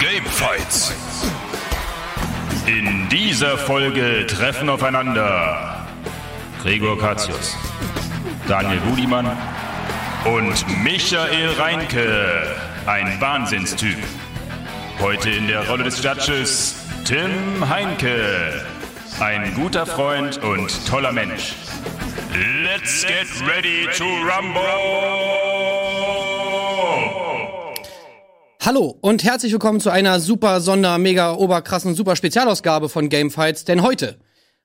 Gamefights. In dieser Folge treffen aufeinander Gregor Katius, Daniel Budimann und Michael Reinke, ein Wahnsinnstyp. Heute in der Rolle des Judges Tim Heinke, ein guter Freund und toller Mensch. Let's get ready to rumble! Hallo und herzlich willkommen zu einer super sonder, mega oberkrassen, super Spezialausgabe von Gamefights. Denn heute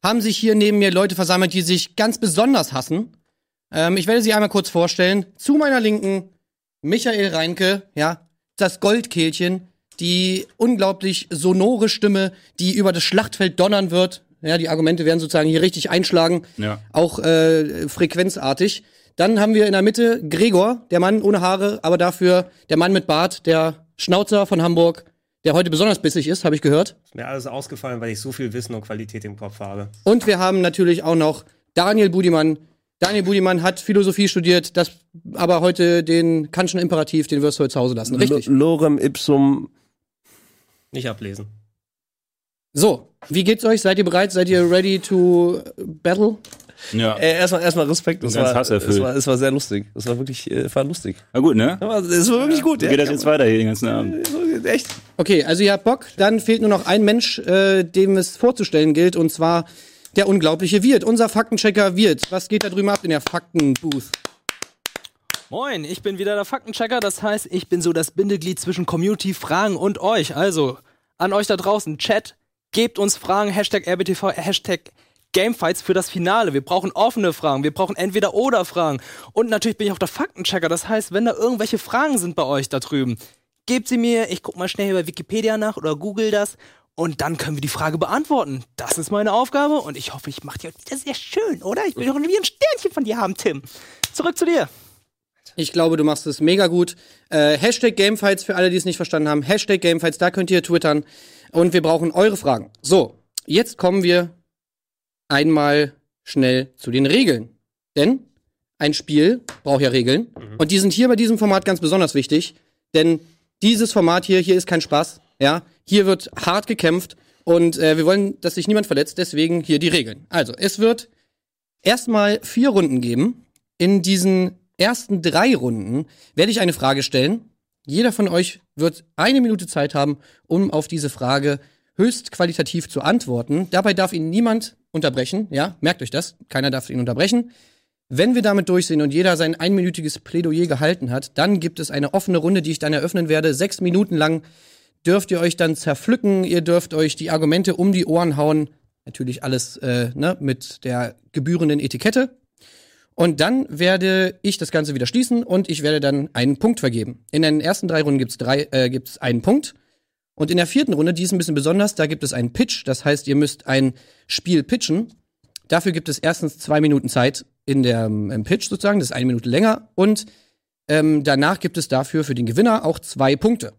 haben sich hier neben mir Leute versammelt, die sich ganz besonders hassen. Ähm, ich werde sie einmal kurz vorstellen. Zu meiner Linken Michael Reinke, ja, das Goldkehlchen, die unglaublich sonore Stimme, die über das Schlachtfeld donnern wird. Ja, die Argumente werden sozusagen hier richtig einschlagen, Ja. auch äh, frequenzartig. Dann haben wir in der Mitte Gregor, der Mann ohne Haare, aber dafür der Mann mit Bart, der Schnauzer von Hamburg, der heute besonders bissig ist, habe ich gehört. Ist mir alles ausgefallen, weil ich so viel Wissen und Qualität im Kopf habe. Und wir haben natürlich auch noch Daniel Budimann. Daniel Budimann hat Philosophie studiert, das aber heute den Kantschen Imperativ, den wirst du heute zu Hause lassen, richtig? Lo- Lorem ipsum. Nicht ablesen. So, wie geht's euch? Seid ihr bereit? Seid ihr ready to battle? Ja. Äh, erstmal, erstmal Respekt. Das war, es war, es war sehr lustig. Es war wirklich, äh, war lustig. Na gut, ne? Aber es war wirklich gut. Wie geht das jetzt weiter hier den ganzen Abend? Echt? Okay, also ihr habt Bock. Dann fehlt nur noch ein Mensch, äh, dem es vorzustellen gilt, und zwar der unglaubliche Wirt, unser Faktenchecker Wirt. Was geht da drüben ab in der Faktenbooth? Moin, ich bin wieder der Faktenchecker. Das heißt, ich bin so das Bindeglied zwischen Community, Fragen und euch. Also, an euch da draußen, Chat, gebt uns Fragen, Hashtag RBTV, Hashtag Gamefights für das Finale. Wir brauchen offene Fragen, wir brauchen entweder oder Fragen. Und natürlich bin ich auch der Faktenchecker. Das heißt, wenn da irgendwelche Fragen sind bei euch da drüben, gebt sie mir. Ich guck mal schnell bei Wikipedia nach oder google das. Und dann können wir die Frage beantworten. Das ist meine Aufgabe und ich hoffe, ich mache die heute wieder sehr schön, oder? Ich will doch wie ein Sternchen von dir haben, Tim. Zurück zu dir. Ich glaube, du machst es mega gut. Äh, Hashtag Gamefights für alle, die es nicht verstanden haben. Hashtag Gamefights, da könnt ihr twittern. Und wir brauchen eure Fragen. So, jetzt kommen wir einmal schnell zu den Regeln. Denn ein Spiel braucht ja Regeln. Und die sind hier bei diesem Format ganz besonders wichtig. Denn dieses Format hier, hier ist kein Spaß. Ja, hier wird hart gekämpft. Und äh, wir wollen, dass sich niemand verletzt. Deswegen hier die Regeln. Also, es wird erstmal vier Runden geben. In diesen ersten drei Runden werde ich eine Frage stellen. Jeder von euch wird eine Minute Zeit haben, um auf diese Frage höchst qualitativ zu antworten. Dabei darf ihn niemand unterbrechen. Ja, merkt euch das. Keiner darf ihn unterbrechen. Wenn wir damit durch sind und jeder sein einminütiges Plädoyer gehalten hat, dann gibt es eine offene Runde, die ich dann eröffnen werde. Sechs Minuten lang dürft ihr euch dann zerpflücken. Ihr dürft euch die Argumente um die Ohren hauen. Natürlich alles äh, ne, mit der gebührenden Etikette. Und dann werde ich das Ganze wieder schließen und ich werde dann einen Punkt vergeben. In den ersten drei Runden gibt's drei, äh, gibt's einen Punkt. Und in der vierten Runde, die ist ein bisschen besonders, da gibt es einen Pitch. Das heißt, ihr müsst ein Spiel pitchen. Dafür gibt es erstens zwei Minuten Zeit in der ähm, im Pitch sozusagen, das ist eine Minute länger. Und ähm, danach gibt es dafür für den Gewinner auch zwei Punkte.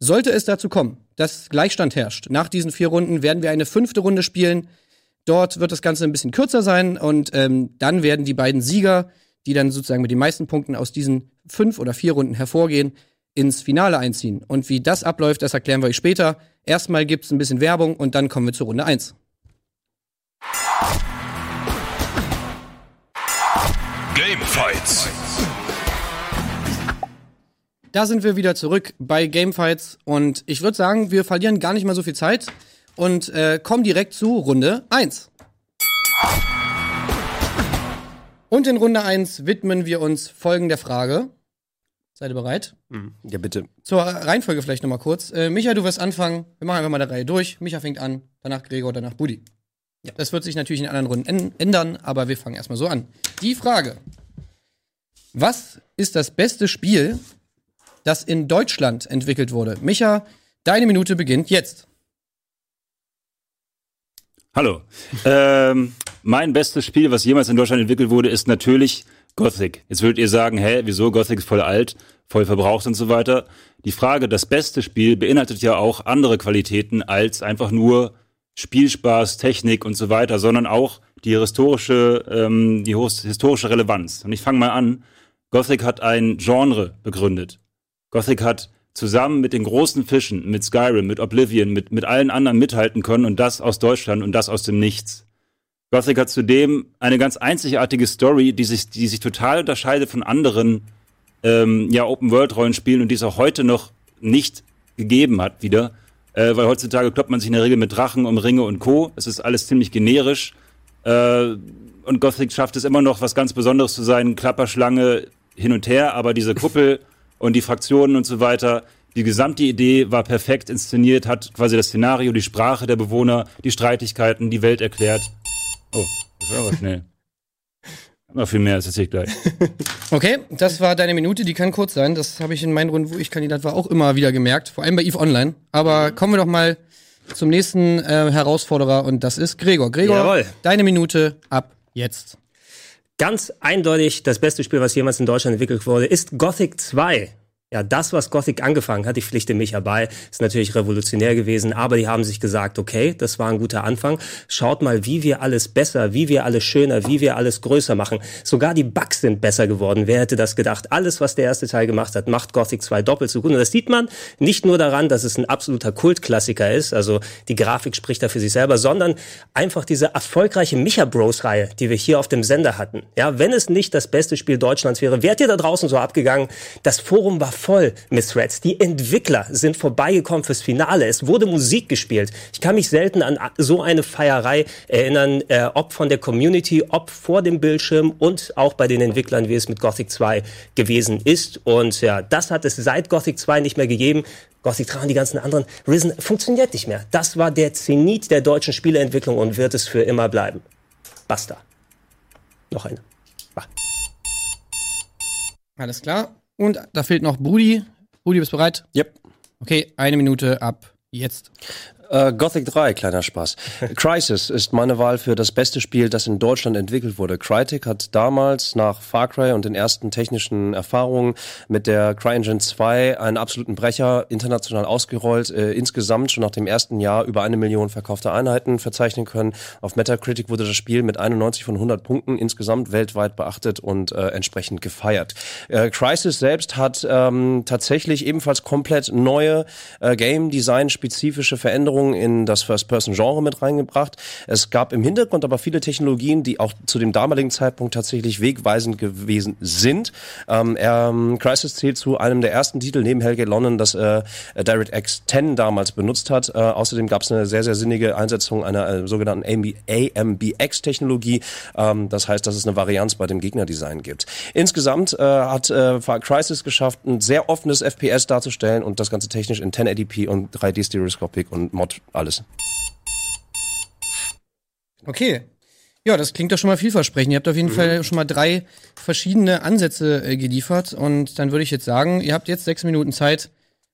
Sollte es dazu kommen, dass Gleichstand herrscht, nach diesen vier Runden werden wir eine fünfte Runde spielen. Dort wird das Ganze ein bisschen kürzer sein und ähm, dann werden die beiden Sieger, die dann sozusagen mit den meisten Punkten aus diesen fünf oder vier Runden hervorgehen, ins Finale einziehen. Und wie das abläuft, das erklären wir euch später. Erstmal gibt's ein bisschen Werbung und dann kommen wir zur Runde eins. Gamefights. Da sind wir wieder zurück bei Gamefights und ich würde sagen, wir verlieren gar nicht mal so viel Zeit und äh, kommen direkt zu Runde 1. Und in Runde 1 widmen wir uns folgender Frage. Seid ihr bereit? Ja, bitte. Zur Reihenfolge vielleicht nochmal kurz. Äh, Micha, du wirst anfangen. Wir machen einfach mal der Reihe durch. Micha fängt an, danach Gregor, danach Budi. Das wird sich natürlich in anderen Runden änd- ändern, aber wir fangen erstmal so an. Die Frage. Was ist das beste Spiel, das in Deutschland entwickelt wurde? Micha, deine Minute beginnt jetzt. Hallo. ähm, mein bestes Spiel, was jemals in Deutschland entwickelt wurde, ist natürlich Gothic. Jetzt würdet ihr sagen, hä, wieso? Gothic ist voll alt, voll verbraucht und so weiter. Die Frage, das beste Spiel beinhaltet ja auch andere Qualitäten als einfach nur Spielspaß, Technik und so weiter, sondern auch die historische, ähm, die historische Relevanz. Und ich fange mal an. Gothic hat ein Genre begründet. Gothic hat zusammen mit den großen Fischen, mit Skyrim, mit Oblivion, mit, mit allen anderen mithalten können und das aus Deutschland und das aus dem Nichts. Gothic hat zudem eine ganz einzigartige Story, die sich, die sich total unterscheidet von anderen ähm, ja, Open-World-Rollenspielen und die es auch heute noch nicht gegeben hat wieder. Äh, weil heutzutage kloppt man sich in der Regel mit Drachen um Ringe und Co. Es ist alles ziemlich generisch. Äh, und Gothic schafft es immer noch, was ganz Besonderes zu sein. Klapperschlange hin und her, aber diese Kuppel und die Fraktionen und so weiter, die gesamte Idee war perfekt inszeniert, hat quasi das Szenario, die Sprache der Bewohner, die Streitigkeiten, die Welt erklärt. Oh, das war aber schnell. Noch viel mehr, das erzähl ich gleich. Okay, das war deine Minute, die kann kurz sein. Das habe ich in meinen Runden, wo ich Kandidat war, auch immer wieder gemerkt. Vor allem bei EVE Online. Aber kommen wir doch mal zum nächsten äh, Herausforderer und das ist Gregor. Gregor, Jawohl. deine Minute ab jetzt. Ganz eindeutig das beste Spiel, was jemals in Deutschland entwickelt wurde, ist Gothic 2. Ja, das, was Gothic angefangen hat, ich pflichte mich herbei, ist natürlich revolutionär gewesen, aber die haben sich gesagt, okay, das war ein guter Anfang. Schaut mal, wie wir alles besser, wie wir alles schöner, wie wir alles größer machen. Sogar die Bugs sind besser geworden. Wer hätte das gedacht? Alles, was der erste Teil gemacht hat, macht Gothic 2 doppelt so gut. Und das sieht man nicht nur daran, dass es ein absoluter Kultklassiker ist, also die Grafik spricht da für sich selber, sondern einfach diese erfolgreiche Micha Bros Reihe, die wir hier auf dem Sender hatten. Ja, wenn es nicht das beste Spiel Deutschlands wäre, wärt ihr da draußen so abgegangen? Das Forum war voll mit Threads. Die Entwickler sind vorbeigekommen fürs Finale. Es wurde Musik gespielt. Ich kann mich selten an so eine Feierei erinnern, äh, ob von der Community, ob vor dem Bildschirm und auch bei den Entwicklern, wie es mit Gothic 2 gewesen ist. Und ja, das hat es seit Gothic 2 nicht mehr gegeben. Gothic 3 und die ganzen anderen Risen funktioniert nicht mehr. Das war der Zenit der deutschen Spieleentwicklung und wird es für immer bleiben. Basta. Noch eine. Alles klar. Und da fehlt noch Brudi. Brudi, bist du bereit? Yep. Okay, eine Minute ab jetzt. Äh, Gothic 3, kleiner Spaß. Crisis ist meine Wahl für das beste Spiel, das in Deutschland entwickelt wurde. Crytek hat damals nach Far Cry und den ersten technischen Erfahrungen mit der CryEngine 2 einen absoluten Brecher international ausgerollt. Äh, insgesamt schon nach dem ersten Jahr über eine Million verkaufte Einheiten verzeichnen können. Auf Metacritic wurde das Spiel mit 91 von 100 Punkten insgesamt weltweit beachtet und äh, entsprechend gefeiert. Äh, Crisis selbst hat ähm, tatsächlich ebenfalls komplett neue äh, Game Design spezifische Veränderungen in das First-Person-Genre mit reingebracht. Es gab im Hintergrund aber viele Technologien, die auch zu dem damaligen Zeitpunkt tatsächlich wegweisend gewesen sind. Ähm, ähm, Crisis zählt zu einem der ersten Titel neben Hellgate London, das äh, DirectX 10 damals benutzt hat. Äh, außerdem gab es eine sehr, sehr sinnige Einsetzung einer äh, sogenannten AMBX-Technologie. Ähm, das heißt, dass es eine Varianz bei dem Gegnerdesign gibt. Insgesamt äh, hat äh, Crisis geschafft, ein sehr offenes FPS darzustellen und das Ganze technisch in 1080p und 3D-Stereoscopic und Mod alles. Okay. Ja, das klingt doch schon mal vielversprechend. Ihr habt auf jeden Fall schon mal drei verschiedene Ansätze äh, geliefert. Und dann würde ich jetzt sagen, ihr habt jetzt sechs Minuten Zeit,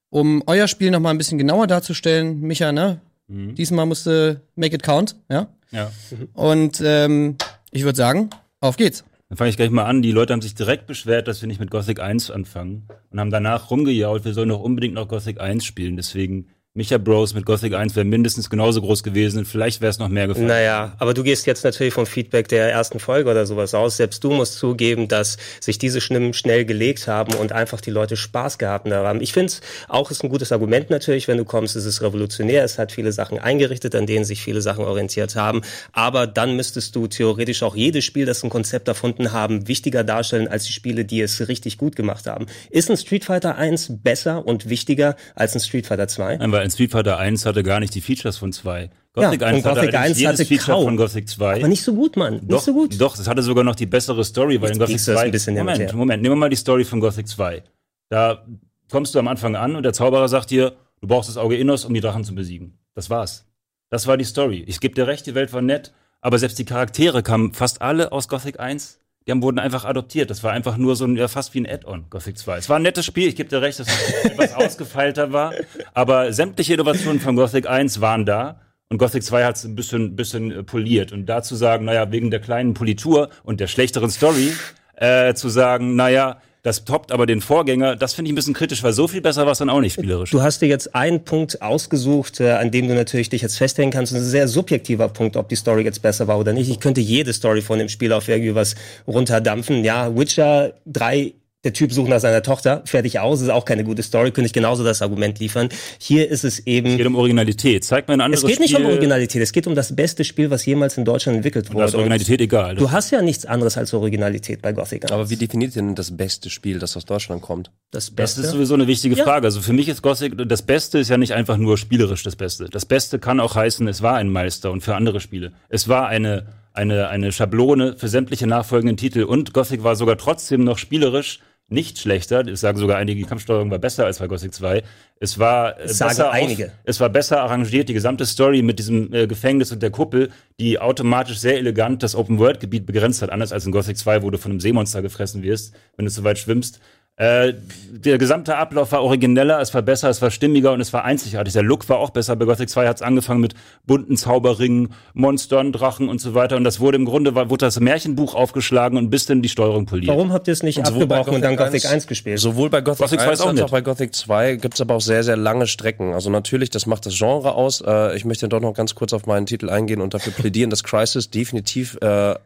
um euer Spiel noch mal ein bisschen genauer darzustellen. Micha, ne? Diesmal musste Make It Count, ja? Ja. Und ähm, ich würde sagen, auf geht's. Dann fange ich gleich mal an. Die Leute haben sich direkt beschwert, dass wir nicht mit Gothic 1 anfangen und haben danach rumgejault, wir sollen doch unbedingt noch Gothic 1 spielen. Deswegen Micha Bros mit Gothic 1 wäre mindestens genauso groß gewesen und vielleicht wäre es noch mehr gefallen. Naja, aber du gehst jetzt natürlich vom Feedback der ersten Folge oder sowas aus. Selbst du musst zugeben, dass sich diese Stimmen schnell gelegt haben und einfach die Leute Spaß gehabt haben. Ich finde es auch ist ein gutes Argument natürlich, wenn du kommst, es ist revolutionär, es hat viele Sachen eingerichtet, an denen sich viele Sachen orientiert haben. Aber dann müsstest du theoretisch auch jedes Spiel, das ein Konzept erfunden haben, wichtiger darstellen als die Spiele, die es richtig gut gemacht haben. Ist ein Street Fighter 1 besser und wichtiger als ein Street Fighter 2? Nein, weil ein Street Fighter 1 hatte gar nicht die Features von 2. Gothic Ja, 1 und hatte Gothic allerdings 1 jedes hatte Feature kaum. von Gothic 2. Aber nicht so gut, Mann. Nicht doch, so gut. Doch, es hatte sogar noch die bessere Story, weil Jetzt in Gothic biegst du das 2. ein bisschen Moment, her. Moment, nehmen wir mal die Story von Gothic 2. Da kommst du am Anfang an und der Zauberer sagt dir, du brauchst das Auge Innos, um die Drachen zu besiegen. Das war's. Das war die Story. Ich gebe dir recht, die Welt war nett, aber selbst die Charaktere kamen fast alle aus Gothic 1. Die haben, wurden einfach adoptiert. Das war einfach nur so ein, ja, fast wie ein Add-on, Gothic 2. Es war ein nettes Spiel, ich gebe dir recht, dass es etwas ausgefeilter war. Aber sämtliche Innovationen von Gothic 1 waren da. Und Gothic 2 hat es ein bisschen, bisschen äh, poliert. Und da zu sagen, naja, wegen der kleinen Politur und der schlechteren Story, äh, zu sagen, naja, das toppt aber den Vorgänger, das finde ich ein bisschen kritisch, weil so viel besser war es dann auch nicht spielerisch. Du hast dir jetzt einen Punkt ausgesucht, äh, an dem du natürlich dich jetzt festhängen kannst. Das ist ein sehr subjektiver Punkt, ob die Story jetzt besser war oder nicht. Ich könnte jede Story von dem Spiel auf irgendwie was runterdampfen. Ja, Witcher 3 der Typ sucht nach seiner Tochter, fertig aus, ist auch keine gute Story, könnte ich genauso das Argument liefern. Hier ist es eben. Es geht um Originalität. Zeig mir ein anderes Es geht nicht Spiel. um Originalität, es geht um das beste Spiel, was jemals in Deutschland entwickelt wurde. ist Originalität egal. Du hast ja nichts anderes als Originalität bei Gothic 1. Aber wie definiert ihr denn das beste Spiel, das aus Deutschland kommt? das Das Beste. ist sowieso eine wichtige Ja. Frage. Also für mich ist Gothic, das Beste ist ja nicht einfach nur spielerisch das Beste. Das Beste kann auch heißen, es war ein Meister und für andere Spiele. Es war eine, eine, eine Schablone für sämtliche nachfolgenden Titel und Gothic war sogar trotzdem noch spielerisch nicht schlechter. Ich sage sogar, einige die Kampfsteuerung war besser als bei Gothic 2. Es war äh, sagen besser einige. Auf, es war besser arrangiert. Die gesamte Story mit diesem äh, Gefängnis und der Kuppel, die automatisch sehr elegant das Open-World-Gebiet begrenzt hat. Anders als in Gothic 2, wo du von einem Seemonster gefressen wirst, wenn du zu weit schwimmst. Äh, der gesamte Ablauf war origineller, es war besser, es war stimmiger und es war einzigartig. Der Look war auch besser. Bei Gothic 2 hat es angefangen mit bunten Zauberringen, Monstern, Drachen und so weiter. Und das wurde im Grunde, war, wurde das Märchenbuch aufgeschlagen und bis dann die Steuerung poliert. Warum habt ihr es nicht sowohl bei abgebrochen und dann Gothic Gothic 1 gespielt? Sowohl bei Gothic, Gothic 2 ist 1 auch als nett. auch bei Gothic 2 gibt's aber auch sehr, sehr lange Strecken. Also natürlich, das macht das Genre aus. Äh, ich möchte doch noch ganz kurz auf meinen Titel eingehen und dafür plädieren, dass Crisis definitiv äh, äh,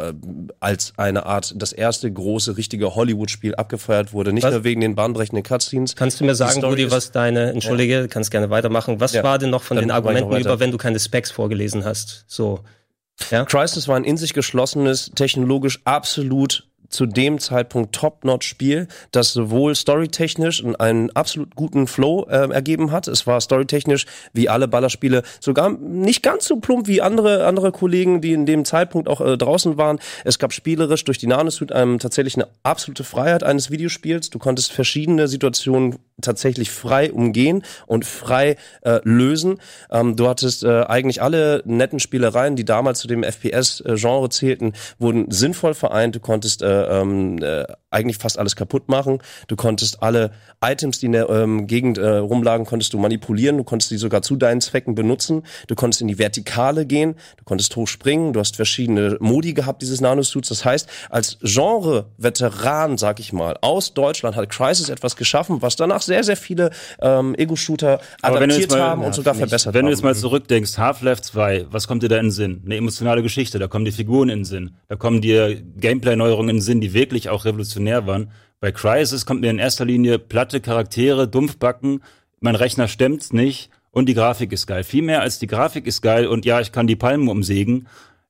als eine Art, das erste große, richtige Hollywood-Spiel abgefeiert wurde. Nicht Was? Wegen den bahnbrechenden Cutscenes. Kannst du mir sagen, Rudi, was deine, entschuldige, kannst gerne weitermachen. Was Ja, war denn noch von dann den Argumenten über, wenn du keine Specs vorgelesen hast? So. Ja? Crisis war ein in sich geschlossenes, technologisch absolut zu dem Zeitpunkt Top-Notch-Spiel, das sowohl storytechnisch einen absolut guten Flow äh, ergeben hat. Es war storytechnisch wie alle Ballerspiele sogar nicht ganz so plump wie andere andere Kollegen, die in dem Zeitpunkt auch äh, draußen waren. Es gab spielerisch durch die Nanosuit einem tatsächlich eine absolute Freiheit eines Videospiels. Du konntest verschiedene Situationen tatsächlich frei umgehen und frei äh, lösen. Ähm, du hattest äh, eigentlich alle netten Spielereien, die damals zu dem FPS-Genre zählten, wurden sinnvoll vereint. Du konntest äh, ähm, äh, eigentlich fast alles kaputt machen. Du konntest alle Items, die in der ähm, Gegend äh, rumlagen, konntest du manipulieren. Du konntest die sogar zu deinen Zwecken benutzen. Du konntest in die Vertikale gehen. Du konntest hoch springen. Du hast verschiedene Modi gehabt, dieses Nanosuits. Das heißt, als Genre-Veteran, sag ich mal, aus Deutschland hat Crisis etwas geschaffen, was danach sehr, sehr viele ähm, Ego-Shooter wenn adaptiert mal- haben und sogar verbessert Wenn haben. du jetzt mal zurückdenkst, Half-Life 2, was kommt dir da in den Sinn? Eine emotionale Geschichte, da kommen die Figuren in den Sinn. Da kommen dir Gameplay-Neuerungen in den Sinn, die wirklich auch revolutionär waren. Bei Crysis kommt mir in erster Linie platte Charaktere, Dumpfbacken, mein Rechner stemmt's nicht und die Grafik ist geil. Viel mehr als die Grafik ist geil und ja, ich kann die Palmen umsägen,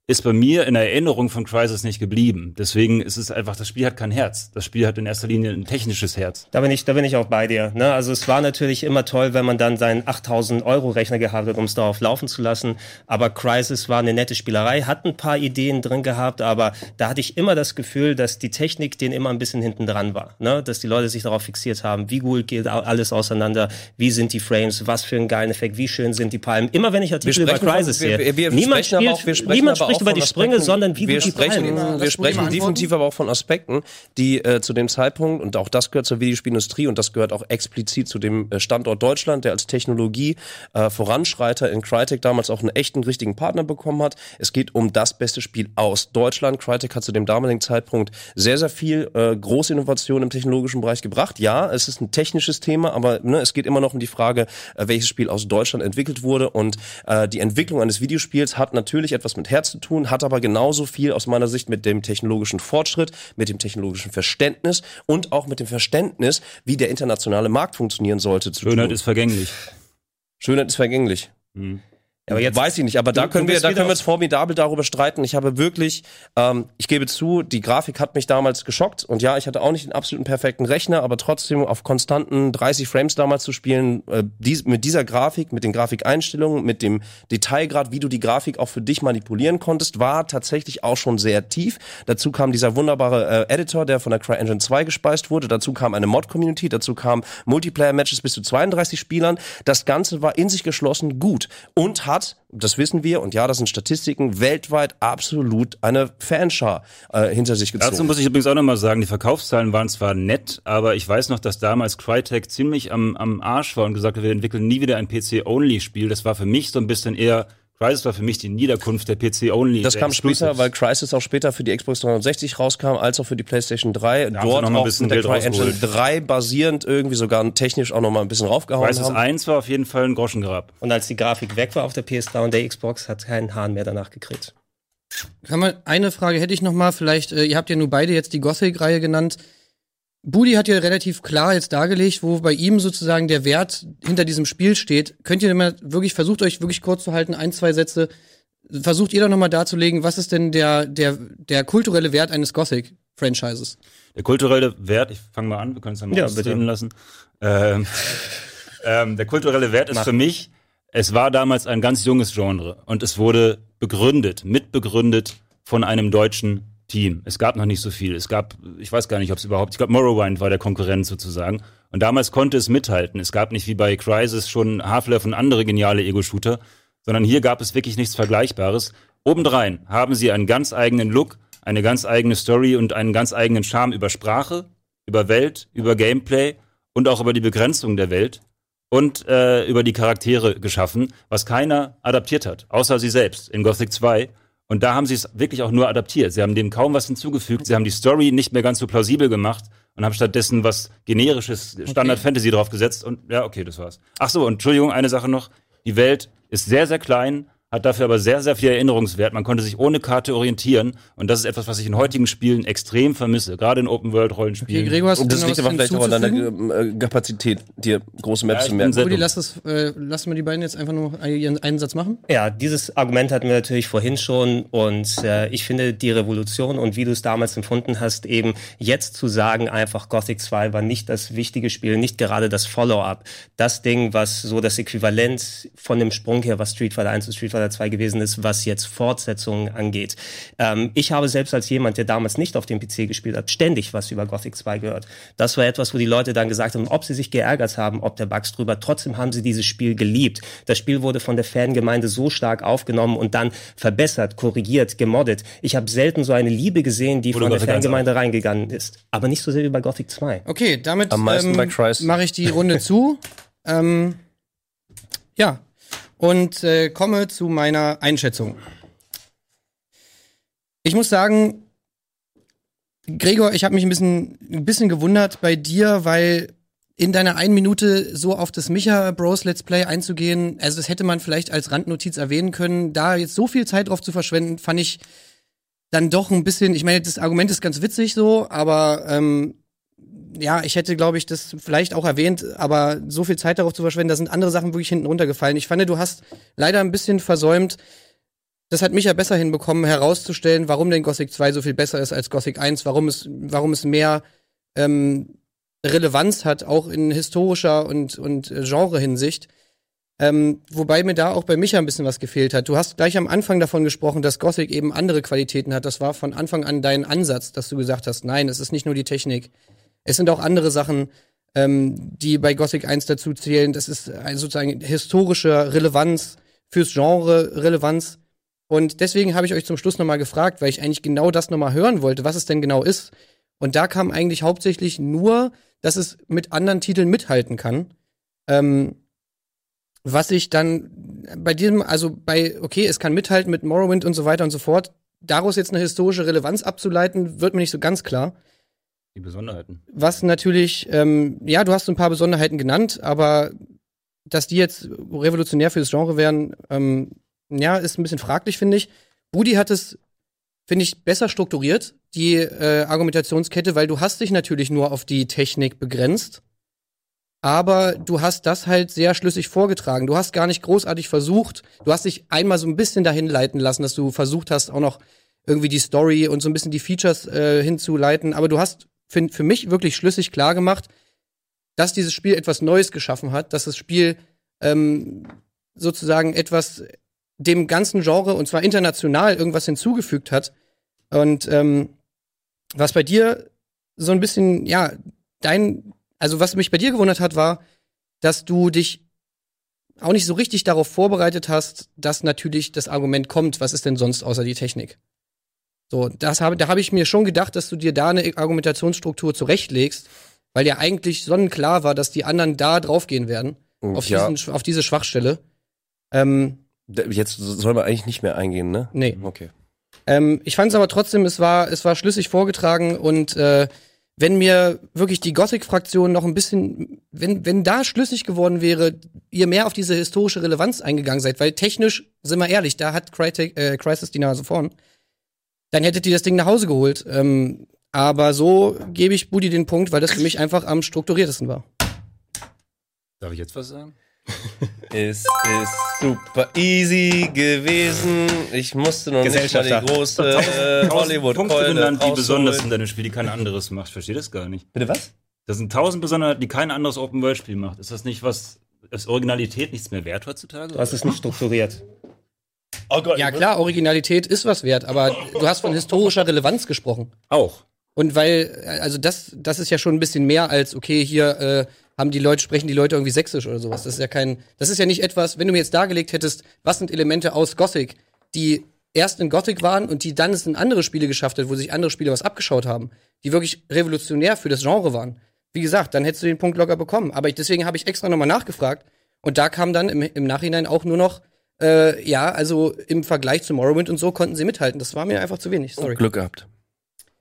ist bei mir in der Erinnerung von Crysis nicht geblieben. Deswegen ist es einfach, das Spiel hat kein Herz. Das Spiel hat in erster Linie ein technisches Herz. Da bin ich, da bin ich auch bei dir. Ne? Also es war natürlich immer toll, wenn man dann seinen 8000 Euro Rechner gehabt hat, um es darauf laufen zu lassen. Aber Crisis war eine nette Spielerei, hat ein paar Ideen drin gehabt, aber da hatte ich immer das Gefühl, dass die Technik denen immer ein bisschen hinten dran war. Ne? Dass die Leute sich darauf fixiert haben, wie gut geht alles auseinander, wie sind die Frames, was für einen geilen Effekt, wie schön sind die Palmen. Immer wenn ich Artikel über Crisis sehe, wir- wir niemand sprechen aber spielt, auch- wir sprechen niemand auch über die Sprünge, sondern wie wir gut die sprechen, Palmen Wir sprechen definitiv aber auch von Aspekten, die äh, zu dem Zeitpunkt, und auch das gehört zur Videospielindustrie und das gehört auch explizit zu dem äh, Standort Deutschland, der als Technologie äh, Voranschreiter in Crytek damals auch einen echten, richtigen Partner bekommen hat. Es geht um das beste Spiel aus Deutschland. Crytek hat zu dem damaligen Zeitpunkt sehr, sehr viel äh, große Innovation im technologischen Bereich gebracht. Ja, es ist ein technisches Thema, aber ne, es geht immer noch um die Frage, äh, welches Spiel aus Deutschland entwickelt wurde. Und äh, die Entwicklung eines Videospiels hat natürlich etwas mit Herz zu tun, hat aber genauso viel aus meiner Sicht mit dem technologischen Fortschritt, mit dem technologischen Verständnis und auch mit dem Verständnis, wie der internationale Markt funktionieren sollte. Schönheit tun. ist vergänglich. Schönheit ist vergänglich. Aber jetzt, Weiß ich nicht, aber da du können wir, da können wir uns formidabel darüber streiten. Ich habe wirklich, ähm, ich gebe zu, die Grafik hat mich damals geschockt und ja, ich hatte auch nicht den absoluten perfekten Rechner, aber trotzdem auf konstanten 30 Frames damals zu spielen, äh, dies, mit dieser Grafik, mit den Grafikeinstellungen, mit dem Detailgrad, wie du die Grafik auch für dich manipulieren konntest, war tatsächlich auch schon sehr tief. Dazu kam dieser wunderbare äh, Editor, der von der CryEngine 2 gespeist wurde. Dazu kam eine Mod-Community, dazu kam Multiplayer-Matches bis zu 32 Spielern. Das Ganze war in sich geschlossen gut und hat, das wissen wir, und ja, das sind Statistiken, weltweit absolut eine Fanschar äh, hinter sich Dazu gezogen. muss ich übrigens auch nochmal sagen, die Verkaufszahlen waren zwar nett, aber ich weiß noch, dass damals Crytek ziemlich am, am Arsch war und gesagt hat, wir entwickeln nie wieder ein PC-Only-Spiel. Das war für mich so ein bisschen eher, Crysis war für mich die Niederkunft der PC-Only. Das kam später, Exclusives. weil Crisis auch später für die Xbox 360 rauskam, als auch für die PlayStation 3. haben sie Dort noch mal ein auch bisschen mit der Geld CryEngine rausgeholt. 3 basierend irgendwie sogar technisch auch noch mal ein bisschen raufgehauen Crysis haben. 1 war auf jeden Fall ein Groschengrab. und als die Grafik weg war auf der PS3 und der Xbox, hat keinen Hahn mehr danach gekriegt. Kann man, eine Frage hätte ich noch mal, vielleicht, äh, ihr habt ja nur beide jetzt die Gothic-Reihe genannt. Budi hat ja relativ klar jetzt dargelegt, wo bei ihm sozusagen der Wert hinter diesem Spiel steht. Könnt ihr mal wirklich, versucht euch wirklich kurz zu halten, ein, zwei Sätze. Versucht ihr doch nochmal darzulegen, was ist denn der, der, der kulturelle Wert eines Gothic-Franchises? Der kulturelle Wert, ich fange mal an, wir können es ja mal Ja, ausreden bitte. lassen. Ähm, ähm, der kulturelle Wert ist Mach. für mich, es war damals ein ganz junges Genre und es wurde begründet, mitbegründet von einem deutschen Team. Es gab noch nicht so viel. Es gab, ich weiß gar nicht, ob es überhaupt, ich glaube, Morrowind war der Konkurrent sozusagen. Und damals konnte es mithalten. Es gab nicht wie bei Crysis schon Half-Life und andere geniale Ego-Shooter, sondern hier gab es wirklich nichts Vergleichbares. Obendrein haben sie einen ganz eigenen Look, eine ganz eigene Story und einen ganz eigenen Charme über Sprache, über Welt, über Gameplay und auch über die Begrenzung der Welt und äh, über die Charaktere geschaffen, was keiner adaptiert hat, außer sie selbst in Gothic 2. Und da haben sie es wirklich auch nur adaptiert. Sie haben dem kaum was hinzugefügt. Sie haben die Story nicht mehr ganz so plausibel gemacht und haben stattdessen was generisches Standard Fantasy draufgesetzt. Und ja, okay, das war's. Ach so, und Entschuldigung, eine Sache noch. Die Welt ist sehr, sehr klein, hat dafür aber sehr, sehr viel Erinnerungswert. Man konnte sich ohne Karte orientieren. Und das ist etwas, was ich in heutigen Spielen extrem vermisse. Gerade in Okay, Open-World-Rollenspielen. Gregor, hast du Und das noch liegt aber vielleicht auch an deiner äh, äh, Kapazität, dir große Maps Ja, zu merken. dumm. lass, das, äh, lass mal die beiden jetzt einfach nur ihren einen Satz machen. Ja, dieses Argument hatten wir natürlich vorhin schon und äh, ich finde die Revolution und wie du es damals empfunden hast, eben jetzt zu sagen, einfach Gothic 2 war nicht das wichtige Spiel, nicht gerade das Follow-up, das Ding, was so das Äquivalent von dem Sprung her, was Street Fighter 1 und Street Fighter 2 gewesen ist, was jetzt Fortsetzungen angeht. Ähm, ich habe selbst als jemand, der damals nicht auf dem PC gespielt hat, ständig was über Gothic 2 gehört. Das war etwas, wo die Leute dann gesagt haben, ob sie sich geärgert haben, ob der Bugs drüber, trotzdem haben sie dieses Spiel geliebt. Das Spiel wurde von der Fangemeinde so stark aufgenommen und dann verbessert, korrigiert, gemoddet. Ich habe selten so eine Liebe gesehen, die von der Gothic 1 Fangemeinde reingegangen ist. Aber nicht so sehr wie bei Gothic 2. Okay, damit ähm, mache ich die Runde zu. Ähm, ja, und äh, komme zu meiner Einschätzung. Ich muss sagen, Gregor, ich habe mich ein bisschen, ein bisschen gewundert bei dir, weil in deiner einen Minute so auf das Micha Bros Let's Play einzugehen, also das hätte man vielleicht als Randnotiz erwähnen können. Da jetzt so viel Zeit drauf zu verschwenden, fand ich dann doch ein bisschen, ich meine, das Argument ist ganz witzig so, aber ähm, ja, ich hätte, glaube ich, das vielleicht auch erwähnt, aber so viel Zeit darauf zu verschwenden, da sind andere Sachen wirklich hinten runtergefallen. Ich fand, du hast leider ein bisschen versäumt, das hat mich ja besser hinbekommen, herauszustellen, warum denn Gothic 2 so viel besser ist als Gothic 1, warum es, warum es mehr ähm, Relevanz hat, auch in historischer und, und äh, Genre-Hinsicht. Ähm, wobei mir da auch bei Micha ein bisschen was gefehlt hat. Du hast gleich am Anfang davon gesprochen, dass Gothic eben andere Qualitäten hat. Das war von Anfang an dein Ansatz, dass du gesagt hast, nein, es ist nicht nur die Technik. Es sind auch andere Sachen, ähm, die bei Gothic 1 dazu zählen. Das ist sozusagen historische Relevanz fürs Genre Relevanz. Und deswegen habe ich euch zum Schluss nochmal gefragt, weil ich eigentlich genau das nochmal hören wollte, was es denn genau ist. Und da kam eigentlich hauptsächlich nur, dass es mit anderen Titeln mithalten kann. Ähm, was ich dann bei diesem, also bei, okay, es kann mithalten mit Morrowind und so weiter und so fort, daraus jetzt eine historische Relevanz abzuleiten, wird mir nicht so ganz klar. Die Besonderheiten. Was natürlich, ähm, ja, du hast ein paar Besonderheiten genannt, aber dass die jetzt revolutionär für das Genre wären, ähm, ja, ist ein bisschen fraglich, finde ich. Budi hat es, finde ich, besser strukturiert, die äh, Argumentationskette, weil du hast dich natürlich nur auf die Technik begrenzt. Aber du hast das halt sehr schlüssig vorgetragen. Du hast gar nicht großartig versucht. Du hast dich einmal so ein bisschen dahin leiten lassen, dass du versucht hast, auch noch irgendwie die Story und so ein bisschen die Features äh, hinzuleiten. Aber du hast für, für mich wirklich schlüssig klar gemacht, dass dieses Spiel etwas Neues geschaffen hat, dass das Spiel ähm, sozusagen etwas dem ganzen Genre und zwar international irgendwas hinzugefügt hat. Und ähm, was bei dir so ein bisschen, ja, dein, also was mich bei dir gewundert hat, war, dass du dich auch nicht so richtig darauf vorbereitet hast, dass natürlich das Argument kommt, was ist denn sonst außer die Technik? So, das habe, da habe ich mir schon gedacht, dass du dir da eine Argumentationsstruktur zurechtlegst, weil ja eigentlich sonnenklar war, dass die anderen da draufgehen werden, auf, ja, diesen, auf diese Schwachstelle. Ähm, jetzt soll man eigentlich nicht mehr eingehen, ne? nee. Okay. Ähm, ich fand es aber trotzdem, es war, es war schlüssig vorgetragen und äh, wenn mir wirklich die Gothic-Fraktion noch ein bisschen, wenn, wenn da schlüssig geworden wäre, ihr mehr auf diese historische Relevanz eingegangen seid, weil technisch, sind wir ehrlich, da hat Crytek, äh, Crisis die Nase vorn, dann hättet ihr das Ding nach Hause geholt. Ähm, Aber so gebe ich Budi den Punkt, weil das für mich einfach am strukturiertesten war. Darf ich jetzt was sagen? Es ist super easy gewesen. Ich musste noch nicht mal die große äh, hollywood Punkte keule genannt, die besonders sind an dem Spiel, die kein anderes macht. Ich verstehe das gar nicht. Bitte was? Das sind tausend Besonderheiten, die kein anderes Open-World-Spiel macht. Ist das nicht was, ist Originalität nichts mehr wert heutzutage? Das ist nicht strukturiert. Oh Gott. Ja klar, Originalität ist was wert, aber du hast von historischer Relevanz gesprochen. Auch. Und weil, also das, das ist ja schon ein bisschen mehr als, okay, hier äh, haben die Leute, sprechen die Leute irgendwie sächsisch oder sowas. Das ist ja kein, das ist ja nicht etwas, wenn du mir jetzt dargelegt hättest, was sind Elemente aus Gothic, die erst in Gothic waren und die dann es in andere Spiele geschafft hat, wo sich andere Spiele was abgeschaut haben, die wirklich revolutionär für das Genre waren. Wie gesagt, dann hättest du den Punkt locker bekommen. Aber ich, deswegen habe ich extra nochmal nachgefragt. Und da kam dann im, im Nachhinein auch nur noch, äh, ja, also im Vergleich zu Morrowind und so konnten sie mithalten. Das war mir einfach zu wenig. Sorry. Glück gehabt.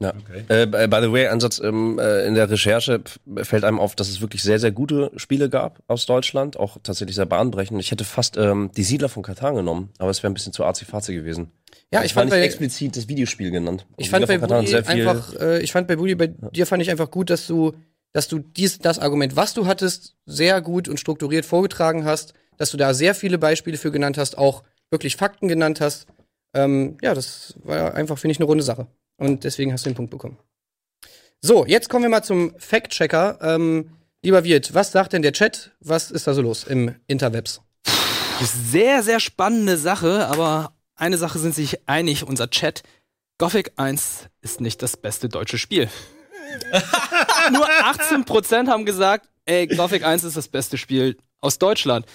Ja. Okay. Äh, by the way, Ansatz ähm, äh, in der Recherche fällt einem auf, dass es wirklich sehr, sehr gute Spiele gab aus Deutschland, auch tatsächlich sehr bahnbrechend. Ich hätte fast ähm, die Siedler von Katan genommen, aber es wäre ein bisschen zu arzi-fazi gewesen. Ja, Es ich war fand nicht bei, explizit das Videospiel genannt. Ich fand bei Siedler Catan Budi einfach, äh, ich fand bei Budi, bei dir fand ich einfach gut, dass du, dass du dies, das Argument, was du hattest, sehr gut und strukturiert vorgetragen hast, dass du da sehr viele Beispiele für genannt hast, auch wirklich Fakten genannt hast. Ähm, ja, das war einfach, finde ich, eine runde Sache. Und deswegen hast du den Punkt bekommen. So, jetzt kommen wir mal zum Fact-Checker. Ähm, lieber Wirt, was sagt denn der Chat? Was ist da so los im Interwebs? Sehr, sehr spannende Sache, aber eine Sache sind sich einig, unser Chat. Gothic 1 ist nicht das beste deutsche Spiel. Nur 18% haben gesagt, ey, Gothic 1 ist das beste Spiel aus Deutschland.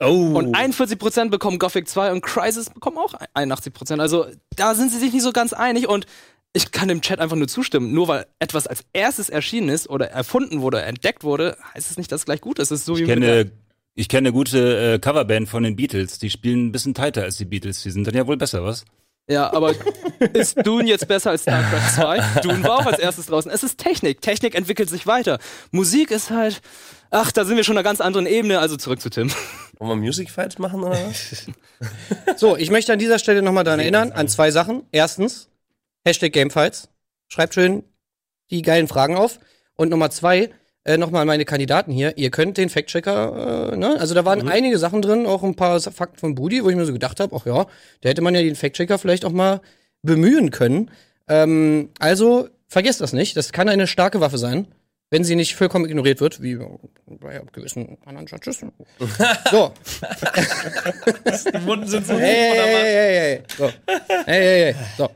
Oh. Und 41% bekommen Gothic 2 und Crisis bekommen auch 81%. Also da sind sie sich nicht so ganz einig und ich kann dem Chat einfach nur zustimmen. Nur weil etwas als erstes erschienen ist oder erfunden wurde, entdeckt wurde, heißt es nicht, dass es gleich gut ist. Es ist so Ich kenne, ich kenne eine gute äh, Coverband von den Beatles. Die spielen ein bisschen tighter als die Beatles. Die sind dann ja wohl besser, was? Ja, aber ist Dune jetzt besser als StarCraft 2? Dune war auch als erstes draußen. Es ist Technik. Technik entwickelt sich weiter. Musik ist halt. Ach, da sind wir schon auf einer ganz anderen Ebene, also zurück zu Tim. Wollen wir Music Fight machen oder was? So, ich möchte an dieser Stelle nochmal daran erinnern, an zwei Sachen. Erstens, Hashtag Gamefights. Schreibt schön die geilen Fragen auf. Und Nummer zwei, äh, nochmal an meine Kandidaten hier. Ihr könnt den Fact-Checker, äh, ne? Also da waren einige Sachen drin, auch ein paar Fakten von Budi, wo ich mir so gedacht habe, ach ja, da hätte man ja den Fact-Checker vielleicht auch mal bemühen können. Ähm, also, vergesst das nicht. Das kann eine starke Waffe sein, wenn sie nicht vollkommen ignoriert wird, wie bei gewissen anderen Judges. So. Die Wunden sind so Hey, hey, hey, hey, hey. So. Hey, hey, hey. So.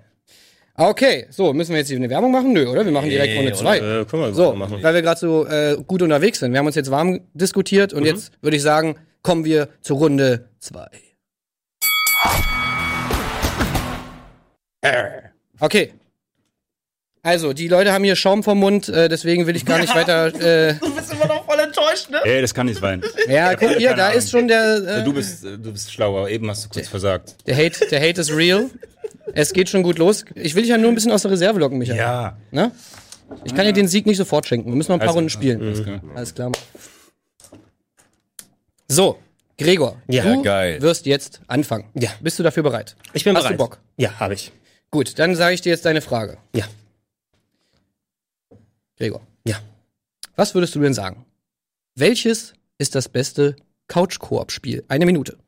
Okay, so, müssen wir jetzt hier eine Werbung machen? Nö, oder? Wir machen direkt Runde zwei. Äh, können wir So, machen. weil wir gerade so äh, gut unterwegs sind. Wir haben uns jetzt warm diskutiert und jetzt würde ich sagen, kommen wir zur Runde zwei. Okay. Also, die Leute haben hier Schaum vom Mund, äh, deswegen will ich gar nicht weiter. Äh, Du bist immer noch voll enttäuscht, ne? Ey, das kann nicht sein. ja, guck hier, da Ahnung. ist schon der, Du äh, bist, äh, du bist schlauer. Eben hast du kurz versagt. der Hate, der Hate is real. Es geht schon gut los. Ich will dich ja nur ein bisschen aus der Reserve locken, Michael. Ja. Ne? Ich kann dir den Sieg nicht sofort schenken. Wir müssen noch ein paar Also, Runden spielen. alles klar. Alles klar. So, Gregor, Ja, du geil. wirst jetzt anfangen. Ja. Bist du dafür bereit? Ich bin Hast bereit. du Bock? Ja, habe ich. Gut, dann sage ich dir jetzt deine Frage. Ja. Gregor, Ja. was würdest du denn sagen? Welches ist das beste Couch-Koop-Spiel? Eine Minute.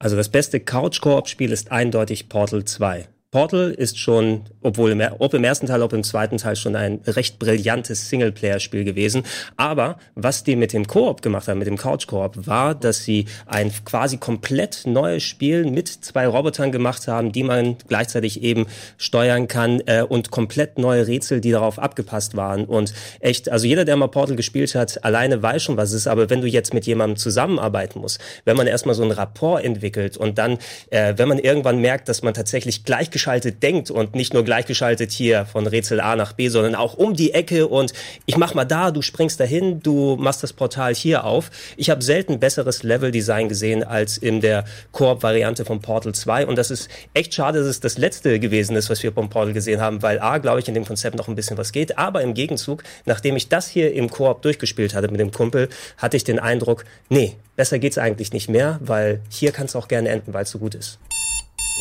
Also das beste Couch-Koop-Spiel ist eindeutig Portal 2. Portal ist schon, obwohl im, ob im ersten Teil, ob im zweiten Teil schon ein recht brillantes Singleplayer-Spiel gewesen. Aber was die mit dem Koop gemacht haben, mit dem Couch-Koop, war, dass sie ein quasi komplett neues Spiel mit zwei Robotern gemacht haben, die man gleichzeitig eben steuern kann äh, und komplett neue Rätsel, die darauf abgepasst waren. Und echt, also jeder, der mal Portal gespielt hat, alleine weiß schon, was es ist. Aber wenn du jetzt mit jemandem zusammenarbeiten musst, wenn man erstmal so einen Rapport entwickelt und dann, äh, wenn man irgendwann merkt, dass man tatsächlich gleichgeschaltet denkt und nicht nur gleichgeschaltet hier von Rätsel A nach B, sondern auch um die Ecke und ich mach mal da, du springst dahin, du machst das Portal hier auf. Ich habe selten besseres Leveldesign gesehen als in der Koop-Variante von Portal 2 und das ist echt schade, dass es das letzte gewesen ist, was wir vom Portal gesehen haben, weil A, glaube ich, in dem Konzept noch ein bisschen was geht, aber im Gegenzug, nachdem ich das hier im Koop durchgespielt hatte mit dem Kumpel, hatte ich den Eindruck, nee, besser geht's eigentlich nicht mehr, weil hier kann es auch gerne enden, weil es so gut ist.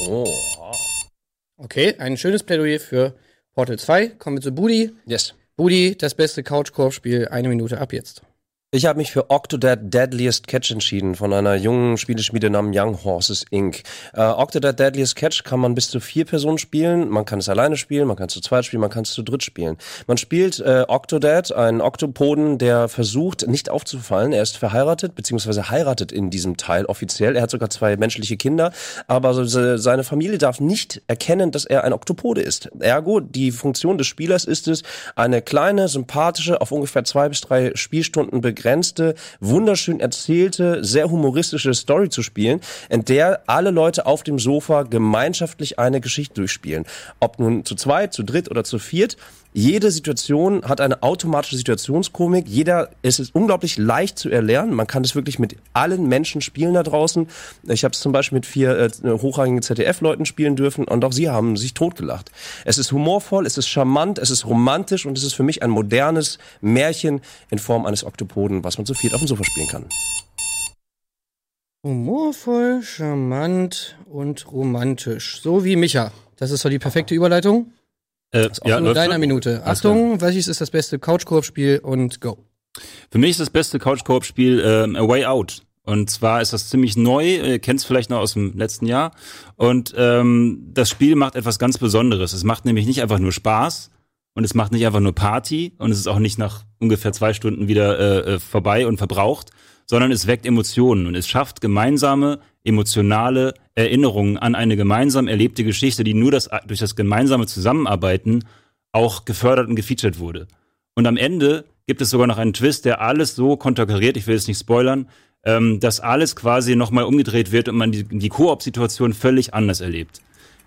Oh. Okay, ein schönes Plädoyer für Portal 2. Kommen wir zu Budi. Yes. Budi, das beste Couch-Koop-Spiel, eine Minute ab jetzt. Ich habe mich für Octodad Deadliest Catch entschieden von einer jungen Spieleschmiede namens Young Horses Inc. Äh, Octodad Deadliest Catch kann man bis zu vier Personen spielen. Man kann es alleine spielen, man kann es zu zweit spielen, man kann es zu dritt spielen. Man spielt äh, Octodad, einen Oktopoden, der versucht, nicht aufzufallen. Er ist verheiratet, beziehungsweise heiratet in diesem Teil offiziell. Er hat sogar zwei menschliche Kinder, aber seine Familie darf nicht erkennen, dass er ein Oktopode ist. Ergo, die Funktion des Spielers ist es, eine kleine, sympathische, auf ungefähr zwei bis drei Spielstunden begrenzte, wunderschön erzählte, sehr humoristische Story zu spielen, in der alle Leute auf dem Sofa gemeinschaftlich eine Geschichte durchspielen. Ob nun zu zweit, zu dritt oder zu viert. Jede Situation hat eine automatische Situationskomik. Jeder, es ist unglaublich leicht zu erlernen. Man kann es wirklich mit allen Menschen spielen da draußen. Ich habe es zum Beispiel mit vier äh, hochrangigen ZDF-Leuten spielen dürfen und auch sie haben sich totgelacht. Es ist humorvoll, es ist charmant, es ist romantisch und es ist für mich ein modernes Märchen in Form eines Oktopoden, was man zu viert auf dem Sofa spielen kann. Humorvoll, charmant und romantisch. So wie Micha. Das ist doch die perfekte Überleitung. Äh, Auch nur läuft deiner schon? Minute. Alles Achtung, welches ist das beste Couch-Koop-Spiel und go. Für mich ist das beste Couch-Koop-Spiel ähm, A Way Out. Und zwar ist das ziemlich neu, ihr kennt es vielleicht noch aus dem letzten Jahr. Und ähm, das Spiel macht etwas ganz Besonderes. Es macht nämlich nicht einfach nur Spaß und es macht nicht einfach nur Party und es ist auch nicht nach ungefähr zwei Stunden wieder äh, äh, vorbei und verbraucht, sondern es weckt Emotionen und es schafft gemeinsame, emotionale Erinnerungen an eine gemeinsam erlebte Geschichte, die nur das, durch das gemeinsame Zusammenarbeiten auch gefördert und gefeatured wurde. Und am Ende gibt es sogar noch einen Twist, der alles so konterkariert, ich will es nicht spoilern, ähm, dass alles quasi nochmal umgedreht wird und man die, die Koop-Situation völlig anders erlebt.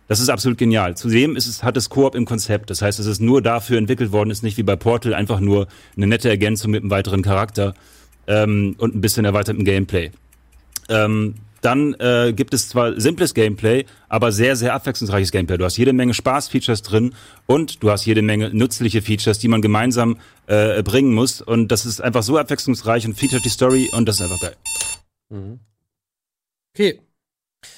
Das ist absolut genial. Zudem ist es, hat es Koop im Konzept. Das heißt, es ist nur dafür entwickelt worden, ist nicht wie bei Portal einfach nur eine nette Ergänzung mit einem weiteren Charakter ähm, und ein bisschen erweitertem Gameplay. Ähm, dann äh, gibt es zwar simples Gameplay, aber sehr, sehr abwechslungsreiches Gameplay. Du hast jede Menge Spaß-Features drin und du hast jede Menge nützliche Features, die man gemeinsam äh, bringen muss. Und das ist einfach so abwechslungsreich und featuret die Story und das ist einfach geil. Okay.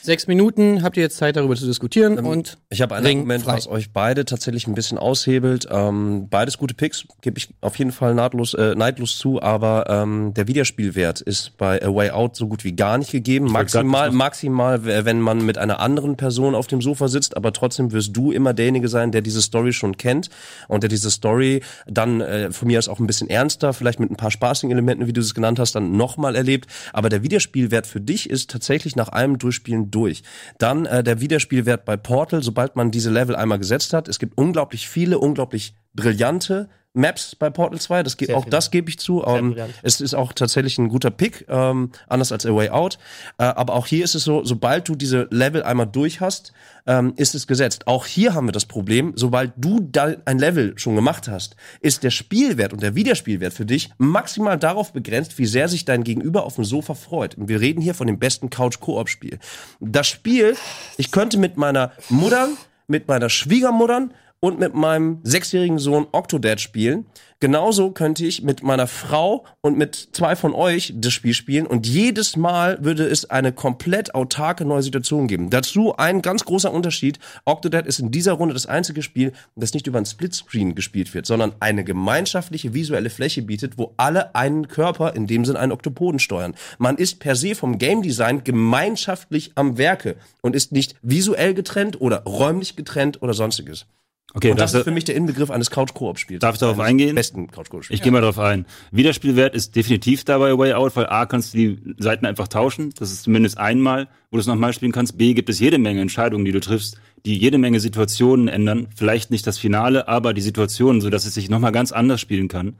Sechs Minuten habt ihr jetzt Zeit, darüber zu diskutieren Ähm, und Ich habe ein Argument, frei. was euch beide tatsächlich ein bisschen aushebelt. Ähm, beides gute Picks, gebe ich auf jeden Fall nahtlos, äh, neidlos zu, aber ähm, der Wiederspielwert ist bei A Way Out so gut wie gar nicht gegeben. Maximal, maximal, wenn man mit einer anderen Person auf dem Sofa sitzt, aber trotzdem wirst du immer derjenige sein, der diese Story schon kennt und der diese Story dann äh, von mir aus auch ein bisschen ernster, vielleicht mit ein paar spaßigen Elementen, wie du es genannt hast, dann nochmal erlebt. Aber der Wiederspielwert für dich ist tatsächlich nach einem Durchspielen durch. Dann äh, der Wiederspielwert bei Portal, sobald man diese Level einmal gesetzt hat. Es gibt unglaublich viele, unglaublich brillante Maps bei Portal 2. Das geht, Sehr auch das gebe ich zu. Ähm, es ist auch tatsächlich ein guter Pick, ähm, anders als A Way Out. Äh, aber auch hier ist es so, sobald du diese Level einmal durch hast, ähm, ist es gesetzt. Auch hier haben wir das Problem, sobald du da ein Level schon gemacht hast, ist der Spielwert und der Wiederspielwert für dich maximal darauf begrenzt, wie sehr sich dein Gegenüber auf dem Sofa freut. Und wir reden hier von dem besten Couch-Koop-Spiel. Das Spiel, ich könnte mit meiner Mutter, mit meiner Schwiegermutter und mit meinem sechsjährigen Sohn Octodad spielen. Genauso könnte ich mit meiner Frau und mit zwei von euch das Spiel spielen und jedes Mal würde es eine komplett autarke neue Situation geben. Dazu ein ganz großer Unterschied. Octodad ist in dieser Runde das einzige Spiel, das nicht über ein Splitscreen gespielt wird, sondern eine gemeinschaftliche visuelle Fläche bietet, wo alle einen Körper, in dem Sinn einen Oktopoden steuern. Man ist per se vom Game Design gemeinschaftlich am Werke und ist nicht visuell getrennt oder räumlich getrennt oder sonstiges. Okay, Und das ist für mich der Inbegriff eines Couch-Koop-Spiels. Darf ich darauf eingehen? Besten Couch-Koop-Spiels. Ich gehe mal drauf ein. Wiederspielwert ist definitiv dabei Way Out, weil A kannst du die Seiten einfach tauschen. Das ist zumindest einmal, wo du es nochmal spielen kannst. B gibt es jede Menge Entscheidungen, die du triffst, die jede Menge Situationen ändern. Vielleicht nicht das Finale, aber die Situationen, so dass es sich nochmal ganz anders spielen kann.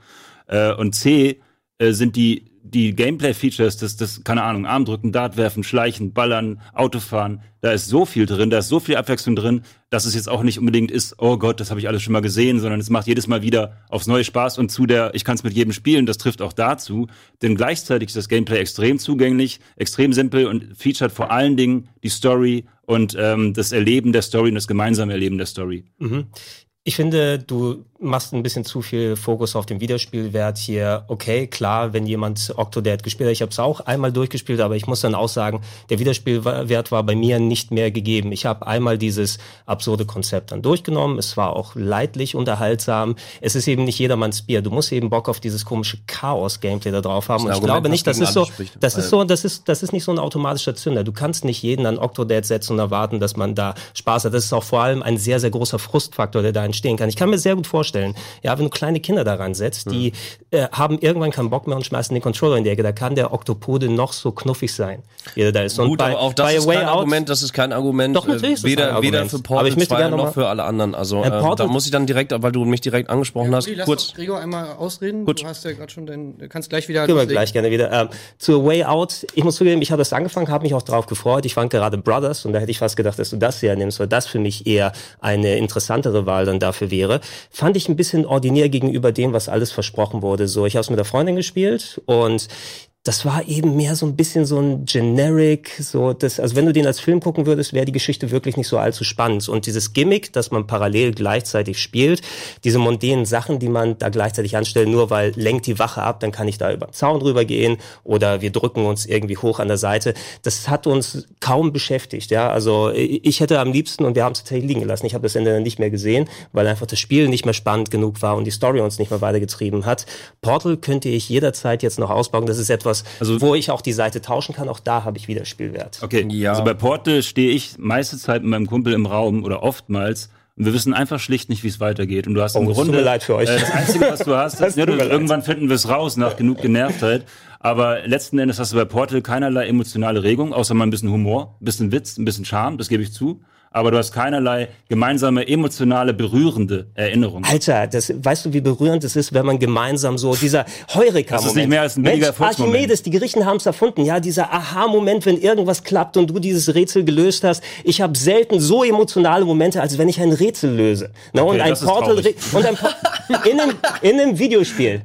Äh, und C äh, sind die die Gameplay-Features, das, das, keine Ahnung, Arm drücken, Dart werfen, schleichen, ballern, Autofahren, da ist so viel drin, da ist so viel Abwechslung drin, dass es jetzt auch nicht unbedingt ist, oh Gott, das habe ich alles schon mal gesehen, sondern es macht jedes Mal wieder aufs neue Spaß und zu der, ich kann es mit jedem spielen, das trifft auch dazu, denn gleichzeitig ist das Gameplay extrem zugänglich, extrem simpel und featuret vor allen Dingen die Story und ähm, das Erleben der Story und das gemeinsame Erleben der Story. Ich finde, du machst ein bisschen zu viel Fokus auf den Wiederspielwert hier. Okay, klar, wenn jemand Octodad gespielt hat, ich habe es auch einmal durchgespielt, aber ich muss dann auch sagen, der Wiederspielwert war bei mir nicht mehr gegeben. Ich habe einmal dieses absurde Konzept dann durchgenommen. Es war auch leidlich unterhaltsam. Es ist eben nicht jedermanns Bier. Du musst eben Bock auf dieses komische Chaos-Gameplay da drauf haben. Und ich Argument, glaube nicht, das ist so, spricht, das ist so, das ist, das ist nicht so ein automatischer Zünder. Du kannst nicht jeden an Octodad setzen und erwarten, dass man da Spaß hat. Das ist auch vor allem ein sehr, sehr großer Frustfaktor, der da entstehen kann. Ich kann mir sehr gut vorstellen, ja, wenn du kleine Kinder daran setzt, die äh, haben irgendwann keinen Bock mehr und schmeißen den Controller in die Ecke. Da kann der Oktopode noch so knuffig sein, wie er da ist. Und Gut, bei, aber auch das ist Way kein Out, Argument, das ist kein Argument. Doch, natürlich äh, ist das weder, ein weder Argument. für Aber Portal ich möchte 2 gerne noch noch für alle anderen. Also Äh, äh, Portal- da muss ich dann direkt, weil du mich direkt angesprochen hast, Uli, lass kurz. doch Gregor einmal ausreden. Gut. Du hast ja gerade schon dein, du kannst gleich wieder. Können wir gleich gerne wieder. Ähm, zur Way Out, ich muss zugeben, ich habe das angefangen, habe mich auch darauf gefreut. Ich fand gerade Brothers und da hätte ich fast gedacht, dass du das hier nimmst, weil das für mich eher eine interessantere Wahl dann dafür wäre. Fand ich ein bisschen ordinär gegenüber dem, was alles versprochen wurde. So, ich habe es mit der Freundin gespielt und das war eben mehr so ein bisschen so ein Generic, so das, also wenn du den als Film gucken würdest, wäre die Geschichte wirklich nicht so allzu spannend. Und dieses Gimmick, dass man parallel gleichzeitig spielt, diese mondänen Sachen, die man da gleichzeitig anstellt, nur weil lenkt die Wache ab, dann kann ich da über den Zaun drüber gehen oder wir drücken uns irgendwie hoch an der Seite. Das hat uns kaum beschäftigt, ja. Also ich hätte am liebsten, und wir haben es tatsächlich liegen gelassen, ich habe das Ende dann nicht mehr gesehen, weil einfach das Spiel nicht mehr spannend genug war und die Story uns nicht mehr weitergetrieben hat. Portal könnte ich jederzeit jetzt noch ausbauen. Das ist etwas, Also- wo ich auch die Seite tauschen kann. Auch da habe ich wieder Spielwert. Okay, Ja. also bei Portal stehe ich meiste Zeit mit meinem Kumpel im Raum oder oftmals und wir wissen einfach schlicht nicht, wie es weitergeht. Und du hast im Oh, es tut Grunde mir leid für euch. Äh, das Einzige, was du hast, Das ist, ja, tut du, irgendwann finden wir es raus nach genug Genervtheit. Aber letzten Endes hast du bei Portal keinerlei emotionale Regung, außer mal ein bisschen Humor, ein bisschen Witz, ein bisschen Charme, das gebe ich zu. Aber du hast keinerlei gemeinsame, emotionale, berührende Erinnerung. Alter, das, weißt du, wie berührend es ist, wenn man gemeinsam so dieser heureka Das ist nicht mehr als ein billiger Mensch. Archimedes, die Griechen haben es erfunden, ja, dieser Aha-Moment, wenn irgendwas klappt und du dieses Rätsel gelöst hast. Ich habe selten so emotionale Momente, als wenn ich ein Rätsel löse. Na, und ein das ist Portal und ein Por in einem, in einem Videospiel.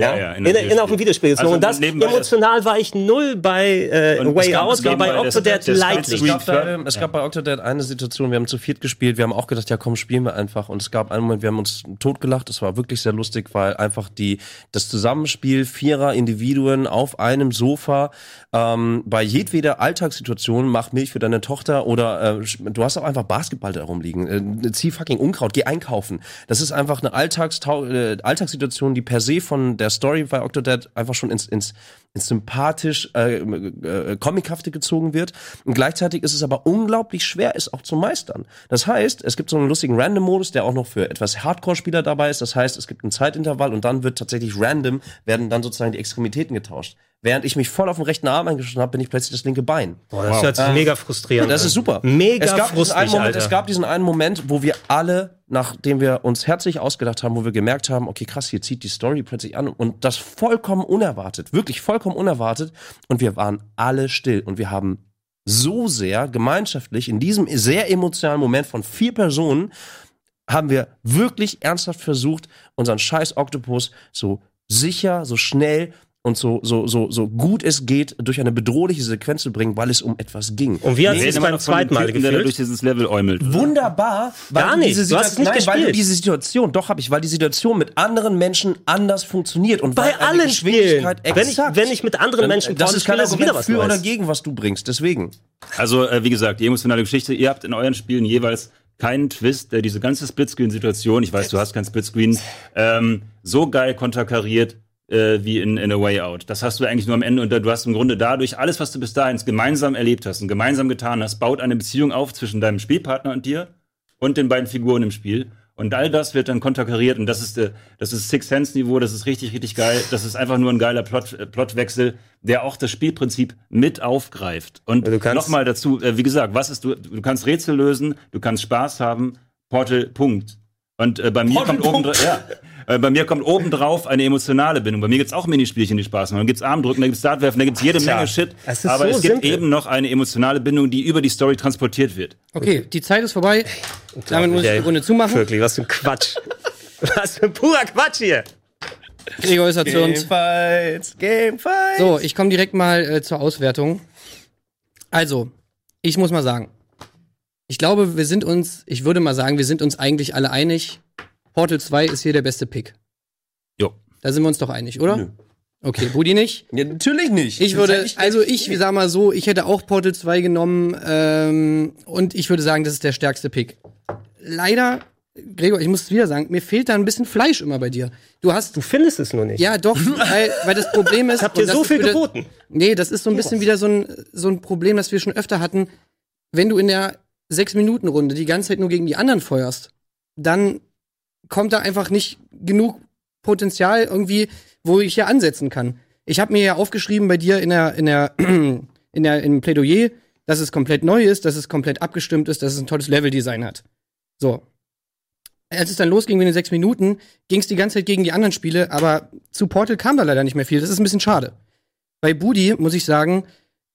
Ja, ja, in, in, auf dem Videospiel. Also und das emotional war ich null bei äh, Way gab- Out, wie bei Octodad Lightly. Es gab, da, es gab bei Octodad eine Situation, wir haben zu viert gespielt, wir haben auch gedacht, ja komm, spielen wir einfach. Und es gab einen Moment, wir haben uns totgelacht, es war wirklich sehr lustig, weil einfach die, das Zusammenspiel vierer Individuen auf einem Sofa, ähm, bei jedweder Alltagssituation, mach Milch für deine Tochter oder äh, du hast auch einfach Basketball da rumliegen, äh, zieh fucking Unkraut, geh einkaufen. Das ist einfach eine Alltagstau äh, Alltagssituation, die per se von der Story bei Octodad einfach schon ins, ins, ins sympathisch äh, äh, comichafte gezogen wird. Und gleichzeitig ist es aber unglaublich schwer, es auch zu meistern. Das heißt, es gibt so einen lustigen Random-Modus, der auch noch für etwas Hardcore-Spieler dabei ist. Das heißt, es gibt ein Zeitintervall und dann wird tatsächlich random, werden dann sozusagen die Extremitäten getauscht. Während ich mich voll auf den rechten Arm eingeschossen habe, bin ich plötzlich das linke Bein. Boah, das hört sich mega frustrierend Das ist super. Mega es gab einen Moment. Es gab diesen einen Moment, wo wir alle, nachdem wir uns herzlich ausgedacht haben, wo wir gemerkt haben, okay, krass, hier zieht die Story plötzlich an und das vollkommen unerwartet, wirklich vollkommen unerwartet. Und wir waren alle still und wir haben so sehr gemeinschaftlich in diesem sehr emotionalen Moment von vier Personen haben wir wirklich ernsthaft versucht, unseren scheiß Oktopus so sicher, so schnell und so, so, so, so gut es geht durch eine bedrohliche Sequenz zu bringen, weil es um etwas ging. Und wie hat Wir das immer beim zweiten Mal Typen, der durch gefühlt? dieses Level äumelt. Wunderbar, weil Gar nicht. diese Du hast es nicht Situation, nein, weil gespielt. diese Situation, doch habe ich, weil die Situation mit anderen Menschen anders funktioniert und Bei weil allen Spielen. Geschwindigkeit Wenn ich, exakt- wenn ich mit anderen Menschen das Portal ist kein spiele, ist Argument wieder was für oder Neues. gegen, was du bringst. Deswegen. Also, äh, wie gesagt, die emotionale Geschichte. Ihr habt in euren Spielen jeweils keinen Twist, der diese ganze Splitscreen-Situation, ich weiß, du hast kein Splitscreen, ähm, so geil konterkariert äh, wie in, in A Way Out. Das hast du eigentlich nur am Ende und du hast im Grunde dadurch alles, was du bis dahin gemeinsam erlebt hast und gemeinsam getan hast, baut eine Beziehung auf zwischen deinem Spielpartner und dir und den beiden Figuren im Spiel. Und all das wird dann konterkariert und das ist, äh, das ist Six Sense Niveau, das ist richtig, richtig geil. Das ist einfach nur ein geiler Plot, äh, Plotwechsel, der auch das Spielprinzip mit aufgreift. Und kannst- nochmal dazu, äh, wie gesagt, was ist du, du kannst Rätsel lösen, du kannst Spaß haben, Portal, Punkt. Und äh, bei mir kommt oben ja, äh, bei mir kommt obendrauf eine emotionale Bindung. Bei mir gibt's auch Minispielchen, die Spaß machen. Dann gibt's Armdrücken, da gibt's Startwerfen, da gibt's jede Menge Shit. es Aber so es gibt simpel. eben noch eine emotionale Bindung, die über die Story transportiert wird. Okay, die Zeit ist vorbei. Damit muss ich die Runde zumachen. Wirklich, was für ein Quatsch. was für ein purer Quatsch hier. Gregor ist zu uns. Gamefights, Gamefights. So, ich komme direkt mal äh, zur Auswertung. Also, ich muss mal sagen, ich glaube, wir sind uns, ich würde mal sagen, wir sind uns eigentlich alle einig. Portal 2 ist hier der beste Pick. Jo. Da sind wir uns doch einig, oder? Nö. Okay, Budi nicht? Ja, natürlich nicht. Ich würde, also ich sag mal so, ich hätte auch Portal 2 genommen ähm, und ich würde sagen, das ist der stärkste Pick. Leider, Gregor, ich muss es wieder sagen, mir fehlt da ein bisschen Fleisch immer bei dir. Du hast, Du findest es nur nicht. ja doch, weil, weil das Problem ist, Habt ihr und das so viel wieder, geboten? Nee, das ist so ein bisschen wieder so ein, so ein Problem, das wir schon öfter hatten. Wenn du in der Sechs-Minuten-Runde die ganze Zeit nur gegen die anderen feuerst, dann kommt da einfach nicht genug Potenzial irgendwie, wo ich hier ansetzen kann. Ich habe mir ja aufgeschrieben bei dir in der, in der, in der, im Plädoyer, dass es komplett neu ist, dass es komplett abgestimmt ist, dass es ein tolles Leveldesign hat. So. Als es dann losging mit den sechs Minuten, ging es die ganze Zeit gegen die anderen Spiele, aber zu Portal kam da leider nicht mehr viel. Das ist ein bisschen schade. Bei Budi muss ich sagen,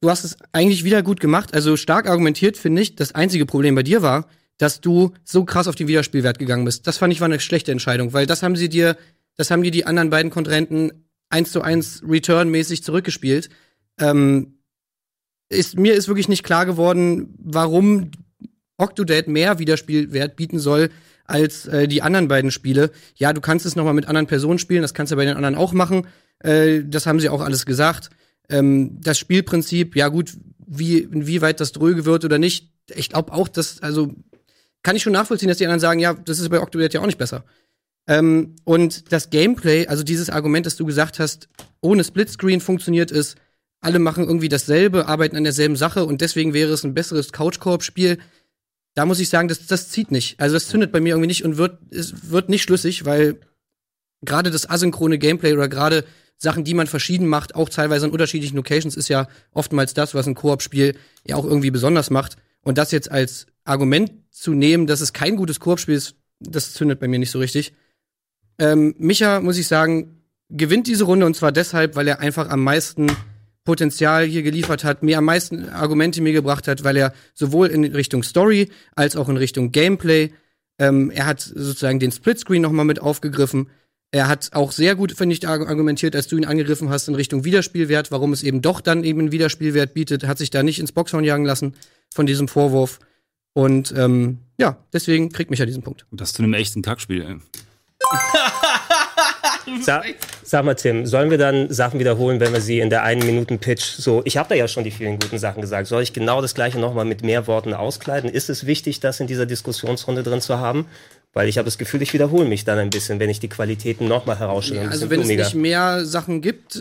du hast es eigentlich wieder gut gemacht. Also stark argumentiert, finde ich. Das einzige Problem bei dir war, dass du so krass auf den Wiederspielwert gegangen bist. Das fand ich war eine schlechte Entscheidung, weil das haben sie dir, das haben dir die anderen beiden Kontrahenten eins zu eins Return-mäßig zurückgespielt. Ähm, ist, mir ist wirklich nicht klar geworden, warum Octodad mehr Wiederspielwert bieten soll als äh, die anderen beiden Spiele. Ja, du kannst es noch mal mit anderen Personen spielen, das kannst du bei den anderen auch machen. Äh, das haben sie auch alles gesagt. Ähm, das Spielprinzip, ja gut, wie inwieweit das dröge wird oder nicht. Ich glaube auch, dass also kann ich schon nachvollziehen, dass die anderen sagen, ja, das ist bei Octodad ja auch nicht besser. Ähm, und das Gameplay, also dieses Argument, das du gesagt hast, ohne Splitscreen funktioniert es, alle machen irgendwie dasselbe, arbeiten an derselben Sache und deswegen wäre es ein besseres Couch-Koop-Spiel. Da muss ich sagen, das, das zieht nicht. Also das zündet bei mir irgendwie nicht und wird, es wird nicht schlüssig, weil gerade das asynchrone Gameplay oder gerade Sachen, die man verschieden macht, auch teilweise an unterschiedlichen Locations, ist ja oftmals das, was ein Koop-Spiel ja auch irgendwie besonders macht. Und das jetzt als Argument zu nehmen, dass es kein gutes Koop-Spiel ist, das zündet bei mir nicht so richtig. Ähm, Micha, muss ich sagen, gewinnt diese Runde und zwar deshalb, weil er einfach am meisten Potenzial hier geliefert hat, mir am meisten Argumente mir gebracht hat, weil er sowohl in Richtung Story als auch in Richtung Gameplay, ähm, er hat sozusagen den Splitscreen noch mal mit aufgegriffen. Er hat auch sehr gut, finde ich, arg- argumentiert, als du ihn angegriffen hast in Richtung Wiederspielwert, warum es eben doch dann eben einen Wiederspielwert bietet, hat sich da nicht ins Boxhorn jagen lassen von diesem Vorwurf. Und ähm, ja, deswegen kriegt mich ja diesen Punkt. Und das zu einem echten Kackspiel, ey. Sa sag mal, Tim, sollen wir dann Sachen wiederholen, wenn wir sie in der einen Minuten Pitch so, ich habe da ja schon die vielen guten Sachen gesagt, soll ich genau das gleiche nochmal mit mehr Worten auskleiden? Ist es wichtig, das in dieser Diskussionsrunde drin zu haben? Weil ich habe das Gefühl, ich wiederhole mich dann ein bisschen, wenn ich die Qualitäten nochmal herausstelle. ein Also wenn es blumiger. nicht mehr Sachen gibt äh,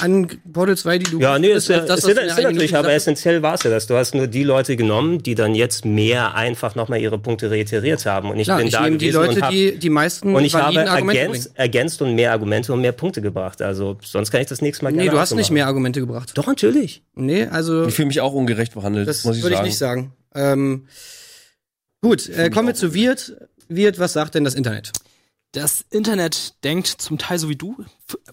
an Portal 2, die du Ja, nee, es, ist, das, es der es sind einen natürlich, aber essentiell war es ja das. Du hast nur die Leute genommen, die dann jetzt mehr einfach nochmal ihre Punkte reiteriert haben. Und ich Klar, bin ich da nehme die gewesen Leute, und hab, die die meisten und ich habe ergänzt, ergänzt und mehr Argumente und mehr Punkte gebracht. Also sonst kann ich das nächste Mal Nee, gerne du auch hast nicht mehr Argumente gebracht. Doch, natürlich. Nee, also Ich fühle mich auch ungerecht behandelt, das muss ich würde ich sagen. nicht sagen. Ähm, gut, äh, kommen wir zu Wirt. Wirt, was sagt denn das Internet? Das Internet denkt zum Teil so wie du.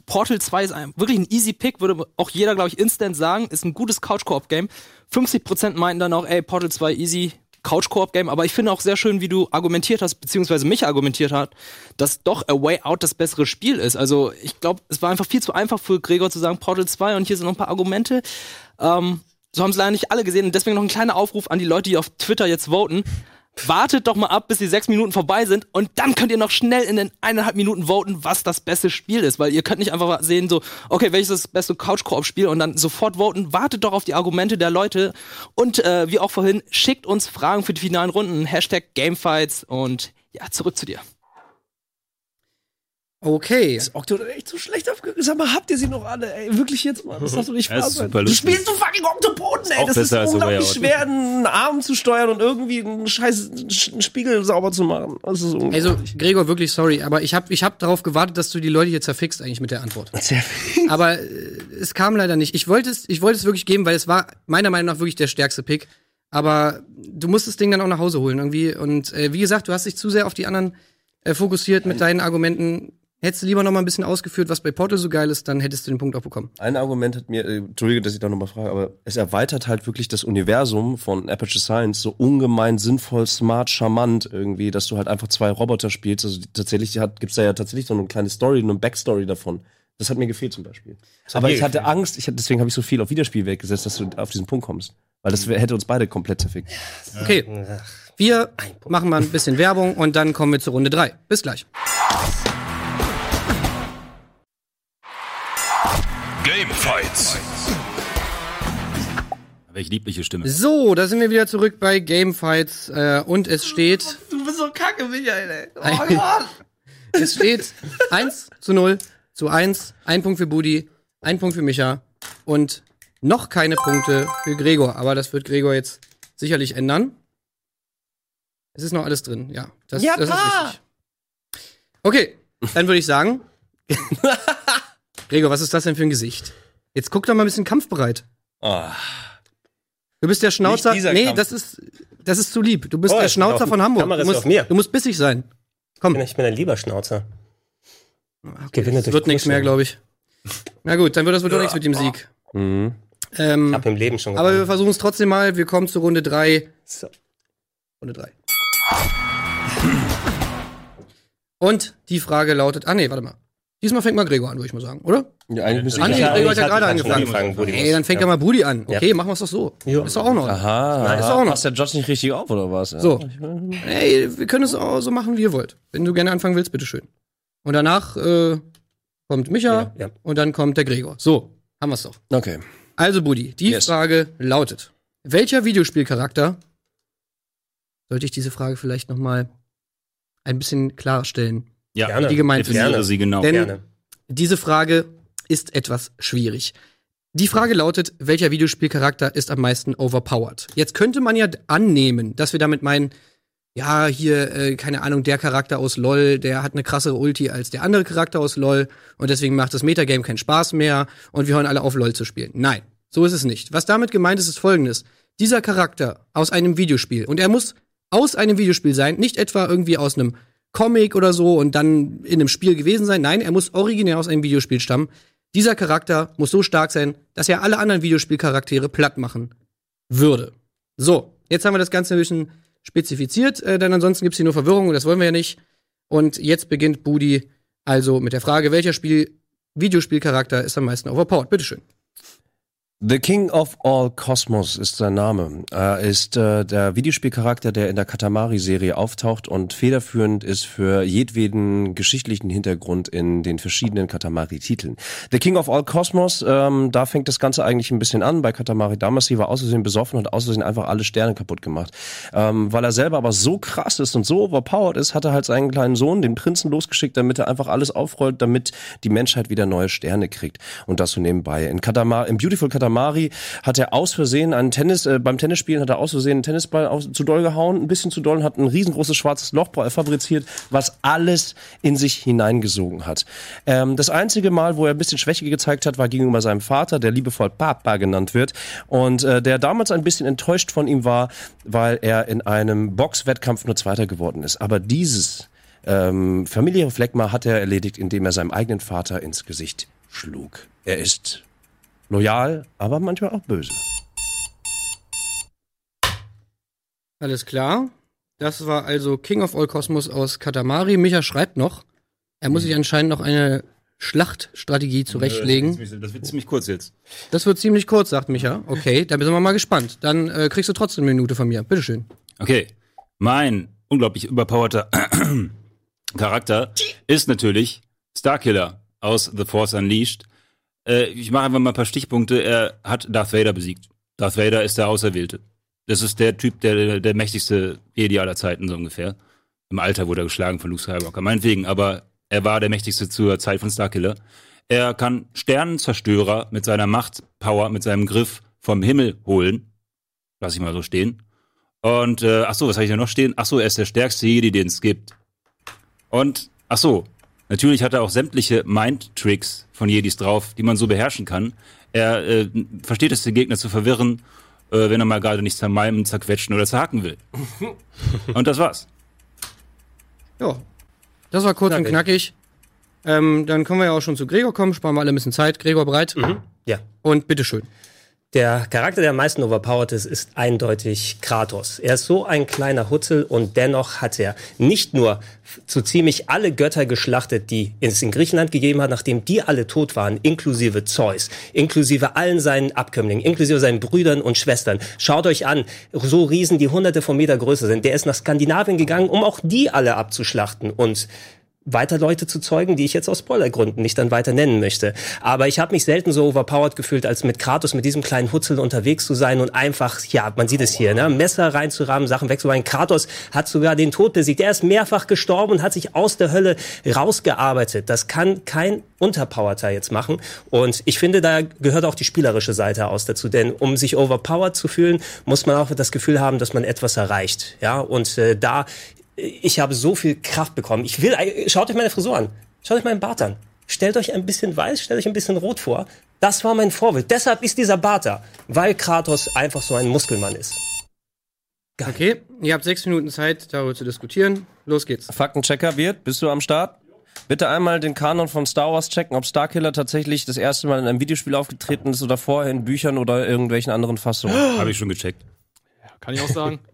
Portal 2 ist ein, wirklich ein easy Pick, würde auch jeder, glaube ich, instant sagen. Ist ein gutes Couch-Koop-Game. 50% meinten dann auch, ey, Portal 2 easy Couch-Koop-Game. Aber ich finde auch sehr schön, wie du argumentiert hast, beziehungsweise mich argumentiert hat, dass doch A Way Out das bessere Spiel ist. Also ich glaube, es war einfach viel zu einfach für Gregor zu sagen Portal 2 und hier sind noch ein paar Argumente. Ähm, so haben es leider nicht alle gesehen und deswegen noch ein kleiner Aufruf an die Leute, die auf Twitter jetzt voten. Wartet doch mal ab, bis die sechs Minuten vorbei sind und dann könnt ihr noch schnell in den eineinhalb Minuten voten, was das beste Spiel ist, weil ihr könnt nicht einfach sehen so, okay, welches ist das beste Couch-Koop-Spiel und dann sofort voten. Wartet doch auf die Argumente der Leute und äh, wie auch vorhin, schickt uns Fragen für die finalen Runden, Hashtag Gamefights und ja, zurück zu dir. Okay. Ist Octodad echt so schlecht aufgegangen? Sag mal, habt ihr sie noch alle? Ey, wirklich jetzt mal? Das darf doch nicht ist sein. super Du spielst du fucking Octopoden, ey. auch Das ist besser als A Way unglaublich Out. schwer, einen Arm zu steuern und irgendwie einen scheiß Sch- einen Spiegel sauber zu machen. Das ist Also, unglaublich. Gregor, wirklich sorry, aber ich habe ich hab darauf gewartet, dass du die Leute hier zerfickst eigentlich mit der Antwort. aber äh, es kam leider nicht. Ich wollte es, ich wollte es wirklich geben, weil es war meiner Meinung nach wirklich der stärkste Pick. Aber du musst das Ding dann auch nach Hause holen irgendwie. Und äh, wie gesagt, du hast dich zu sehr auf die anderen äh, fokussiert mit deinen Argumenten. Hättest du lieber noch mal ein bisschen ausgeführt, was bei Portal so geil ist, dann hättest du den Punkt auch bekommen. Ein Argument hat mir, äh, Entschuldige, dass ich da nochmal frage, aber es erweitert halt wirklich das Universum von Aperture Science so ungemein sinnvoll, smart, charmant irgendwie, dass du halt einfach zwei Roboter spielst. Also tatsächlich hat, gibt's da ja tatsächlich so eine kleine Story, eine Backstory davon. Das hat mir gefehlt zum Beispiel. Aber ich hatte gefehlt. Angst, ich hatte, deswegen habe ich so viel auf Wiederspiel weggesetzt, dass du auf diesen Punkt kommst. Weil das hätte uns beide komplett zerfickt. Okay. Wir machen mal ein bisschen Werbung und dann kommen wir zur Runde drei. Bis gleich. Gamefights. Welche liebliche Stimme. So, da sind wir wieder zurück bei Gamefights äh, und es steht. Du bist so kacke, Michael, ey. Oh Gott. Es steht 1 zu 0 zu 1. Ein Punkt für Budi, ein Punkt für Micha und noch keine Punkte für Gregor. Aber das wird Gregor jetzt sicherlich ändern. Es ist noch alles drin, ja. Das, Ja, das ist richtig. Okay, dann würde ich sagen. Gregor, was ist das denn für ein Gesicht? Jetzt guck doch mal ein bisschen kampfbereit. Ah. Du bist der Schnauzer. Nee, Kampf. das ist, das ist zu lieb. Du bist Oh, der ich Schnauzer von Hamburg. Du musst, du musst bissig sein. Komm, Ich bin ein lieber Schnauzer. Gewinne das durch wird nichts mehr, glaube ich. Na gut, dann wird das wohl doch nichts mit dem Sieg. Mhm. Ähm, Hab im Leben schon aber wir gewonnen. versuchen es trotzdem mal. Wir kommen zu Runde 3. So. Runde 3. Und die Frage lautet, ah nee, warte mal. Diesmal fängt mal Gregor an, würde ich mal sagen, oder? Ja, eigentlich müsste nee, ich Gregor hat ja gerade angefangen. angefangen, Ey, dann fängt Ja. ja mal Budi an. Ja. Okay, machen wir es doch so. Ja. Ist doch auch noch. Aha, ist auch noch. passt der Josh nicht richtig auf, oder was? So. Ey, wir können es auch so machen, wie ihr wollt. Wenn du gerne anfangen willst, bitteschön. Und danach äh, kommt Micha Ja, ja. und dann kommt der Gregor. So, haben wir's doch. Okay. Also, Budi, die Yes. Frage lautet: Welcher Videospielcharakter sollte ich diese Frage vielleicht noch mal ein bisschen klarstellen? Ja, Gerne. Die gemeint ist. definiere sie genau. Denn Gerne. diese Frage ist etwas schwierig. Die Frage lautet, welcher Videospielcharakter ist am meisten overpowered? Jetzt könnte man ja annehmen, dass wir damit meinen, ja, hier, äh, keine Ahnung, der Charakter aus LOL, der hat eine krassere Ulti als der andere Charakter aus LOL und deswegen macht das Metagame keinen Spaß mehr und wir hören alle auf LOL zu spielen. Nein, so ist es nicht. Was damit gemeint ist, ist folgendes. Dieser Charakter aus einem Videospiel und er muss aus einem Videospiel sein, nicht etwa irgendwie aus einem Comic oder so und dann in einem Spiel gewesen sein. Nein, er muss originär aus einem Videospiel stammen. Dieser Charakter muss so stark sein, dass er alle anderen Videospielcharaktere platt machen würde. So, jetzt haben wir das Ganze ein bisschen spezifiziert, äh, denn ansonsten gibt's hier nur Verwirrung und das wollen wir ja nicht. Und jetzt beginnt Budi also mit der Frage, welcher Spiel Videospielcharakter ist am meisten overpowered? Bitteschön. The King of All Cosmos ist sein Name. Er ist äh, der Videospielcharakter, der in der Katamari-Serie auftaucht und federführend ist für jedweden geschichtlichen Hintergrund in den verschiedenen Katamari-Titeln. The King of All Cosmos, ähm, da fängt das Ganze eigentlich ein bisschen an. Bei Katamari Damacy war außersehen besoffen und außersehen einfach alle Sterne kaputt gemacht. Ähm, weil er selber aber so krass ist und so overpowered ist, hat er halt seinen kleinen Sohn, den Prinzen, losgeschickt, damit er einfach alles aufrollt, damit die Menschheit wieder neue Sterne kriegt. Und das so nebenbei. In Katamari, im Beautiful Katamari hat er aus Versehen einen Tennis, äh, beim Tennisspielen hat er aus Versehen einen Tennisball aus, zu doll gehauen, ein bisschen zu doll und hat ein riesengroßes schwarzes Loch fabriziert, was alles in sich hineingesogen hat. Ähm, das einzige Mal, wo er ein bisschen Schwäche gezeigt hat, war gegenüber seinem Vater, der liebevoll Papa genannt wird und äh, der damals ein bisschen enttäuscht von ihm war, weil er in einem Boxwettkampf nur Zweiter geworden ist. Aber dieses ähm, familiäre Fleckma hat er erledigt, indem er seinem eigenen Vater ins Gesicht schlug. Er ist loyal, aber manchmal auch böse. Alles klar. Das war also King of All Cosmos aus Katamari. Micha schreibt noch, er muss sich anscheinend noch eine Schlachtstrategie zurechtlegen. Das wird ziemlich kurz jetzt. Das wird ziemlich kurz, sagt Micha. Okay, da sind wir mal gespannt. Dann äh, kriegst du trotzdem eine Minute von mir. Bitteschön. Okay. Mein unglaublich überpowerter Charakter ist natürlich Starkiller aus The Force Unleashed. Äh, ich mache einfach mal ein paar Stichpunkte. Er hat Darth Vader besiegt. Darth Vader ist der Auserwählte. Das ist der Typ, der, der mächtigste Jedi aller Zeiten, so ungefähr. Im Alter wurde er geschlagen von Luke Skywalker. Meinetwegen, aber er war der mächtigste zur Zeit von Starkiller. Er kann Sternenzerstörer mit seiner Machtpower, mit seinem Griff vom Himmel holen. Lass ich mal so stehen. Und, äh, ach so, was habe ich da noch stehen? Ach so, er ist der stärkste Jedi, den es gibt. Und, ach so, natürlich hat er auch sämtliche Mind-Tricks von Jedis drauf, die man so beherrschen kann. Er äh, versteht es, den Gegner zu verwirren, äh, wenn er mal gerade nicht zermalmen, zerquetschen oder zerhacken will. Und das war's. Ja. Das war kurz und knackig. Ähm, dann können wir ja auch schon zu Gregor kommen. Sparen wir alle ein bisschen Zeit. Gregor bereit? Ja. Und bitteschön. Der Charakter, der am meisten overpowered ist, ist eindeutig Kratos. Er ist so ein kleiner Hutzel und dennoch hat er nicht nur so ziemlich alle Götter geschlachtet, die es in Griechenland gegeben hat, nachdem die alle tot waren, inklusive Zeus, inklusive allen seinen Abkömmlingen, inklusive seinen Brüdern und Schwestern. Schaut euch an, so Riesen, die hunderte von Meter größer sind. Der ist nach Skandinavien gegangen, um auch die alle abzuschlachten und weiter Leute zu zeugen, die ich jetzt aus Spoilergründen nicht dann weiter nennen möchte. Aber ich habe mich selten so overpowered gefühlt, als mit Kratos mit diesem kleinen Hutzel unterwegs zu sein und einfach, ja, man sieht es hier, ne, Messer reinzurahmen, Sachen wegzuweinen. Kratos hat sogar den Tod besiegt. Er ist mehrfach gestorben und hat sich aus der Hölle rausgearbeitet. Das kann kein Unterpowerter jetzt machen. Und ich finde, da gehört auch die spielerische Seite aus dazu. Denn um sich overpowered zu fühlen, muss man auch das Gefühl haben, dass man etwas erreicht. Ja, und äh, da ich habe so viel Kraft bekommen. Ich will, schaut euch meine Frisur an. Schaut euch meinen Bart an. Stellt euch ein bisschen weiß, stellt euch ein bisschen rot vor. Das war mein Vorbild. Deshalb ist dieser Bart da. Weil Kratos einfach so ein Muskelmann ist. Geil. Okay, ihr habt sechs Minuten Zeit, darüber zu diskutieren. Los geht's. Faktenchecker wird, bist du am Start? Bitte einmal den Kanon von Star Wars checken, ob Starkiller tatsächlich das erste Mal in einem Videospiel aufgetreten ist oder vorher in Büchern oder irgendwelchen anderen Fassungen. Habe ich schon gecheckt. Kann ich auch sagen.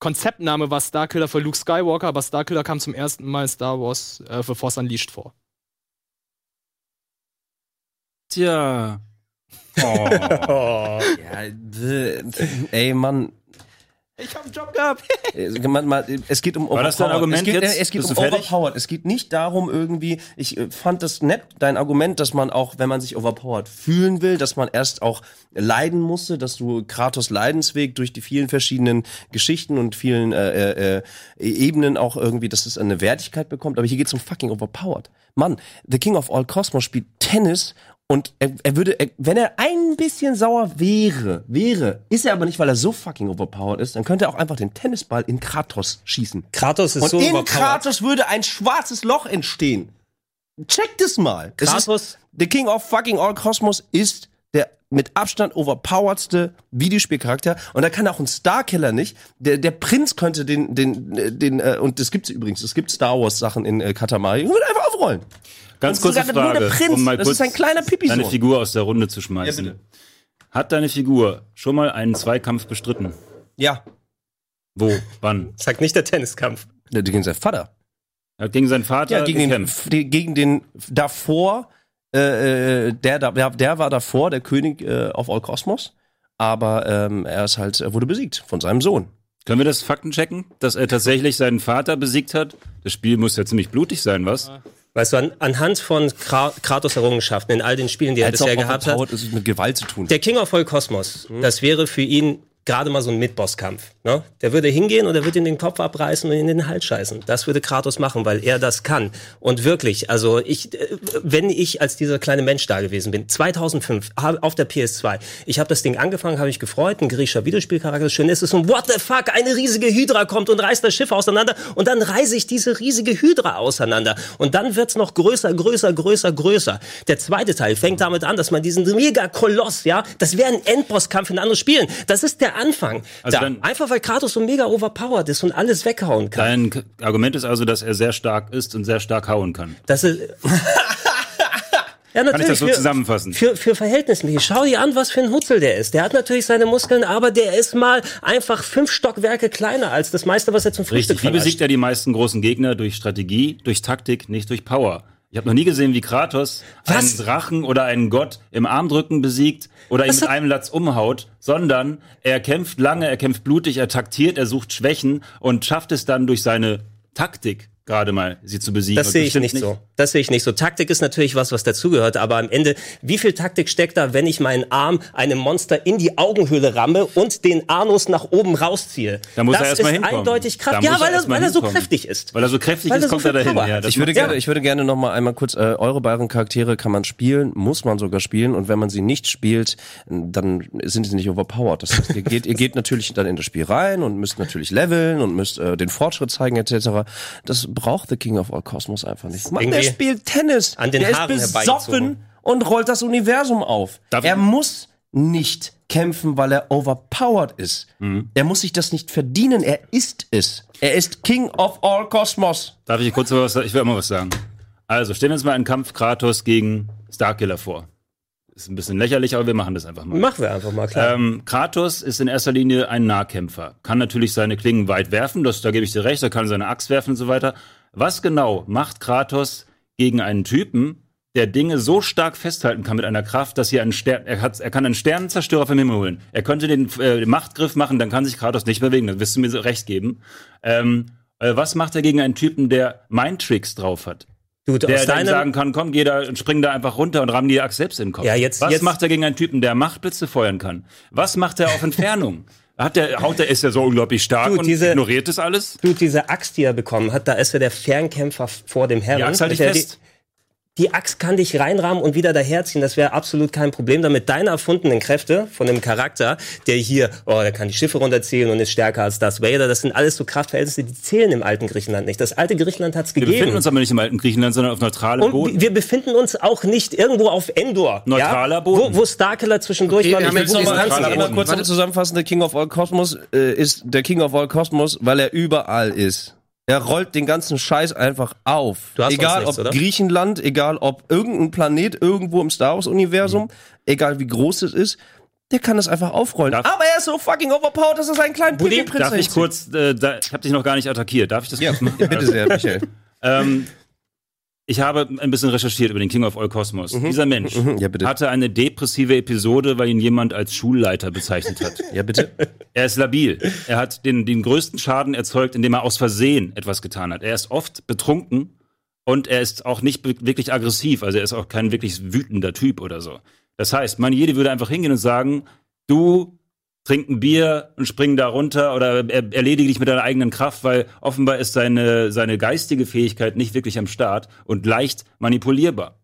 Konzeptname war Starkiller für Luke Skywalker, aber Starkiller kam zum ersten Mal in Star Wars äh, für Force Unleashed vor. Tja. Oh. ja, ey, Mann. Ich hab einen Job gehabt. man, man, es geht um War das dein Argument es geht, jetzt? Es geht Bist um overpowered. Es geht nicht darum irgendwie, ich äh, fand das nett, dein Argument, dass man auch, wenn man sich overpowered fühlen will, dass man erst auch leiden musste, dass du Kratos Leidensweg durch die vielen verschiedenen Geschichten und vielen äh, äh, äh, Ebenen auch irgendwie, dass es eine Wertigkeit bekommt. Aber hier geht's um fucking overpowered. Mann, The King of All Cosmos spielt Tennis und er, er würde, er, wenn er ein bisschen sauer wäre, wäre, ist er aber nicht, weil er so fucking overpowered ist, dann könnte er auch einfach den Tennisball in Kratos schießen. Kratos ist Und so in overpowered. Kratos würde ein schwarzes Loch entstehen. Check das mal. Es Kratos- ist, The King of fucking All Cosmos ist der mit Abstand overpoweredste Videospielcharakter und da kann auch ein Starkiller nicht. Der, der Prinz könnte den, den, äh, den, äh, und das gibt's übrigens, es gibt Star Wars Sachen in äh, Katamari, und einfach aufrollen. Ganz kurze der Frage, Prinz, um mal das kurz ist ein kleiner Pipisohn. deine Figur aus der Runde zu schmeißen. Ja, bitte. Hat deine Figur schon mal einen Zweikampf bestritten? Ja. Wo? Wann? Sagt nicht der Tenniskampf. Der gegen seinen Vater. Er hat gegen seinen Vater Ja, gegen den, gekämpft. gegen den davor, äh, äh, der, der, der war davor der König äh, auf All Cosmos, aber ähm, er ist halt, er wurde besiegt von seinem Sohn. Können wir das Fakten checken, dass er tatsächlich seinen Vater besiegt hat? Das Spiel muss ja ziemlich blutig sein, was? Weißt du, an, anhand von Kra Kratos Errungenschaften in all den Spielen, die er Als bisher gehabt hat, mit Gewalt zu tun. der King of All Kosmos, das wäre für ihn gerade mal so ein Mid-Boss-Kampf. Ne? Der würde hingehen und er würde ihn den Kopf abreißen und in den Hals scheißen. Das würde Kratos machen, weil er das kann. Und wirklich, also ich, äh, wenn ich als dieser kleine Mensch da gewesen bin, 2005 hab- auf der PS2, ich habe das Ding angefangen, habe ich gefreut, ein griechischer Videospielcharakter, schön ist es und what the fuck, eine riesige Hydra kommt und reißt das Schiff auseinander und dann reiße ich diese riesige Hydra auseinander und dann wird's noch größer, größer, größer, größer. Der zweite Teil fängt damit an, dass man diesen Mega-Koloss, ja, das wäre ein Endbosskampf in anderen Spielen. Das ist der Anfang. Also da, dann- einfach weil Kratos so mega overpowered ist und alles weghauen kann. Dein Argument ist also, dass er sehr stark ist und sehr stark hauen kann. Das ist. Ja, natürlich. Kann ich das so für, zusammenfassen? Für, für verhältnismäßig. Schau dir an, was für ein Hutzel der ist. Der hat natürlich seine Muskeln, aber der ist mal einfach fünf Stockwerke kleiner als das meiste, was er zum Frühstück Richtig. Wie besiegt er die meisten großen Gegner? Durch Strategie, durch Taktik, nicht durch Power. Ich habe noch nie gesehen, wie Kratos Was? einen Drachen oder einen Gott im Armdrücken besiegt oder ihn mit hat- einem Latz umhaut, sondern er kämpft lange, er kämpft blutig, er taktiert, er sucht Schwächen und schafft es dann durch seine Taktik gerade mal, sie zu besiegen. Das Und sehe ich nicht so. Das sehe ich nicht so. Taktik ist natürlich was, was dazugehört, aber am Ende, wie viel Taktik steckt da, wenn ich meinen Arm einem Monster in die Augenhöhle ramme und den Anus nach oben rausziehe? Da muss das er erst mal ist hinkommen. eindeutig Da Kraft. muss Ja, weil er, weil er so kräftig ist. Weil er so kräftig Weil ist, er so kommt er dahin. Ja, Ich würde, gerne, ich würde gerne noch mal einmal kurz, äh, eure beiden Charaktere kann man spielen, muss man sogar spielen und wenn man sie nicht spielt, dann sind sie nicht overpowered. Das heißt, ihr geht, ihr geht natürlich dann in das Spiel rein und müsst natürlich leveln und müsst äh, den Fortschritt zeigen etc. Das braucht The King of All Cosmos einfach nicht. Mann, der spielt Tennis, an den der Haaren ist besoffen und rollt das Universum auf. Darf er muss nicht kämpfen, weil er overpowered ist. Er muss sich das nicht verdienen, er ist es. Er ist King of All Cosmos. Darf ich kurz was sagen? Ich will mal was sagen. Also, stellen wir uns mal einen Kampf Kratos gegen Starkiller vor. Ist ein bisschen lächerlich, aber wir machen das einfach mal. Machen wir einfach mal klar. Ähm, Kratos ist in erster Linie ein Nahkämpfer. Kann natürlich seine Klingen weit werfen, das, da gebe ich dir recht, er kann seine Axt werfen und so weiter. Was genau macht Kratos gegen einen Typen, der Dinge so stark festhalten kann mit einer Kraft, dass hier einen Stern, er, hat, er kann einen Sternenzerstörer vom Himmel holen. Er könnte den, äh, den Machtgriff machen, dann kann sich Kratos nicht bewegen, das wirst du mir so recht geben. Ähm, äh, was macht er gegen einen Typen, der Mindtricks drauf hat? Du, Der dann sagen kann, komm, geh da und spring da einfach runter und ramm die Axt selbst in den Kopf. Ja, jetzt- Was jetzt- macht er gegen einen Typen, der Machtblitze feuern kann? Was macht er auf Entfernung? Hat der, haut der, ist er so unglaublich stark Du, und diese- ignoriert das alles? du, diese Axt, die er bekommen hat, da ist er der Fernkämpfer vor dem Herrn. Die Axt halt dich Mit der- fest. Die, die Axt kann dich reinrahmen und wieder daherziehen. Das wäre absolut kein Problem. Damit deine erfundenen Kräfte von dem Charakter, der hier, oh, der kann die Schiffe runterziehen und ist stärker als Darth Vader, das sind alles so Kraftverhältnisse, die zählen im alten Griechenland nicht. Das alte Griechenland hat's Wir befinden gegeben. uns aber nicht im alten Griechenland, sondern auf neutralem Und Boden. wir befinden uns auch nicht irgendwo auf Endor. Neutraler ja? Boden. Wo, wo Starkiller zwischendurch Okay, mal wir haben durch jetzt die noch mal- Distanzen neutraler geht. Boden. kurz Warte. eine zusammenfassende King of All Cosmos äh, ist der King of All Cosmos, weil er überall ist. Er rollt den ganzen Scheiß einfach auf. Du hast egal nichts, ob oder? Griechenland, egal ob irgendein Planet irgendwo im Star Wars Universum, egal wie groß es ist, der kann das einfach aufrollen. Darf- Aber er ist so fucking overpowered, dass er seinen kleinen Buddy, Prinz Darf ich kurz, äh, da, ich habe dich noch gar nicht attackiert. Darf ich das Ja, kurz machen? bitte sehr, Michael. Ähm, ich habe ein bisschen recherchiert über den King of All Cosmos. Dieser Mensch Mhm, ja, hatte eine depressive Episode, weil ihn jemand als Schulleiter bezeichnet hat. Ja, bitte. Er ist labil. Er hat den, den größten Schaden erzeugt, indem er aus Versehen etwas getan hat. Er ist oft betrunken und er ist auch nicht wirklich aggressiv. Also er ist auch kein wirklich wütender Typ oder so. Das heißt, man jede würde einfach hingehen und sagen, du trink ein Bier und spring da runter oder er, erledige dich mit deiner eigenen Kraft, weil offenbar ist seine, seine geistige Fähigkeit nicht wirklich am Start und leicht manipulierbar.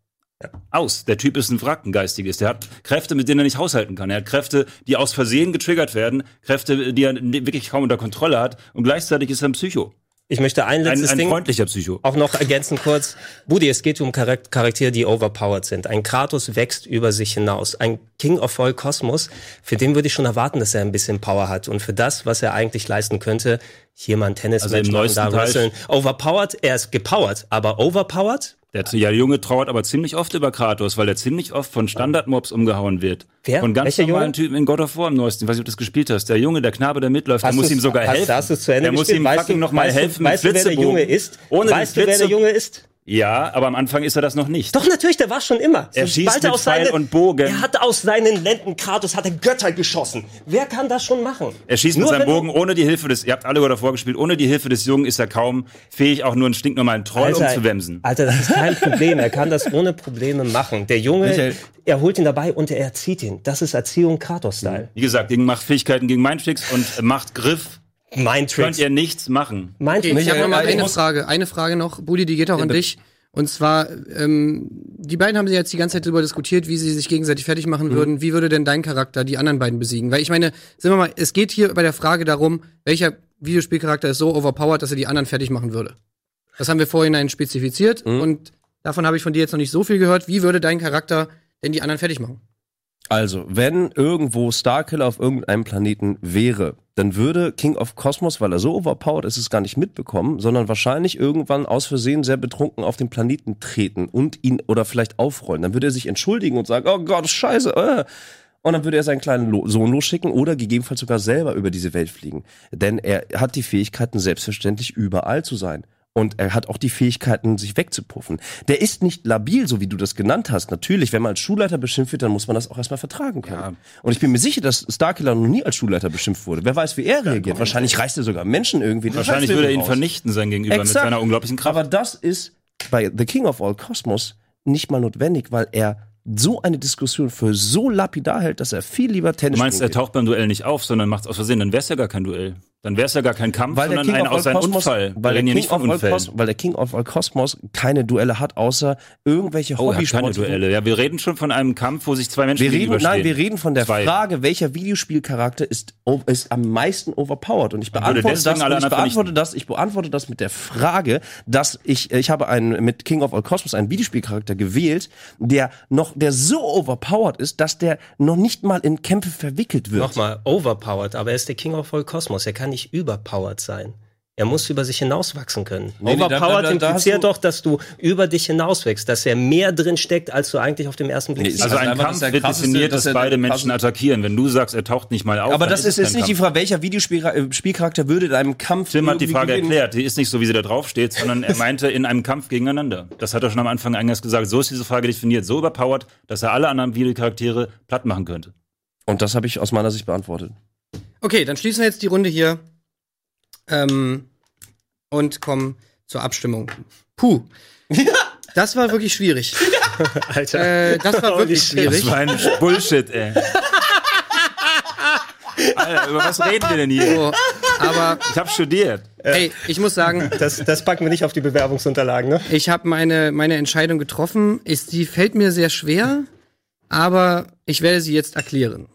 Aus. Der Typ ist ein Wrack, ein geistiges. Der hat Kräfte, mit denen er nicht haushalten kann. Er hat Kräfte, die aus Versehen getriggert werden, Kräfte, die er wirklich kaum unter Kontrolle hat und gleichzeitig ist er ein Psycho. Ich möchte ein Ein, letztes ein Ding freundlicher Psycho. auch noch ergänzen kurz. Budi, es geht um Charak- Charaktere, die overpowered sind. Ein Kratos wächst über sich hinaus. Ein King of all Cosmos, für den würde ich schon erwarten, dass er ein bisschen Power hat. Und für das, was er eigentlich leisten könnte, hier mal ein tennis Also im neuesten da Teil-. Overpowered, er ist gepowert, aber overpowered? Der, ja, der Junge trauert aber ziemlich oft über Kratos, weil er ziemlich oft von Standardmobs umgehauen wird. Wer? Von ganz Welcher normalen Junge? Typen in God of War im neuesten. Ich weiß nicht, ob du das gespielt hast. Der Junge, der Knabe, der mitläuft, der Hast muss du's- ihm sogar hast, helfen. Hast es zu Ende der muss gespielt? ihm Weißt fucking nochmal weißt du- helfen Weißt du, wer der Junge ist? Ohne weißt du, wer der Junge ist? Ja, aber am Anfang ist er das noch nicht. Doch, natürlich, der war schon immer. Er schießt Sobald mit aus Pfeil seinen- und Bogen. Er hat aus seinen Lenden Kratos, hat er Götter geschossen. Wer kann das schon machen? Er schießt mit Nur seinem wenn du- Bogen ohne die Hilfe des, ihr habt alle God of War gespielt, ohne die Hilfe des Jungen ist er kaum fähig, auch nur einen stinknormalen Troll umzuwemsen. Alter, das ist kein Problem. Er kann das ohne Probleme machen. Der Junge, Michael. er holt ihn dabei und er erzieht ihn. Das ist Erziehung Kratos-Style. Wie gesagt, gegen Machtfähigkeiten, gegen Mindtricks und Machtgriff Mein könnt Tricks. ihr nichts machen. Mein Okay, Tricks. ich habe noch mal ich eine muss- Frage. Eine Frage noch, Budi, die geht auch an dich. Und zwar, ähm, die beiden haben sich jetzt die ganze Zeit darüber diskutiert, wie sie sich gegenseitig fertig machen würden. Wie würde denn dein Charakter die anderen beiden besiegen? Weil ich meine, sind wir mal, es geht hier bei der Frage darum, welcher Videospielcharakter ist so overpowered, dass er die anderen fertig machen würde. Das haben wir vorhin spezifiziert und davon habe ich von dir jetzt noch nicht so viel gehört. Wie würde dein Charakter denn die anderen fertig machen? Also, wenn irgendwo Starkiller auf irgendeinem Planeten wäre, dann würde King of Cosmos, weil er so overpowered ist, es gar nicht mitbekommen, sondern wahrscheinlich irgendwann aus Versehen sehr betrunken auf den Planeten treten und ihn oder vielleicht aufrollen. Dann würde er sich entschuldigen und sagen, oh Gott, scheiße. Äh. Und dann würde er seinen kleinen Sohn losschicken oder gegebenenfalls sogar selber über diese Welt fliegen. Denn er hat die Fähigkeiten, selbstverständlich überall zu sein. Und er hat auch die Fähigkeiten, sich wegzupuffen. Der ist nicht labil, so wie du das genannt hast. Natürlich, wenn man als Schulleiter beschimpft wird, dann muss man das auch erstmal vertragen können. Und ich bin mir sicher, dass Starkiller noch nie als Schulleiter beschimpft wurde. Wer weiß, wie er reagiert. Wahrscheinlich reißt er sogar Menschen irgendwie. Wahrscheinlich würde er ihn raus. vernichten, sein Gegenüber, mit Exakt. seiner unglaublichen Kraft. Aber das ist bei The King of All Cosmos nicht mal notwendig, weil er so eine Diskussion für so lapidar hält, dass er viel lieber Tennis Du meinst, er taucht beim Duell nicht auf, sondern macht es aus Versehen. Dann wäre es ja gar kein Duell. Dann wäre es ja gar kein Kampf, weil der sondern King ein of All aus einem Cosmos, Unfall. weil der King of All Unfällen. Cos, weil der King of All Cosmos keine Duelle hat, außer irgendwelche Oh, er hat keine Hobbysportler. Duelle. Ja, wir reden schon von einem Kampf, wo sich zwei Menschen Wir reden, nein, gegenüberstehen. wir reden von der Zwei. Frage, welcher Videospielcharakter ist, ist am meisten overpowered. Und ich beantworte das, und ich beantworte das, ich beantworte das mit der Frage, dass ich, ich habe einen, mit King of All Cosmos einen Videospielcharakter gewählt, der noch, der so overpowered ist, dass der noch nicht mal in Kämpfe verwickelt wird. Nochmal, overpowered, aber er ist der King of all Cosmos. Er kann nicht überpowered sein. Er muss über sich hinauswachsen können. Nee, nee, Overpowered da- da- da impliziert du- doch, dass du über dich hinauswächst, dass er mehr drin steckt, als du eigentlich auf dem ersten Blick Nee, siehst. Also Also ein Kampf wird definiert, dass dass beide Menschen attackieren. Wenn du sagst, er taucht nicht mal auf, Aber das ist, ist nicht die Kampf. Frage, welcher Videospielcharakter würde in einem Kampf. Tim hat die Frage gewinnen? erklärt. Die ist nicht so, wie sie da drauf steht, sondern er meinte in einem Kampf gegeneinander. Das hat er schon am Anfang eingangs gesagt. So ist diese Frage definiert. So überpowered, dass er alle anderen Videocharaktere platt machen könnte. Und das habe ich aus meiner Sicht beantwortet. Okay, dann schließen wir jetzt die Runde hier ähm, und kommen zur Abstimmung. Puh. Das war wirklich schwierig. Alter. Äh, das war wirklich schwierig. Das war ein Bullshit, ey. Alter, über was reden wir denn hier? So, aber Ich habe studiert. ey, ich muss sagen, Das, das packen wir nicht auf die Bewerbungsunterlagen, ne? ich habe meine, meine Entscheidung getroffen. Ist, die fällt mir sehr schwer, aber ich werde sie jetzt erklären.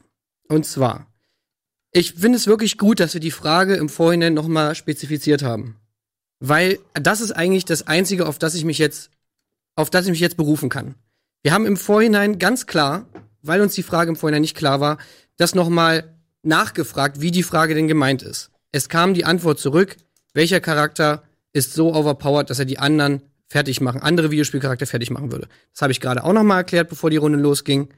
Und zwar, ich finde es wirklich gut, dass wir die Frage im Vorhinein nochmal spezifiziert haben. Weil das ist eigentlich das Einzige, auf das ich mich jetzt, auf das ich mich jetzt berufen kann. Wir haben im Vorhinein ganz klar, weil uns die Frage im Vorhinein nicht klar war, das nochmal nachgefragt, wie die Frage denn gemeint ist. Es kam die Antwort zurück, welcher Charakter ist so overpowered, dass er die anderen fertig machen, andere Videospielcharakter fertig machen würde. Das habe ich gerade auch nochmal erklärt, bevor die Runde losging.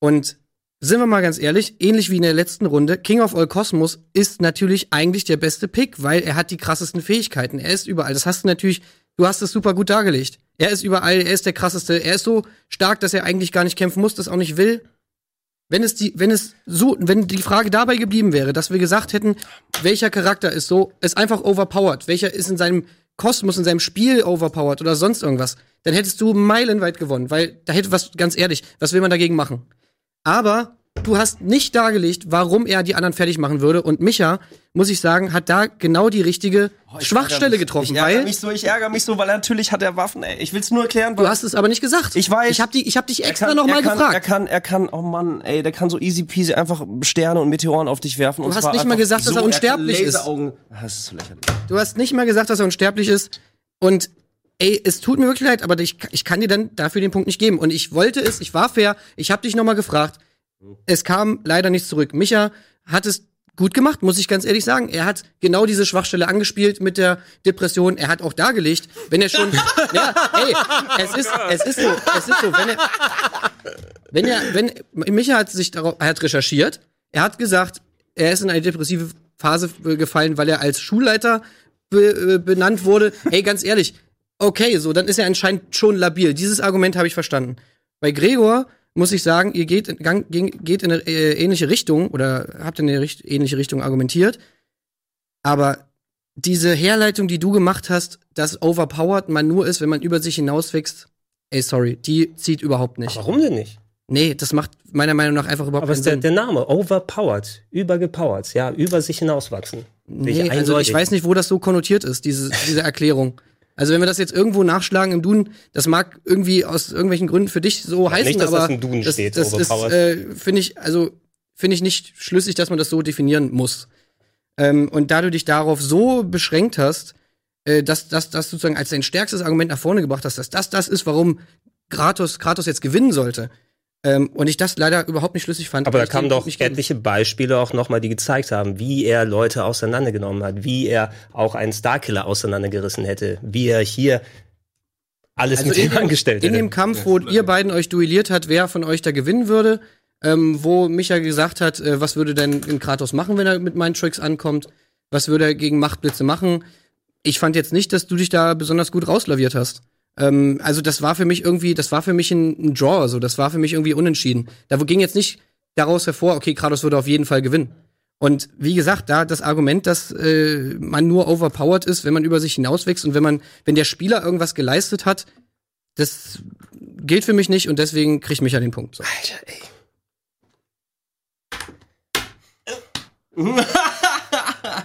Und sind wir mal ganz ehrlich, ähnlich wie in der letzten Runde, King of All Cosmos ist natürlich eigentlich der beste Pick, weil er hat die krassesten Fähigkeiten. Er ist überall. Das hast du natürlich, du hast es super gut dargelegt. Er ist überall, er ist der krasseste, er ist so stark, dass er eigentlich gar nicht kämpfen muss, das auch nicht will. Wenn es die, wenn es so, wenn die Frage dabei geblieben wäre, dass wir gesagt hätten, welcher Charakter ist so, ist einfach overpowered, welcher ist in seinem Kosmos, in seinem Spiel overpowered oder sonst irgendwas, dann hättest du meilenweit gewonnen, weil da hätte was, ganz ehrlich, was will man dagegen machen? Aber du hast nicht dargelegt, warum er die anderen fertig machen würde. Und Micha, muss ich sagen, hat da genau die richtige Schwachstelle getroffen, Ich ärgere weil mich so, ich ärgere mich so, weil natürlich hat er Waffen, ey. Ich will's nur erklären, du hast es aber nicht gesagt. Ich weiß. Ich habe hab dich extra kann- noch mal kann, gefragt. Er kann, er kann, oh Mann, ey, der kann so easy peasy einfach Sterne und Meteoren auf dich werfen. Du hast nicht mal gesagt, dass er unsterblich ist. Laseraugen. Das ist so lächerlich. Du hast nicht mal gesagt, dass er unsterblich ist. Und ey, es tut mir wirklich leid, aber ich, ich kann dir dann dafür den Punkt nicht geben. Und ich wollte es, ich war fair, ich habe dich noch mal gefragt. Es kam leider nichts zurück. Micha hat es gut gemacht, muss ich ganz ehrlich sagen. Er hat genau diese Schwachstelle angespielt mit der Depression. Er hat auch dargelegt, wenn er schon, ja, ey, es ist, es ist so, es ist so, wenn er, wenn er, wenn, Micha hat sich darauf, er hat recherchiert, er hat gesagt, er ist in eine depressive Phase gefallen, weil er als Schulleiter be, äh, benannt wurde. Ey, ganz ehrlich, okay, so, dann ist er anscheinend schon labil. Dieses Argument habe ich verstanden. Bei Gregor muss ich sagen, ihr geht geht in eine äh, ähnliche Richtung oder habt in eine ähnliche Richtung argumentiert. Aber diese Herleitung, die du gemacht hast, dass overpowered man nur ist, wenn man über sich hinauswächst, ey, sorry, die zieht überhaupt nicht. Warum denn nicht? Nee, das macht meiner Meinung nach einfach überhaupt Aber keinen ist der, Sinn. der Name, overpowered, übergepowert, ja, über sich hinauswachsen. Nee, also ich weiß nicht, wo das so konnotiert ist, diese, diese Erklärung. Also wenn wir das jetzt irgendwo nachschlagen im Duden, das mag irgendwie aus irgendwelchen Gründen für dich so heißen, nicht, dass aber das im Duden steht, das ist, äh, finde ich, also finde ich nicht schlüssig, dass man das so definieren muss. Ähm, und da du dich darauf so beschränkt hast, äh, dass dass das sozusagen als dein stärkstes Argument nach vorne gebracht hast, dass das das ist, warum Kratos Kratos jetzt gewinnen sollte. Ähm, und ich das leider überhaupt nicht schlüssig fand. Aber da kamen doch etliche Beispiele auch nochmal, die gezeigt haben, wie er Leute auseinandergenommen hat, wie er auch einen Starkiller auseinandergerissen hätte, wie er hier alles Also mit in ihm dem, angestellt in hätte. dem Kampf, wo ihr beiden euch duelliert hat, wer von euch da gewinnen würde, ähm, wo Micha gesagt hat, äh, was würde denn in Kratos machen, wenn er mit meinen Tricks ankommt, was würde er gegen Machtblitze machen. Ich fand jetzt nicht, dass du dich da besonders gut rauslaviert hast. Ähm, also das war für mich irgendwie, das war für mich ein, ein Draw, so das war für mich irgendwie unentschieden. Da ging jetzt nicht daraus hervor, okay, Kratos würde auf jeden Fall gewinnen. Und wie gesagt, da das Argument, dass äh, man nur overpowered ist, wenn man über sich hinauswächst und wenn man, wenn der Spieler irgendwas geleistet hat, das gilt für mich nicht und deswegen kriegt mich ja den Punkt. So. Alter, ey.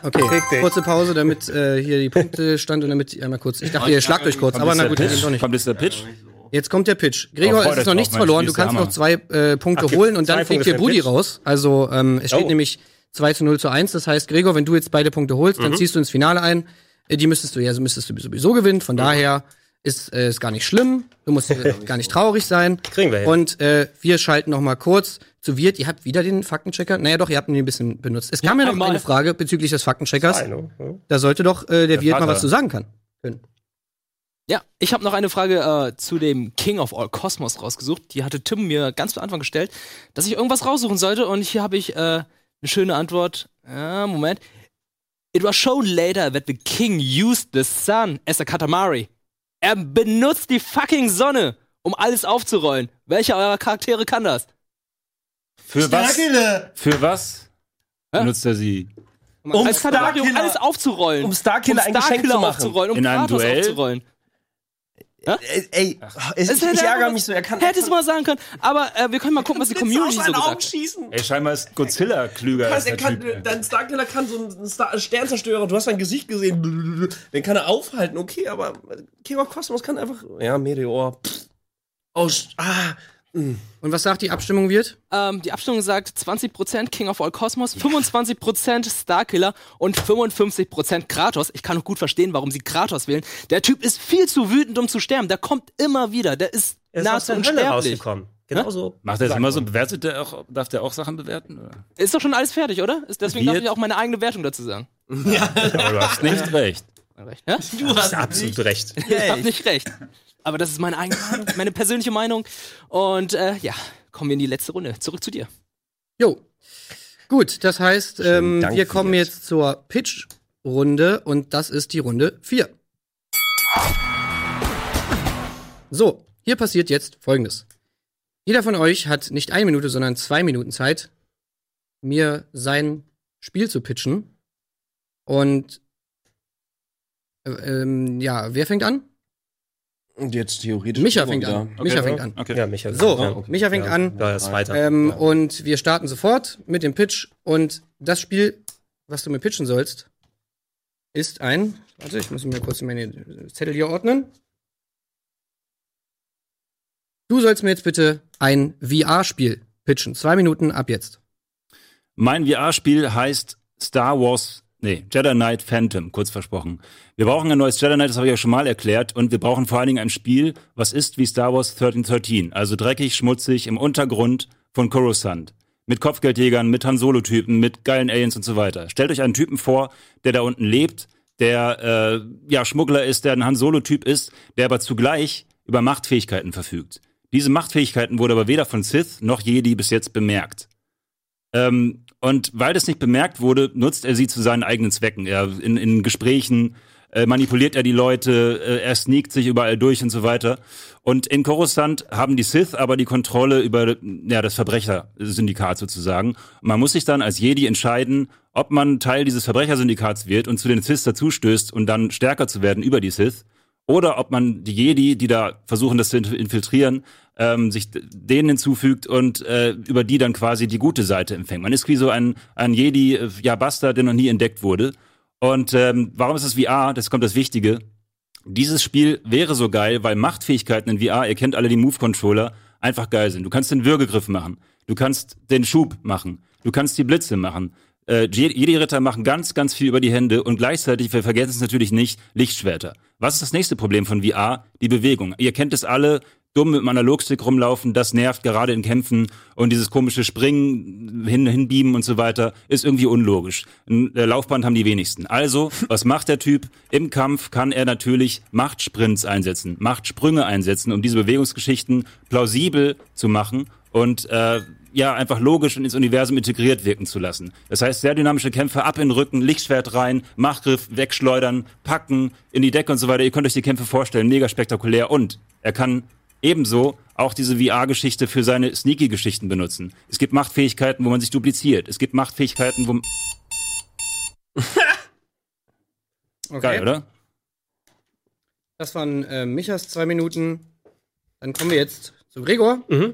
Okay, kurze Pause, damit äh, hier die Punkte stand und damit einmal kurz. Ich dachte, ihr schlagt euch kurz, aber na gut, eben doch nicht. Kommt jetzt der Pitch? Jetzt kommt der Pitch. Gregor, es ist noch nichts verloren. Du kannst noch zwei äh, Punkte Ach, holen und dann fliegt der den Budi raus. Also ähm, es steht Oh. nämlich 2 zu 0 zu 1. Das heißt, Gregor, wenn du jetzt beide Punkte holst, Mhm. dann ziehst du ins Finale ein. Äh, Die müsstest du ja, müsstest du sowieso gewinnen. Mhm. Von daher Ist, äh, ist gar nicht schlimm. Du musst äh, gar nicht traurig sein. Kriegen wir hin. Und äh, wir schalten noch mal kurz zu Wirt. Ihr habt wieder den Faktenchecker. Naja, doch, ihr habt ihn ein bisschen benutzt. Es kam ja, noch einmal. eine Frage bezüglich des Faktencheckers. Hallo. Da sollte doch äh, der, Wirt mal Vater. was zu sagen kann. können. Ja, ich habe noch eine Frage äh, zu dem King of All Cosmos rausgesucht. Die hatte Tim mir ganz zu Anfang gestellt, dass ich irgendwas raussuchen sollte. Und hier habe ich äh, eine schöne Antwort. Ja, Moment. It was shown later that the king used the sun as a katamari. Er benutzt die fucking Sonne, um alles aufzurollen. Welcher eurer Charaktere kann das? Für was? Starkiller! Für was Hä? benutzt er sie? Um Als um Starkiller- alles aufzurollen. um Starkiller ein Geschenk zu machen. aufzurollen, um In einem Kratos Duell? aufzurollen. Ey, ey es, Das ich, hätte ich er ärgere mich so, er kann Hättest du mal sagen können. Aber äh, wir können mal gucken, was die Community so gesagt hat. schießen. Ey, scheinbar ist Godzilla klüger als er der kann, Typ. dein Starkiller kann so einen Star Sternzerstörer, du hast sein Gesicht gesehen, den kann er aufhalten, okay, aber King of Cosmos kann einfach, ja, Meteor, pff, oh, ah, Und was sagt die Abstimmung, Wirt? Ähm, die Abstimmung sagt 20% King of All Cosmos, 25% Starkiller und 55% Kratos. Ich kann auch gut verstehen, warum sie Kratos wählen. Der Typ ist viel zu wütend, um zu sterben. Der kommt immer wieder. Der ist Er ist nahezu unsterblich. rausgekommen. Genauso. Macht er das immer so? Bewertet der auch, darf der auch Sachen bewerten? Oder? Ist doch schon alles fertig, oder? Ist, deswegen Wird- darf ich auch meine eigene Wertung dazu sagen. Aber du hast nicht recht. Recht, ja? du hast Absolut recht. Ich hab nicht recht. Aber das ist meine eigene Meinung, meine persönliche Meinung. Und äh, ja, kommen wir in die letzte Runde. Zurück zu dir. Jo. Gut, das heißt, ähm, wir kommen jetzt zur Pitch-Runde und das ist die Runde 4. So, hier passiert jetzt folgendes. Jeder von euch hat nicht eine Minute, sondern zwei Minuten Zeit, mir sein Spiel zu pitchen. Und äh, ähm, ja, wer fängt an? Und jetzt theoretisch. Micha fängt an. Micha fängt an. Okay. Ja, Micha. So, ja. Micha fängt ja. an. Ja, ist weiter. Ähm, ja. Und wir starten sofort mit dem Pitch. Und das Spiel, was du mir pitchen sollst, ist ein. Warte, ich muss mir kurz meine Zettel hier ordnen. Du sollst mir jetzt bitte ein VR-Spiel pitchen. Zwei Minuten ab jetzt. Mein VR-Spiel heißt Star Wars, nee, Jedi Knight Phantom, kurz versprochen. Wir brauchen ein neues Jedi Knight, das habe ich ja schon mal erklärt, und wir brauchen vor allen Dingen ein Spiel, was ist wie Star Wars 1313, also dreckig, schmutzig, im Untergrund von Coruscant. Mit Kopfgeldjägern, mit Han Solo-Typen, mit geilen Aliens und so weiter. Stellt euch einen Typen vor, der da unten lebt, der äh, ja Schmuggler ist, der ein Han Solo-Typ ist, der aber zugleich über Machtfähigkeiten verfügt. Diese Machtfähigkeiten wurde aber weder von Sith noch Jedi bis jetzt bemerkt. Ähm, und weil das nicht bemerkt wurde, nutzt er sie zu seinen eigenen Zwecken. Er in, in Gesprächen äh, manipuliert er die Leute, äh, er sneakt sich überall durch und so weiter. Und in Coruscant haben die Sith aber die Kontrolle über ja, das Verbrechersyndikat sozusagen. Und man muss sich dann als Jedi entscheiden, ob man Teil dieses Verbrechersyndikats wird und zu den Sith dazustößt und dann stärker zu werden über die Sith. Oder ob man die Jedi, die da versuchen, das zu inf- infiltrieren, ähm, sich denen hinzufügt und äh, über die dann quasi die gute Seite empfängt. Man ist wie so ein, ein Jedi, äh, ja, Bastard, der noch nie entdeckt wurde. Und ähm, warum ist es VR? Das kommt das Wichtige. Dieses Spiel wäre so geil, weil Machtfähigkeiten in VR, ihr kennt alle die Move-Controller, einfach geil sind. Du kannst den Würgegriff machen, du kannst den Schub machen, du kannst die Blitze machen. Äh, Je- Jedi-Ritter machen ganz, ganz viel über die Hände und gleichzeitig, wir vergessen es natürlich nicht, Lichtschwerter. Was ist das nächste Problem von VR? Die Bewegung. Ihr kennt es alle, dumm mit dem Analogstick rumlaufen, das nervt gerade in Kämpfen und dieses komische Springen, hin, hinbieben und so weiter, ist irgendwie unlogisch. Ein Laufband haben die wenigsten. Also, was macht der Typ? Im Kampf kann er natürlich Machtsprints einsetzen, Machtsprünge einsetzen, um diese Bewegungsgeschichten plausibel zu machen und äh, ja, einfach logisch und ins Universum integriert wirken zu lassen. Das heißt, sehr dynamische Kämpfe, ab in den Rücken, Lichtschwert rein, Machgriff, wegschleudern, packen, in die Decke und so weiter. Ihr könnt euch die Kämpfe vorstellen, mega spektakulär. Und er kann ebenso auch diese VR-Geschichte für seine Sneaky-Geschichten benutzen. Es gibt Machtfähigkeiten, wo man sich dupliziert. Es gibt Machtfähigkeiten, wo... Okay. Geil, oder? Das waren äh, Michas zwei Minuten. Dann kommen wir jetzt zu Gregor. Mhm.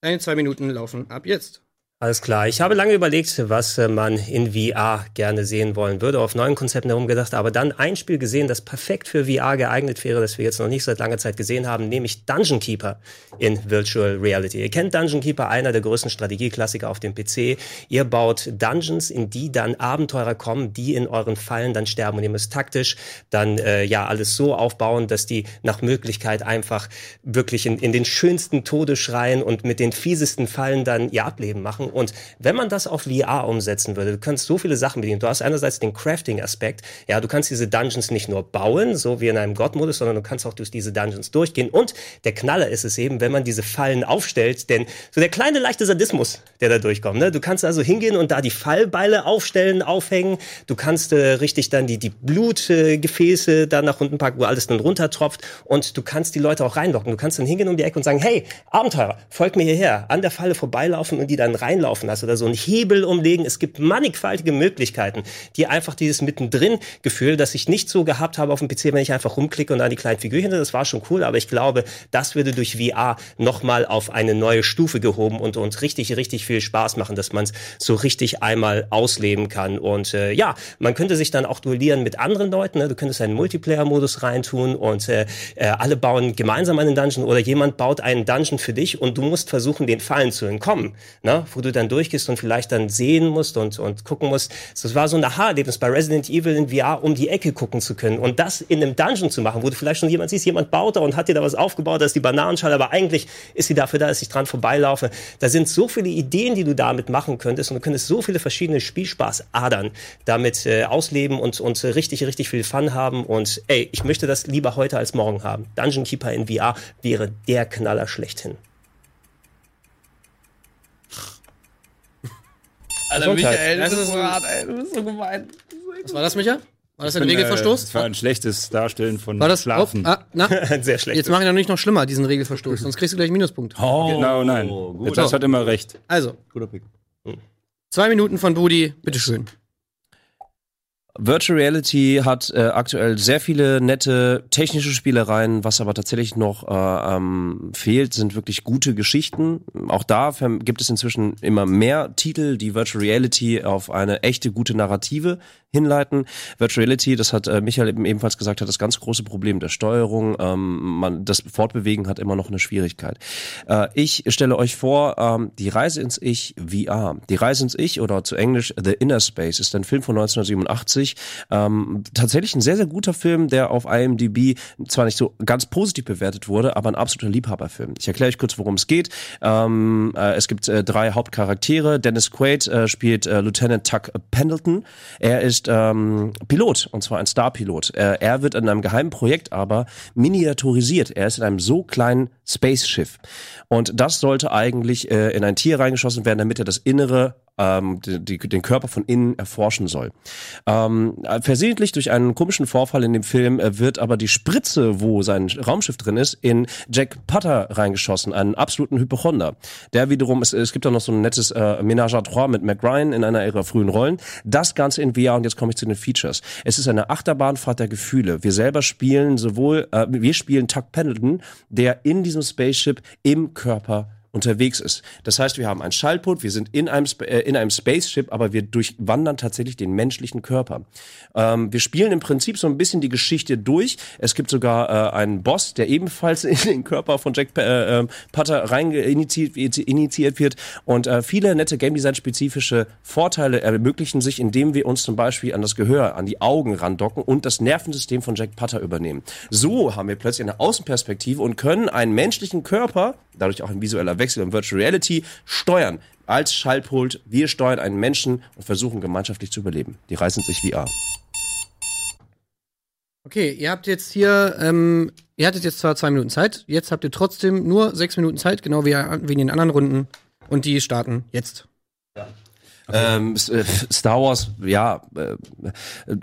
Deine zwei Minuten laufen ab jetzt. Alles klar. Ich habe lange überlegt, was äh, man in VR gerne sehen wollen würde, auf neuen Konzepten herumgedacht, aber dann ein Spiel gesehen, das perfekt für VR geeignet wäre, das wir jetzt noch nicht seit langer Zeit gesehen haben, nämlich Dungeon Keeper in Virtual Reality. Ihr kennt Dungeon Keeper, einer der größten Strategieklassiker auf dem PC. Ihr baut Dungeons, in die dann Abenteurer kommen, die in euren Fallen dann sterben und ihr müsst taktisch dann äh, ja alles so aufbauen, dass die nach Möglichkeit einfach wirklich in, in den schönsten Tode schreien und mit den fiesesten Fallen dann ihr Ableben machen. Und wenn man das auf VR umsetzen würde, du kannst so viele Sachen bedienen. Du hast einerseits den Crafting-Aspekt. Ja, du kannst diese Dungeons nicht nur bauen, so wie in einem God-Modus, sondern du kannst auch durch diese Dungeons durchgehen. Und der Knaller ist es eben, wenn man diese Fallen aufstellt, denn so der kleine leichte Sadismus, der da durchkommt. Ne? Du kannst also hingehen und da die Fallbeile aufstellen, aufhängen. Du kannst äh, richtig dann die, die Blutgefäße äh, da nach unten packen, wo alles dann runtertropft. Und du kannst die Leute auch reinlocken. Du kannst dann hingehen um die Ecke und sagen, hey, Abenteurer, folgt mir hierher. An der Falle vorbeilaufen und die dann rein reinlaufen lassen oder so einen Hebel umlegen. Es gibt mannigfaltige Möglichkeiten, die einfach dieses mittendrin-Gefühl, das ich nicht so gehabt habe auf dem PC, wenn ich einfach rumklicke und an die kleinen Figürchen, das war schon cool, aber ich glaube, das würde durch VR nochmal auf eine neue Stufe gehoben und uns richtig, richtig viel Spaß machen, dass man es so richtig einmal ausleben kann. Und äh, ja, man könnte sich dann auch duellieren mit anderen Leuten. Ne? Du könntest einen Multiplayer-Modus reintun und äh, äh, alle bauen gemeinsam einen Dungeon oder jemand baut einen Dungeon für dich und du musst versuchen, den Fallen zu entkommen, ne? wo du dann durchgehst und vielleicht dann sehen musst und, und gucken musst. Das war so ein Aha-Erlebnis bei Resident Evil in VR, um die Ecke gucken zu können. Und das in einem Dungeon zu machen, wo du vielleicht schon jemand siehst, jemand baut da und hat dir da was aufgebaut, da ist die Bananenschale, aber eigentlich ist sie dafür da, dass ich dran vorbeilaufe. Da sind so viele Ideen, die du damit machen könntest und du könntest so viele verschiedene Spielspaßadern damit äh, ausleben und, und richtig, richtig viel Fun haben. Und ey, ich möchte das lieber heute als morgen haben. Dungeon Keeper in VR wäre der Knaller schlechthin. Alter, Michael, du bist so hart, ey. Du bist so gemein. Was war das, Micha? War das ein bin, äh, Regelverstoß? Das war ein schlechtes Darstellen von war das Schlafen. Oh, ah, na, Sehr schlecht. jetzt mache ich noch nicht noch schlimmer, diesen Regelverstoß, sonst kriegst du gleich einen Minuspunkt. Genau, nein. gut. Das hat immer recht. Also, Guter Pick. zwei Minuten von Budi, bitteschön. Virtual Reality hat äh, aktuell sehr viele nette technische Spielereien, was aber tatsächlich noch äh, ähm, fehlt, sind wirklich gute Geschichten. Auch da gibt es inzwischen immer mehr Titel, die Virtual Reality auf eine echte gute Narrative hinleiten. Virtual Reality, das hat äh, Michael eben ebenfalls gesagt, hat das ganz große Problem der Steuerung. Ähm, man, das Fortbewegen hat immer noch eine Schwierigkeit. Äh, ich stelle euch vor, ähm, die Reise ins Ich VR. Die Reise ins Ich oder zu Englisch The Inner Space ist ein Film von 1987. Ähm, tatsächlich ein sehr, sehr guter Film, der auf IMDb zwar nicht so ganz positiv bewertet wurde, aber ein absoluter Liebhaberfilm. Ich erkläre euch kurz, worum es geht. Ähm, äh, es gibt äh, drei Hauptcharaktere. Dennis Quaid äh, spielt äh, Lieutenant Tuck Pendleton. Er ist ähm, Pilot, und zwar ein Starpilot. Äh, er wird in einem geheimen Projekt aber miniaturisiert. Er ist in einem so kleinen Spaceschiff. Und das sollte eigentlich äh, in ein Tier reingeschossen werden, damit er das Innere ähm, die, den Körper von innen erforschen soll. Ähm, äh, versehentlich durch einen komischen Vorfall in dem Film äh, wird aber die Spritze, wo sein Raumschiff drin ist, in Jack Potter reingeschossen, einen absoluten Hypochonder. Der wiederum, es, es gibt da noch so ein nettes äh, Ménage à trois mit Mac Ryan in einer ihrer frühen Rollen. Das Ganze in VR und jetzt komme ich zu den Features. Es ist eine Achterbahnfahrt der Gefühle. Wir selber spielen sowohl, äh, wir spielen Tuck Pendleton, der in diesem Spaceship im Körper unterwegs ist. Das heißt, wir haben einen Schaltput, wir sind in einem, äh, in einem Spaceship, aber wir durchwandern tatsächlich den menschlichen Körper. Ähm, wir spielen im Prinzip so ein bisschen die Geschichte durch. Es gibt sogar äh, einen Boss, der ebenfalls in den Körper von Jack äh, äh, Potter rein initiiert, initiiert wird. Und äh, viele nette Game Design spezifische Vorteile ermöglichen sich, indem wir uns zum Beispiel an das Gehör, an die Augen randocken und das Nervensystem von Jack Potter übernehmen. So haben wir plötzlich eine Außenperspektive und können einen menschlichen Körper, dadurch auch ein visueller Wechsel in Virtual Reality, steuern. Als Schallpult, wir steuern einen Menschen und versuchen gemeinschaftlich zu überleben. Die Reise ins sich VR. Okay, ihr habt jetzt hier, ähm, ihr hattet jetzt zwar zwei Minuten Zeit, jetzt habt ihr trotzdem nur sechs Minuten Zeit, genau wie, wie in den anderen Runden. Und die starten jetzt. Ähm, S- äh, Star Wars, ja, äh,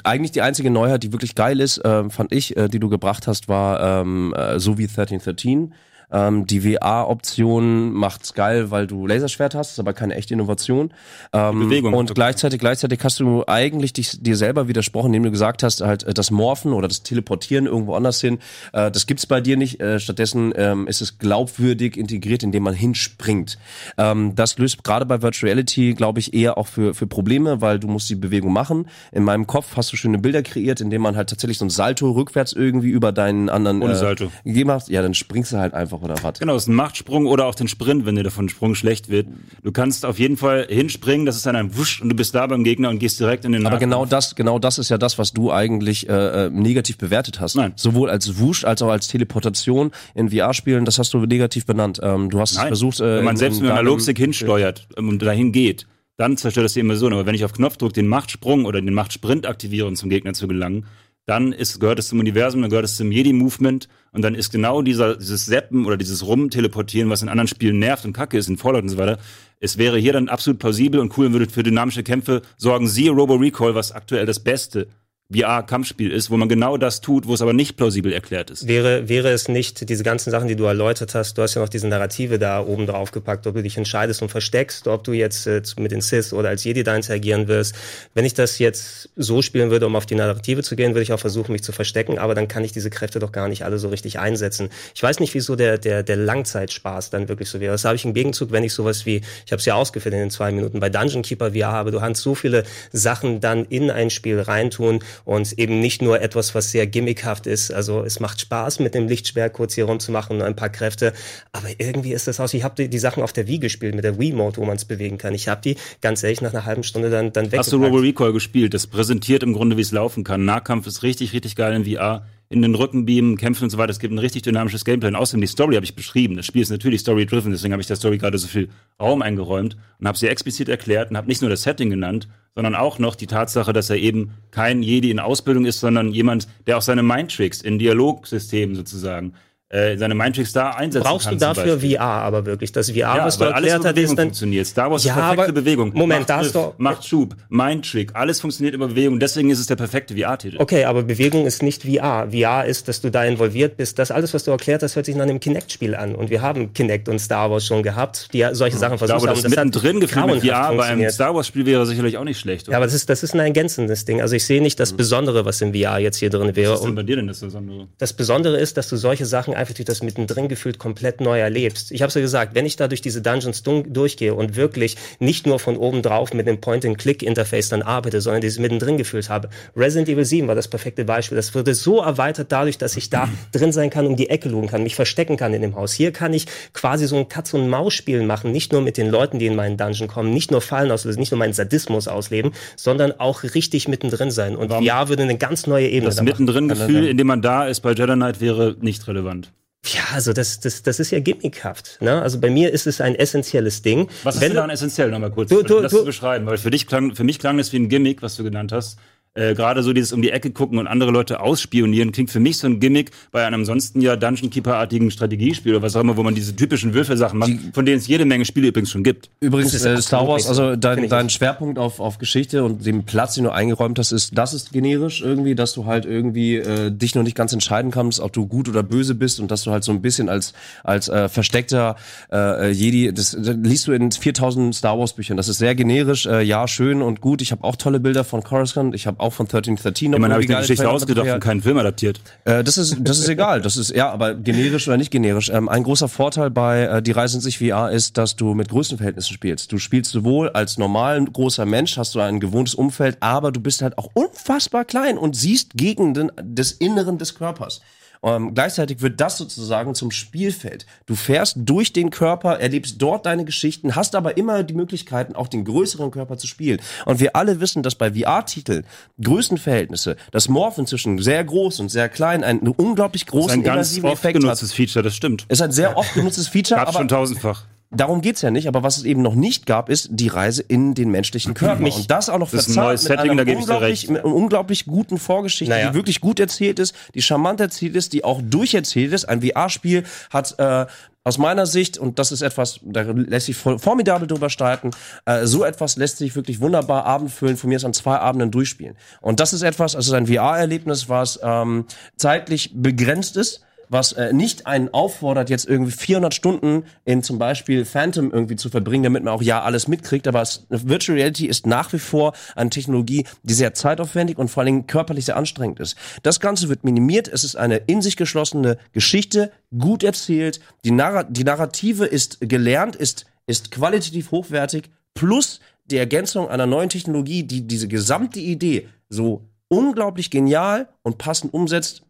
eigentlich die einzige Neuheit, die wirklich geil ist, äh, fand ich, äh, die du gebracht hast, war ähm, äh, so wie 1313. Ähm, die VR-Option macht's geil, weil du Laserschwert hast, ist aber keine echte Innovation. Ähm, Bewegung. Und gleichzeitig, gleichzeitig hast du eigentlich dich, dir selber widersprochen, indem du gesagt hast, halt äh, das Morphen oder das Teleportieren irgendwo anders hin, äh, das gibt's bei dir nicht. Äh, stattdessen ähm, ist es glaubwürdig integriert, indem man hinspringt. Ähm, das löst gerade bei Virtual Reality, glaube ich, eher auch für, für Probleme, weil du musst die Bewegung machen. In meinem Kopf hast du schöne Bilder kreiert, indem man halt tatsächlich so ein Salto rückwärts irgendwie über deinen anderen Ohne Salto. gegeben hast. Ja, dann springst du halt einfach oder was. Genau, es ist ein Machtsprung oder auch den Sprint, wenn dir davon Sprung schlecht wird. Du kannst auf jeden Fall hinspringen, das ist dann ein Wusch und du bist da beim Gegner und gehst direkt in den Aber genau das, genau das ist ja das, was du eigentlich äh, äh, negativ bewertet hast. Nein. Sowohl als Wusch als auch als Teleportation in VR-Spielen, das hast du negativ benannt. Ähm, du hast Nein. versucht, äh, wenn man in- selbst in mit dem Analogstick hinsteuert ähm, und dahin geht, dann zerstört das die Immersion. Aber wenn ich auf Knopfdruck den Machtsprung oder den Machtsprint aktiviere, um zum Gegner zu gelangen, dann ist, gehört es zum Universum, dann gehört es zum Jedi-Movement und dann ist genau dieser, dieses Seppen oder dieses Rumteleportieren, was in anderen Spielen nervt und kacke ist, in Fallout und so weiter, es wäre hier dann absolut plausibel und cool und würde für dynamische Kämpfe sorgen. Siehe Robo Recall, was aktuell das beste VR-Kampfspiel ist, wo man genau das tut, wo es aber nicht plausibel erklärt ist. Wäre, wäre es nicht diese ganzen Sachen, die du erläutert hast, du hast ja noch diese Narrative da oben drauf gepackt, ob du dich entscheidest und versteckst, ob du jetzt äh, mit den Sith oder als Jedi da interagieren wirst. Wenn ich das jetzt so spielen würde, um auf die Narrative zu gehen, würde ich auch versuchen, mich zu verstecken, aber dann kann ich diese Kräfte doch gar nicht alle so richtig einsetzen. Ich weiß nicht, wieso der, der, der Langzeitspaß dann wirklich so wäre. Das habe ich im Gegenzug, wenn ich sowas wie, ich habe es ja ausgeführt in den zwei Minuten, bei Dungeon Keeper VR habe, du kannst so viele Sachen dann in ein Spiel reintun und eben nicht nur etwas, was sehr gimmickhaft ist. Also es macht Spaß, mit dem Lichtschwert kurz hier rumzumachen und ein paar Kräfte. Aber irgendwie ist das aus. Ich habe die, die Sachen auf der Wii gespielt mit der Wii-Mode, wo man es bewegen kann. Ich habe die ganz ehrlich nach einer halben Stunde dann, dann Hast du weggepackt. Robo Recall gespielt? Das präsentiert im Grunde, wie es laufen kann. Nahkampf ist richtig, richtig geil in VR. In den Rückenbeamen, Kämpfen und so weiter. Es gibt ein richtig dynamisches Gameplay. Und außerdem die Story habe ich beschrieben. Das Spiel ist natürlich story-driven, deswegen habe ich der Story gerade so viel Raum eingeräumt und habe sie explizit erklärt und habe nicht nur das Setting genannt, sondern auch noch die Tatsache, dass er eben kein Jedi in Ausbildung ist, sondern jemand, der auch seine Mindtricks in Dialogsystemen sozusagen, äh, seine Mindtricks da einsetzen Brauchst kann. du dafür. VR aber wirklich? Das VR, Ja, was du erklärt hast, ist dann. funktioniert. Star Wars Ja, ist perfekte aber- Bewegung. Moment, macht da hast du- macht Schub, Mindtrick, alles funktioniert über Bewegung. Deswegen ist es der perfekte VR-Titel. Okay, aber Bewegung ist nicht VR. VR ist, dass du da involviert bist. Das alles, was du erklärt hast, hört sich nach einem Kinect-Spiel an. Und wir haben Kinect und Star Wars schon gehabt, die solche Sachen versucht glaube, haben. das mittendrin Gefühl mit VR bei einem. Star Wars-Spiel wäre sicherlich auch nicht schlecht. Ja, aber das ist, das ist ein ergänzendes Ding. Also ich sehe nicht das Besondere, was im VR jetzt hier drin wäre. Was ist denn bei dir denn das Besondere? das Besondere ist, dass du solche Sachen einfach durch das mittendrin gefühlt komplett neu erlebst. Ich habe ja gesagt, wenn ich da durch diese Dungeons dun- durchgehe und wirklich nicht nur von oben drauf mit dem Point-and-Click-Interface dann arbeite, sondern dieses mittendrin gefühlt habe. Resident Evil 7 war das perfekte Beispiel. Das wurde so erweitert dadurch, dass ich da drin sein kann, um die Ecke lugen kann, mich verstecken kann in dem Haus. Hier kann ich quasi so ein Katz-und-Maus-Spiel machen, nicht nur mit den Leuten, die in meinen Dungeon kommen, nicht nur Fallen auslösen, nicht nur meinen Sadismus ausleben, sondern auch richtig mittendrin sein. Und VR würde eine ganz neue Ebene Das. Mittendrin-Gefühl, in dem man da ist bei Jedi Knight, wäre nicht relevant. Ja, also das, das, das ist ja gimmickhaft. Ne? Also bei mir ist es ein essentielles Ding. Was ist Wenn denn daran essentiell? Nochmal kurz, Du- du- das du- zu beschreiben. Weil für dich klang, für mich klang das wie ein Gimmick, was du genannt hast. Äh, Gerade so dieses um die Ecke gucken und andere Leute ausspionieren, klingt für mich so ein Gimmick bei einem ansonsten ja Dungeon Keeper-artigen Strategiespiel oder was auch immer, wo man diese typischen Würfelsachen macht, von denen es jede Menge Spiele übrigens schon gibt. Übrigens, ist äh, Star Wars, also dein, dein. Schwerpunkt auf, auf Geschichte und dem Platz, den du eingeräumt hast, ist, das ist generisch irgendwie, dass du halt irgendwie äh, dich noch nicht ganz entscheiden kannst, ob du gut oder böse bist und dass du halt so ein bisschen als als äh, versteckter äh, Jedi, das, das liest du in 4000 Star Wars Büchern. Das ist sehr generisch, äh, ja schön und gut. Ich habe auch tolle Bilder von Coruscant, ich habe auch von 1313 noch Ich meine, habe ich eine geile Geschichte ausgedacht und keinen Film adaptiert. Äh, das ist das ist egal. Das ist ja, aber generisch oder nicht generisch. Ähm, ein großer Vorteil bei äh, die Reise in sich VR ist, dass du mit Größenverhältnissen spielst. Du spielst sowohl als normal großer Mensch, hast du ein gewohntes Umfeld, aber du bist halt auch unfassbar klein und siehst Gegenden des Inneren des Körpers. Ähm, gleichzeitig wird das sozusagen zum Spielfeld. Du fährst durch den Körper, erlebst dort deine Geschichten, hast aber immer die Möglichkeiten, auch den größeren Körper zu spielen. Und wir alle wissen, dass bei VR-Titeln Größenverhältnisse, das Morphen zwischen sehr groß und sehr klein, einen unglaublich Das ist großen ein ganz oft Effekt hat. genutztes Feature, das stimmt. Ist ein sehr oft genutztes Feature, Gab's aber schon tausendfach. Darum geht's ja nicht. Aber was es eben noch nicht gab, ist die Reise in den menschlichen Körper. und das auch noch Das ist ein verzahnt mit Setting, einer da gebe ich unglaublich, mit einer unglaublich guten Vorgeschichte, Naja. die wirklich gut erzählt ist, die charmant erzählt ist, die auch durcherzählt ist. Ein VR-Spiel hat äh, aus meiner Sicht, und das ist etwas, da lässt sich formidabel drüber streiten, äh, so etwas lässt sich wirklich wunderbar abendfüllen, von mir ist an zwei Abenden durchspielen. Und das ist etwas, also ein VR-Erlebnis, was ähm, zeitlich begrenzt ist, was äh, nicht einen auffordert, jetzt irgendwie 400 Stunden in zum Beispiel Phantom irgendwie zu verbringen, damit man auch ja alles mitkriegt. Aber es, Virtual Reality ist nach wie vor eine Technologie, die sehr zeitaufwendig und vor allen Dingen körperlich sehr anstrengend ist. Das Ganze wird minimiert. Es ist eine in sich geschlossene Geschichte, gut erzählt. Die, Narra die Narrative ist gelernt, ist, ist qualitativ hochwertig, plus die Ergänzung einer neuen Technologie, die diese gesamte Idee so unglaublich genial und passend umsetzt.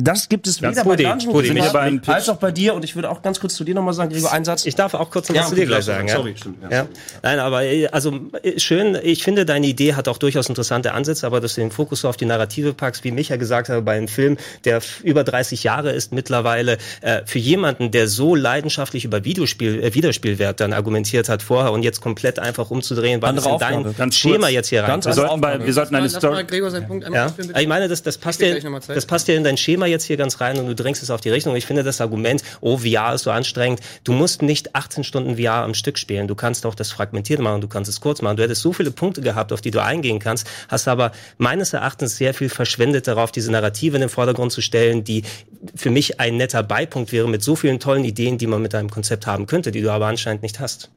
Das gibt es Ja, weder Pudi, bei Dungeon Pudi, mich aber als auch bei dir. Und ich würde auch ganz kurz zu dir nochmal sagen, Gregor, einen Satz. Ich darf auch kurz noch Ja, was zu dir gleich sorry, sagen. Ja? sorry, stimmt, ja. Ja. Nein, aber äh, also äh, schön. Ich finde, deine Idee hat auch durchaus interessante Ansätze, aber dass du den Fokus so auf die Narrative packst, wie Micha gesagt hat, bei einem Film, der über 30 Jahre ist mittlerweile, äh, für jemanden, der so leidenschaftlich über Videospiel, äh, Wiederspielwert dann argumentiert hat vorher und jetzt komplett einfach umzudrehen, weil es in dein. Ganz Schema kurz. jetzt hier rein. Ganz Wir sollten, bei, wir sollten eine Story. Ja, ich meine, das, das passt ja, das passt ja in dein Schema jetzt hier ganz rein und du drängst es auf die Richtung. Ich finde das Argument, oh, VR ist so anstrengend. Du musst nicht 18 Stunden VR am Stück spielen. Du kannst auch das fragmentiert machen, du kannst es kurz machen. Du hättest so viele Punkte gehabt, auf die du eingehen kannst, hast aber meines Erachtens sehr viel verschwendet darauf, diese Narrative in den Vordergrund zu stellen, die für mich ein netter Beipunkt wäre mit so vielen tollen Ideen, die man mit deinem Konzept haben könnte, die du aber anscheinend nicht hast.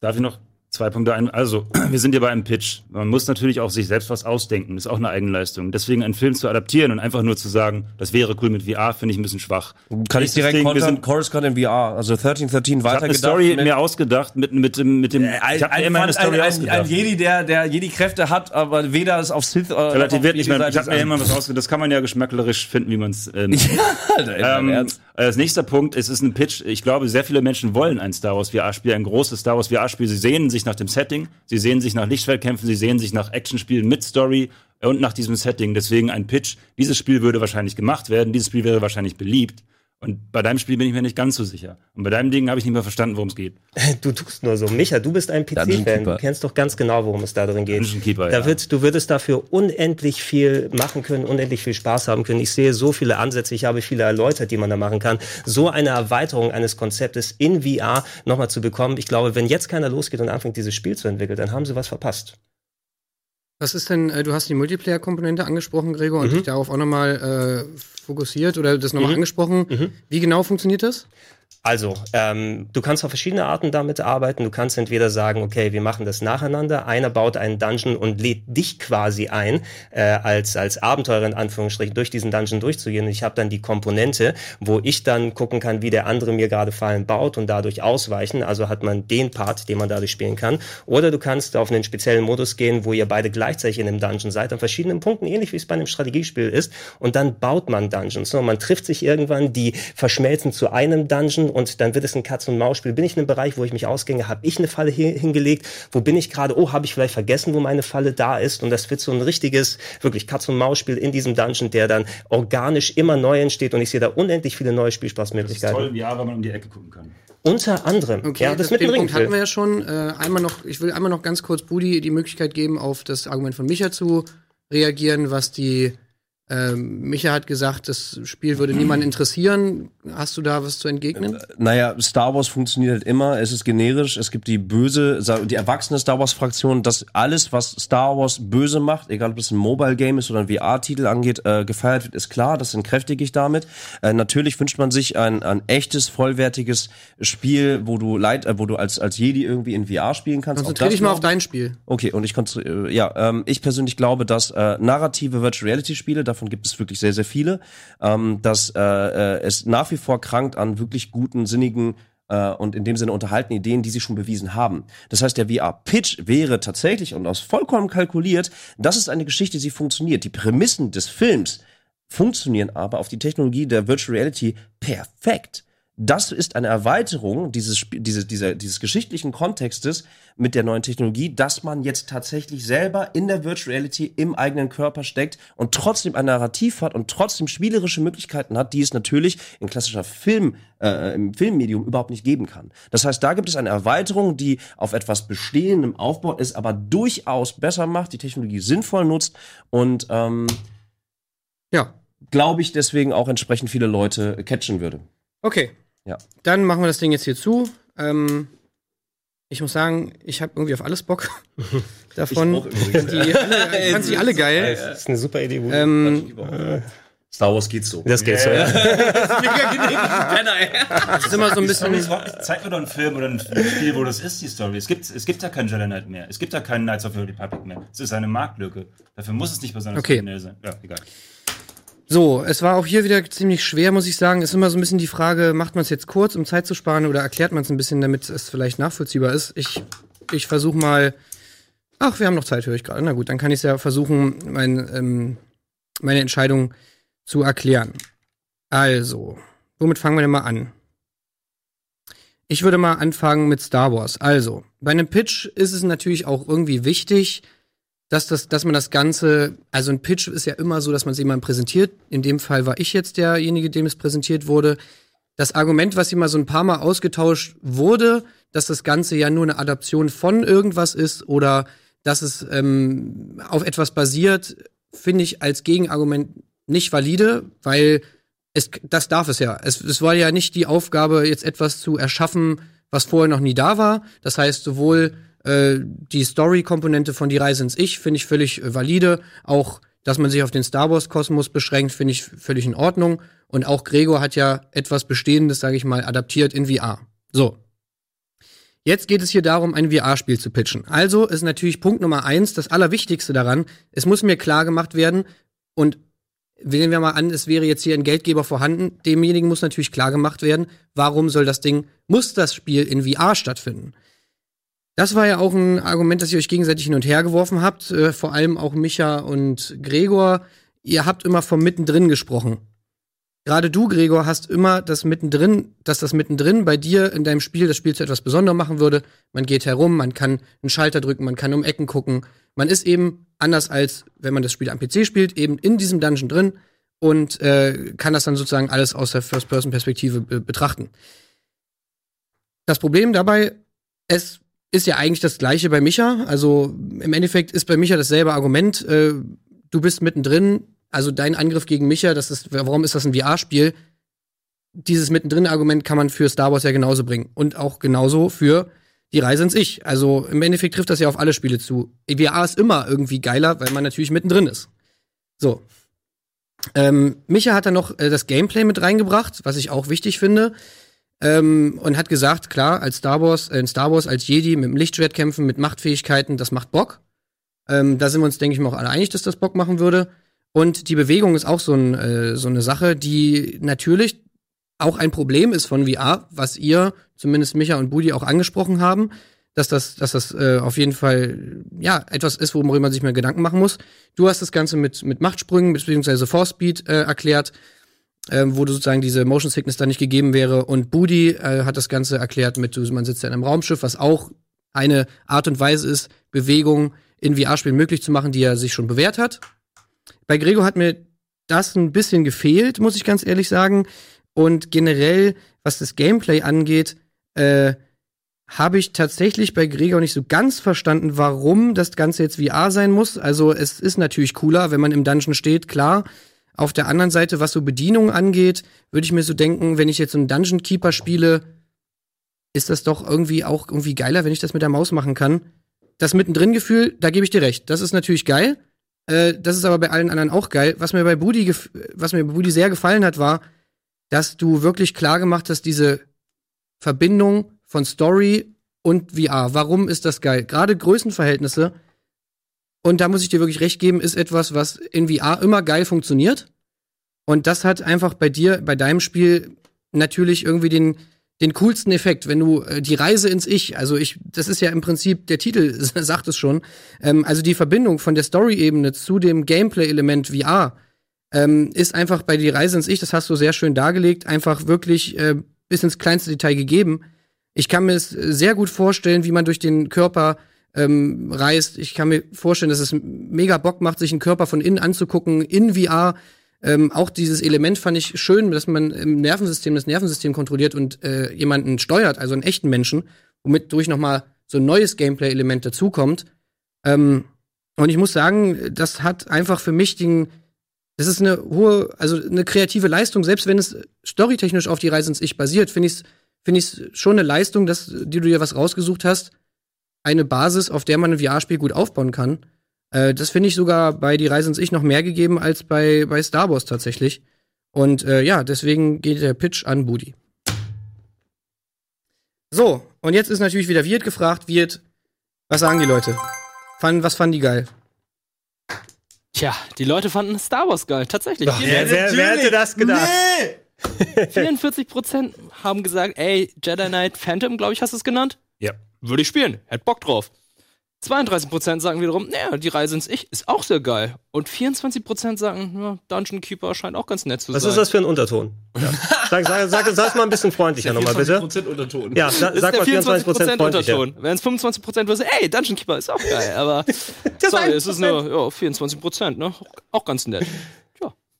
Darf ich noch zwei Punkte ein? Also, wir sind hier bei einem Pitch. Man muss natürlich auch sich selbst was ausdenken. Das ist auch eine Eigenleistung. Deswegen einen Film zu adaptieren und einfach nur zu sagen, das wäre cool mit VR, finde ich ein bisschen schwach. Kann ich direkt kontern? sind- Chorus Cut in VR. Also 1313 Ich habe eine weitergedacht. Story mir ausgedacht mit, mit dem, mit dem, Ein, ich habe ein, mir immer eine ein, Story ein, ein, ausgedacht. ein Jedi, der, der Jedi-Kräfte hat, aber weder ist auf Sith oder Relativiert nicht mehr. Ich habe mir immer was ausgedacht. Das kann man ja geschmacklerisch finden, wie man es ähm, ähm, Ähm, als nächster Punkt, es ist ein Pitch. Ich glaube, sehr viele Menschen wollen ein Star Wars VR-Spiel, ein großes Star Wars VR-Spiel. Sie sehnen sich nach dem Setting, sie sehnen sich nach Lichtschwertkämpfen, sie sehnen sich nach Actionspielen mit Story und nach diesem Setting. Deswegen ein Pitch. Dieses Spiel würde wahrscheinlich gemacht werden, dieses Spiel wäre wahrscheinlich beliebt. Und bei deinem Spiel bin ich mir nicht ganz so sicher. Und bei deinem Ding habe ich nicht mehr verstanden, worum es geht. Du tust nur so. Micha, du bist ein PC-Fan. Du kennst doch ganz genau, worum es da drin geht. Dungeon Keeper, da ja. wird, du würdest dafür unendlich viel machen können, unendlich viel Spaß haben können. Ich sehe so viele Ansätze, ich habe viele erläutert, die man da machen kann. So eine Erweiterung eines Konzeptes in VR nochmal zu bekommen. Ich glaube, wenn jetzt keiner losgeht und anfängt, dieses Spiel zu entwickeln, dann haben sie was verpasst. Was ist denn, äh, du hast die Multiplayer-Komponente angesprochen, Gregor, und dich darauf auch nochmal äh, fokussiert oder das nochmal angesprochen. Wie genau funktioniert das? Also, ähm, du kannst auf verschiedene Arten damit arbeiten. Du kannst entweder sagen, okay, wir machen das nacheinander. Einer baut einen Dungeon und lädt dich quasi ein, äh, als, als Abenteurer in Anführungsstrichen durch diesen Dungeon durchzugehen. Und ich habe dann die Komponente, wo ich dann gucken kann, wie der andere mir gerade Fallen baut und dadurch ausweichen. Also hat man den Part, den man dadurch spielen kann. Oder du kannst auf einen speziellen Modus gehen, wo ihr beide gleichzeitig in einem Dungeon seid, an verschiedenen Punkten, ähnlich wie es bei einem Strategiespiel ist. Und dann baut man Dungeons. So, man trifft sich irgendwann, die verschmelzen zu einem Dungeon und dann wird es ein Katz-und-Maus-Spiel. Bin ich in einem Bereich, wo ich mich ausgänge? Habe ich eine Falle hi- hingelegt? Wo bin ich gerade? Oh, habe ich vielleicht vergessen, wo meine Falle da ist? Und das wird so ein richtiges, wirklich Katz-und-Maus-Spiel in diesem Dungeon, der dann organisch immer neu entsteht. Und ich sehe da unendlich viele neue Das ist Spielspaßmöglichkeiten. toll, VR, weil man um die Ecke gucken kann. Unter anderem. Okay, ja, das, das mit dem den Punkt Ring. hatten wir ja schon. Äh, einmal noch, ich will einmal noch ganz kurz Budi die Möglichkeit geben, auf das Argument von Micha zu reagieren, was die ähm, Micha hat gesagt, das Spiel würde niemanden interessieren. Hast du da was zu entgegnen? Naja, Star Wars funktioniert halt immer, es ist generisch, es gibt die böse, die erwachsene Star Wars-Fraktion, das alles, was Star Wars böse macht, egal ob es ein Mobile-Game ist oder ein VR-Titel angeht, äh, gefeiert wird, ist klar, das entkräftige ich damit. Äh, natürlich wünscht man sich ein, ein echtes, vollwertiges Spiel, wo du Leid, äh, wo du als, als Jedi irgendwie in VR spielen kannst. Auch Konzentrier das dich mal auf dein Spiel. Okay, und ich konnte, äh, ja, ähm, ich persönlich glaube, dass äh, narrative Virtual Reality Spiele, davon gibt es wirklich sehr, sehr viele, ähm, dass äh, äh, es nach wie vor krankt an wirklich guten, sinnigen äh, und in dem Sinne unterhaltenen Ideen, die sie schon bewiesen haben. Das heißt, der VR-Pitch wäre tatsächlich und aus vollkommen kalkuliert, das ist eine Geschichte, sie funktioniert. Die Prämissen des Films funktionieren aber auf die Technologie der Virtual Reality perfekt. Das ist eine Erweiterung dieses, diese, dieser, dieses geschichtlichen Kontextes mit der neuen Technologie, dass man jetzt tatsächlich selber in der Virtual Reality im eigenen Körper steckt und trotzdem ein Narrativ hat und trotzdem spielerische Möglichkeiten hat, die es natürlich in klassischer Film, äh, im Filmmedium überhaupt nicht geben kann. Das heißt, da gibt es eine Erweiterung, die auf etwas Bestehendem aufbaut, es aber durchaus besser macht, die Technologie sinnvoll nutzt und ähm, Ja. glaube ich deswegen auch entsprechend viele Leute catchen würde. Okay. Ja. Dann machen wir das Ding jetzt hier zu. Ähm, ich muss sagen, ich habe irgendwie auf alles Bock davon. übrigens. die alle, ich fand sie alle geil. Das ist eine super Idee. Ähm, Star Wars geht so. Das geht so, ja. Das ist immer so ein bisschen. Zeig mir doch einen Film oder ein Spiel, wo das ist, die Story. Es gibt, es gibt da keinen Jedi Knight mehr. Es gibt da keinen Knights of the Old Republic mehr. Es ist eine Marktlücke. Dafür muss es nicht besonders Okay. sein. Ja, egal. So, es war auch hier wieder ziemlich schwer, muss ich sagen. Ist immer so ein bisschen die Frage, macht man es jetzt kurz, um Zeit zu sparen, oder erklärt man es ein bisschen, damit es vielleicht nachvollziehbar ist? Ich, ich versuche mal. Ach, wir haben noch Zeit, höre ich gerade. Na gut, dann kann ich es ja versuchen, mein, ähm, meine Entscheidung zu erklären. Also, womit fangen wir denn mal an? Ich würde mal anfangen mit Star Wars. Also, bei einem Pitch ist es natürlich auch irgendwie wichtig, dass, das, dass man das Ganze, also ein Pitch ist ja immer so, dass man es jemandem präsentiert. In dem Fall war ich jetzt derjenige, dem es präsentiert wurde. Das Argument, was immer so ein paar Mal ausgetauscht wurde, dass das Ganze ja nur eine Adaption von irgendwas ist oder dass es ähm, auf etwas basiert, finde ich als Gegenargument nicht valide, weil es, das darf es ja. Es, es war ja nicht die Aufgabe, jetzt etwas zu erschaffen, was vorher noch nie da war. Das heißt, sowohl äh, die Story-Komponente von Die Reise ins Ich finde ich völlig äh, valide. Auch, dass man sich auf den Star Wars-Kosmos beschränkt, finde ich völlig in Ordnung. Und auch Gregor hat ja etwas Bestehendes, sage ich mal, adaptiert in VR. So. Jetzt geht es hier darum, ein VR-Spiel zu pitchen. Also ist natürlich Punkt Nummer eins, das Allerwichtigste daran, es muss mir klar gemacht werden, und Wählen wir mal an, es wäre jetzt hier ein Geldgeber vorhanden. Demjenigen muss natürlich klar gemacht werden, warum soll das Ding, muss das Spiel in VR stattfinden? Das war ja auch ein Argument, das ihr euch gegenseitig hin und her geworfen habt, äh, vor allem auch Micha und Gregor. Ihr habt immer vom Mittendrin gesprochen. Gerade du, Gregor, hast immer das Mittendrin, dass das Mittendrin bei dir in deinem Spiel das Spiel zu etwas Besonderem machen würde. Man geht herum, man kann einen Schalter drücken, man kann um Ecken gucken. Man ist eben anders als wenn man das Spiel am PC spielt, eben in diesem Dungeon drin und äh, kann das dann sozusagen alles aus der First-Person-Perspektive be betrachten. Das Problem dabei, es ist ja eigentlich das gleiche bei Micha. Also im Endeffekt ist bei Micha dasselbe Argument. Äh, du bist mittendrin, also dein Angriff gegen Micha, das ist, warum ist das ein VR-Spiel? Dieses Mittendrin-Argument kann man für Star Wars ja genauso bringen. Und auch genauso für die Reise ins Ich. Also im Endeffekt trifft das ja auf alle Spiele zu. VR ist immer irgendwie geiler, weil man natürlich mittendrin ist. So. Ähm, Micha hat dann noch äh, das Gameplay mit reingebracht, was ich auch wichtig finde. Ähm, und hat gesagt, klar, als Star Wars, äh, in Star Wars als Jedi mit dem Lichtschwert kämpfen, mit Machtfähigkeiten, das macht Bock. Ähm, da sind wir uns, denke ich mal, auch alle einig, dass das Bock machen würde. Und die Bewegung ist auch so, ein, äh, so eine Sache, die natürlich auch ein Problem ist von VR, was ihr, zumindest Micha und Budi, auch angesprochen haben, dass das, dass das äh, auf jeden Fall ja etwas ist, worüber man sich mehr Gedanken machen muss. Du hast das Ganze mit, mit Machtsprüngen bzw. Force Speed äh, erklärt, äh, wo sozusagen diese Motion Sickness da nicht gegeben wäre. Und Budi äh, hat das Ganze erklärt mit, man sitzt ja in einem Raumschiff, was auch eine Art und Weise ist, Bewegung in VR-Spielen möglich zu machen, die er sich schon bewährt hat. Bei Gregor hat mir das ein bisschen gefehlt, muss ich ganz ehrlich sagen. Und generell, was das Gameplay angeht, äh, habe ich tatsächlich bei Gregor nicht so ganz verstanden, warum das Ganze jetzt VR sein muss. Also es ist natürlich cooler, wenn man im Dungeon steht, klar. Auf der anderen Seite, was so Bedienung angeht, würde ich mir so denken, wenn ich jetzt so einen Dungeon Keeper spiele, ist das doch irgendwie auch irgendwie geiler, wenn ich das mit der Maus machen kann. Das Mittendrin-Gefühl, da gebe ich dir recht. Das ist natürlich geil. Äh, das ist aber bei allen anderen auch geil. Was mir bei Budi, was mir bei Budi sehr gefallen hat, war, dass du wirklich klar gemacht hast, diese Verbindung von Story und VR. Warum ist das geil? Gerade Größenverhältnisse, und da muss ich dir wirklich recht geben, ist etwas, was in VR immer geil funktioniert. Und das hat einfach bei dir, bei deinem Spiel natürlich irgendwie den, den coolsten Effekt, wenn du äh, die Reise ins Ich, also ich, das ist ja im Prinzip, der Titel sagt es schon, ähm, also die Verbindung von der Story-Ebene zu dem Gameplay-Element VR ähm, ist einfach bei die Reise ins Ich, das hast du sehr schön dargelegt, einfach wirklich äh, bis ins kleinste Detail gegeben. Ich kann mir es sehr gut vorstellen, wie man durch den Körper ähm, reist. Ich kann mir vorstellen, dass es mega Bock macht, sich einen Körper von innen anzugucken, in VR. Ähm, auch dieses Element fand ich schön, dass man im Nervensystem das Nervensystem kontrolliert und äh, jemanden steuert, also einen echten Menschen, womit durch nochmal so ein neues Gameplay-Element dazukommt. Ähm, und ich muss sagen, das hat einfach für mich den, das ist eine hohe, also eine kreative Leistung, selbst wenn es storytechnisch auf die Reise ins Ich basiert, finde ich es finde ich schon eine Leistung, dass die du dir was rausgesucht hast, eine Basis, auf der man ein VR-Spiel gut aufbauen kann. Äh, das finde ich sogar bei Die Reise ins Ich noch mehr gegeben als bei, bei Star Wars tatsächlich. Und äh, ja, deswegen geht der Pitch an Budi. So, und jetzt ist natürlich wieder Wirt gefragt. Wirt, was sagen die Leute? Fanden, was fanden die geil? Tja, die Leute fanden Star Wars geil, tatsächlich. Wer, wer, wer hätte das gedacht? 44% haben gesagt, ey, Jedi Knight Phantom, glaube ich, hast du es genannt? Ja. Würde ich spielen, hätte Bock drauf. 32% sagen wiederum, naja, die Reise ins Ich ist auch sehr geil. Und 24% sagen, ja, Dungeon Keeper scheint auch ganz nett zu Was sein. ist das für ein Unterton? Ja. Sag, sag, sag, sag's mal ein bisschen freundlicher nochmal, bitte. 24% Unterton. Ja, sa, sag mal ist der 24% 24% freundlicher. Unterton. Wenn es 25% wäre, ey, Dungeon Keeper ist auch geil. Aber sorry, es ist nur ja, 24%, ne? Auch ganz nett.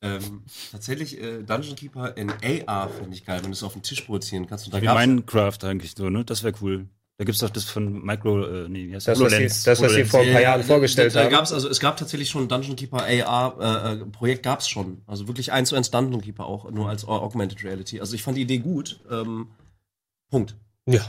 Ähm, tatsächlich, äh, Dungeon Keeper in AR finde ich geil, wenn du es auf den Tisch projizieren kannst. Und da Wie gab's- Minecraft eigentlich so, ne? Das wäre cool. Da gibt's doch das von Micro, äh, nee, wie heißt Das, was sie, HoloLens. das, was sie vor ein paar Jahren vorgestellt da haben. gab's also es gab tatsächlich schon Dungeon Keeper AR äh, äh, Projekt gab's schon also wirklich eins zu eins Dungeon Keeper auch nur als Augmented Reality also ich fand die Idee gut ähm, Punkt Ja.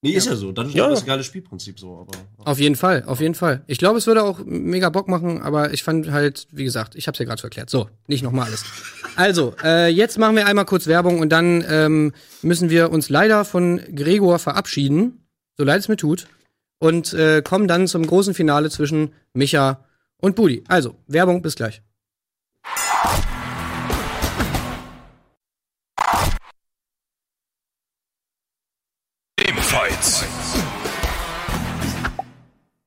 nee ist ja so Dungeon Ja, Keeper ja. ist ein geiles Spielprinzip so aber Auf jeden Fall, auf jeden Fall. Ich glaube, es würde auch mega Bock machen, aber ich fand halt, wie gesagt, ich habe es ja gerade schon erklärt. So, nicht nochmal alles. Also, äh, jetzt machen wir einmal kurz Werbung und dann ähm, müssen wir uns leider von Gregor verabschieden, so leid es mir tut, und äh, kommen dann zum großen Finale zwischen Micha und Budi. Also, Werbung, bis gleich. Ebenfalls.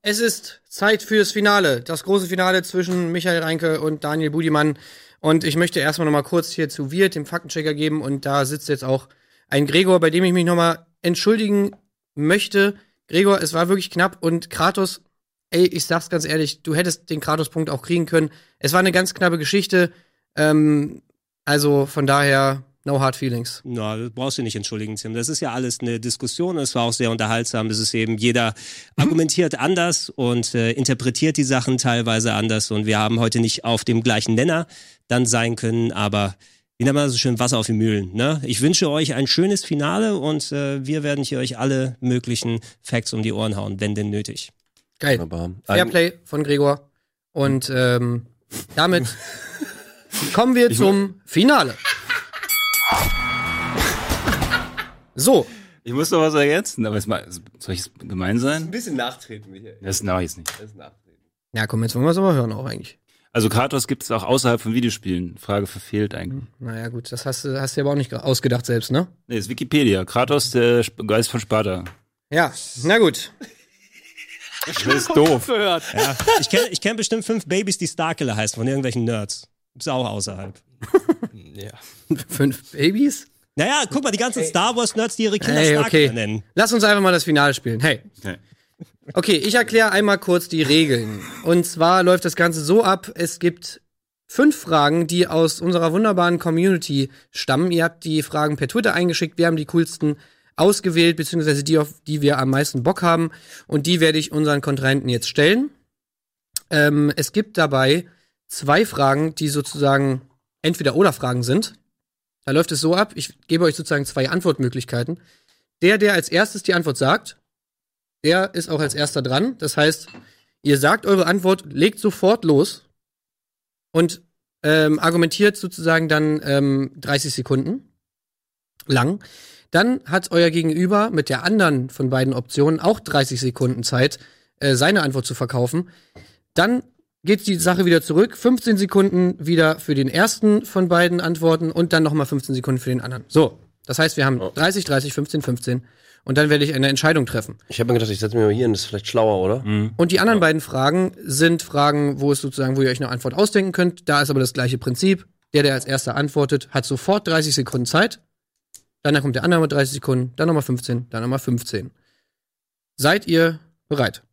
Es ist Zeit fürs Finale, das große Finale zwischen Michael Reinke und Daniel Budimann. Und ich möchte erstmal noch mal kurz hier zu Wirt, dem Faktenchecker, geben. Und da sitzt jetzt auch ein Gregor, bei dem ich mich noch mal entschuldigen möchte. Gregor, es war wirklich knapp und Kratos, ey, ich sag's ganz ehrlich, du hättest den Kratos-Punkt auch kriegen können. Es war eine ganz knappe Geschichte. Ähm, also von daher, no hard feelings. Na, das brauchst du nicht entschuldigen, Tim. Das ist ja alles eine Diskussion. Es war auch sehr unterhaltsam. Es ist eben, jeder argumentiert anders und äh, interpretiert die Sachen teilweise anders. Und wir haben heute nicht auf dem gleichen Nenner dann sein können, aber wie nennt man das so schön, Wasser auf die Mühlen. Ne? Ich wünsche euch ein schönes Finale und äh, wir werden hier euch alle möglichen Facts um die Ohren hauen, wenn denn nötig. Geil. Wunderbar. Fairplay von Gregor. Und ähm, damit kommen wir zum Finale. So, Ich muss noch was ergänzen, aber es mal, soll ich gemein sein? bisschen nachtreten Michael Das mache ich jetzt nicht. das ist nachtreten ja komm, jetzt wollen wir es aber hören auch eigentlich. Also Kratos gibt es auch außerhalb von Videospielen. Frage verfehlt eigentlich. Naja gut, das hast du hast du aber auch nicht ausgedacht selbst, ne? Nee, das ist Wikipedia. Kratos, der Geist von Sparta. Ja, na gut. Das ist doof. Ja, ich kenne ich kenn bestimmt fünf Babys, die Starkiller heißen, von irgendwelchen Nerds. Ist auch außerhalb. Ja. Fünf Babys? Naja, guck mal, die ganzen Star Wars-Nerds, die ihre Kinder Hey, Starkiller okay. nennen. Lass uns einfach mal das Finale spielen. Hey. Okay. Okay, ich erkläre einmal kurz die Regeln. Und zwar läuft das Ganze so ab, es gibt fünf Fragen, die aus unserer wunderbaren Community stammen. Ihr habt die Fragen per Twitter eingeschickt, wir haben die coolsten ausgewählt, beziehungsweise die, auf die wir am meisten Bock haben. Und die werde ich unseren Kontrahenten jetzt stellen. Ähm, es gibt dabei zwei Fragen, die sozusagen entweder oder Fragen sind. Da läuft es so ab, ich gebe euch sozusagen zwei Antwortmöglichkeiten. Der, der als erstes die Antwort sagt, der ist auch als erster dran. Das heißt, ihr sagt eure Antwort, legt sofort los und ähm, argumentiert sozusagen dann ähm, 30 Sekunden lang. Dann hat euer Gegenüber mit der anderen von beiden Optionen auch 30 Sekunden Zeit, äh, seine Antwort zu verkaufen. Dann geht die Sache wieder zurück. 15 Sekunden wieder für den ersten von beiden Antworten und dann nochmal 15 Sekunden für den anderen. So, das heißt, wir haben 30, 30, 15, 15 und dann werde ich eine Entscheidung treffen. Ich habe mir gedacht, ich setze mich mal hier hin, das ist vielleicht schlauer, oder? Und die anderen beiden Fragen sind Fragen, wo es sozusagen, wo ihr euch eine Antwort ausdenken könnt. Da ist aber das gleiche Prinzip. Der, der als erster antwortet, hat sofort 30 Sekunden Zeit. Danach kommt der andere mit 30 Sekunden, dann nochmal 15, dann nochmal 15. Seid ihr bereit?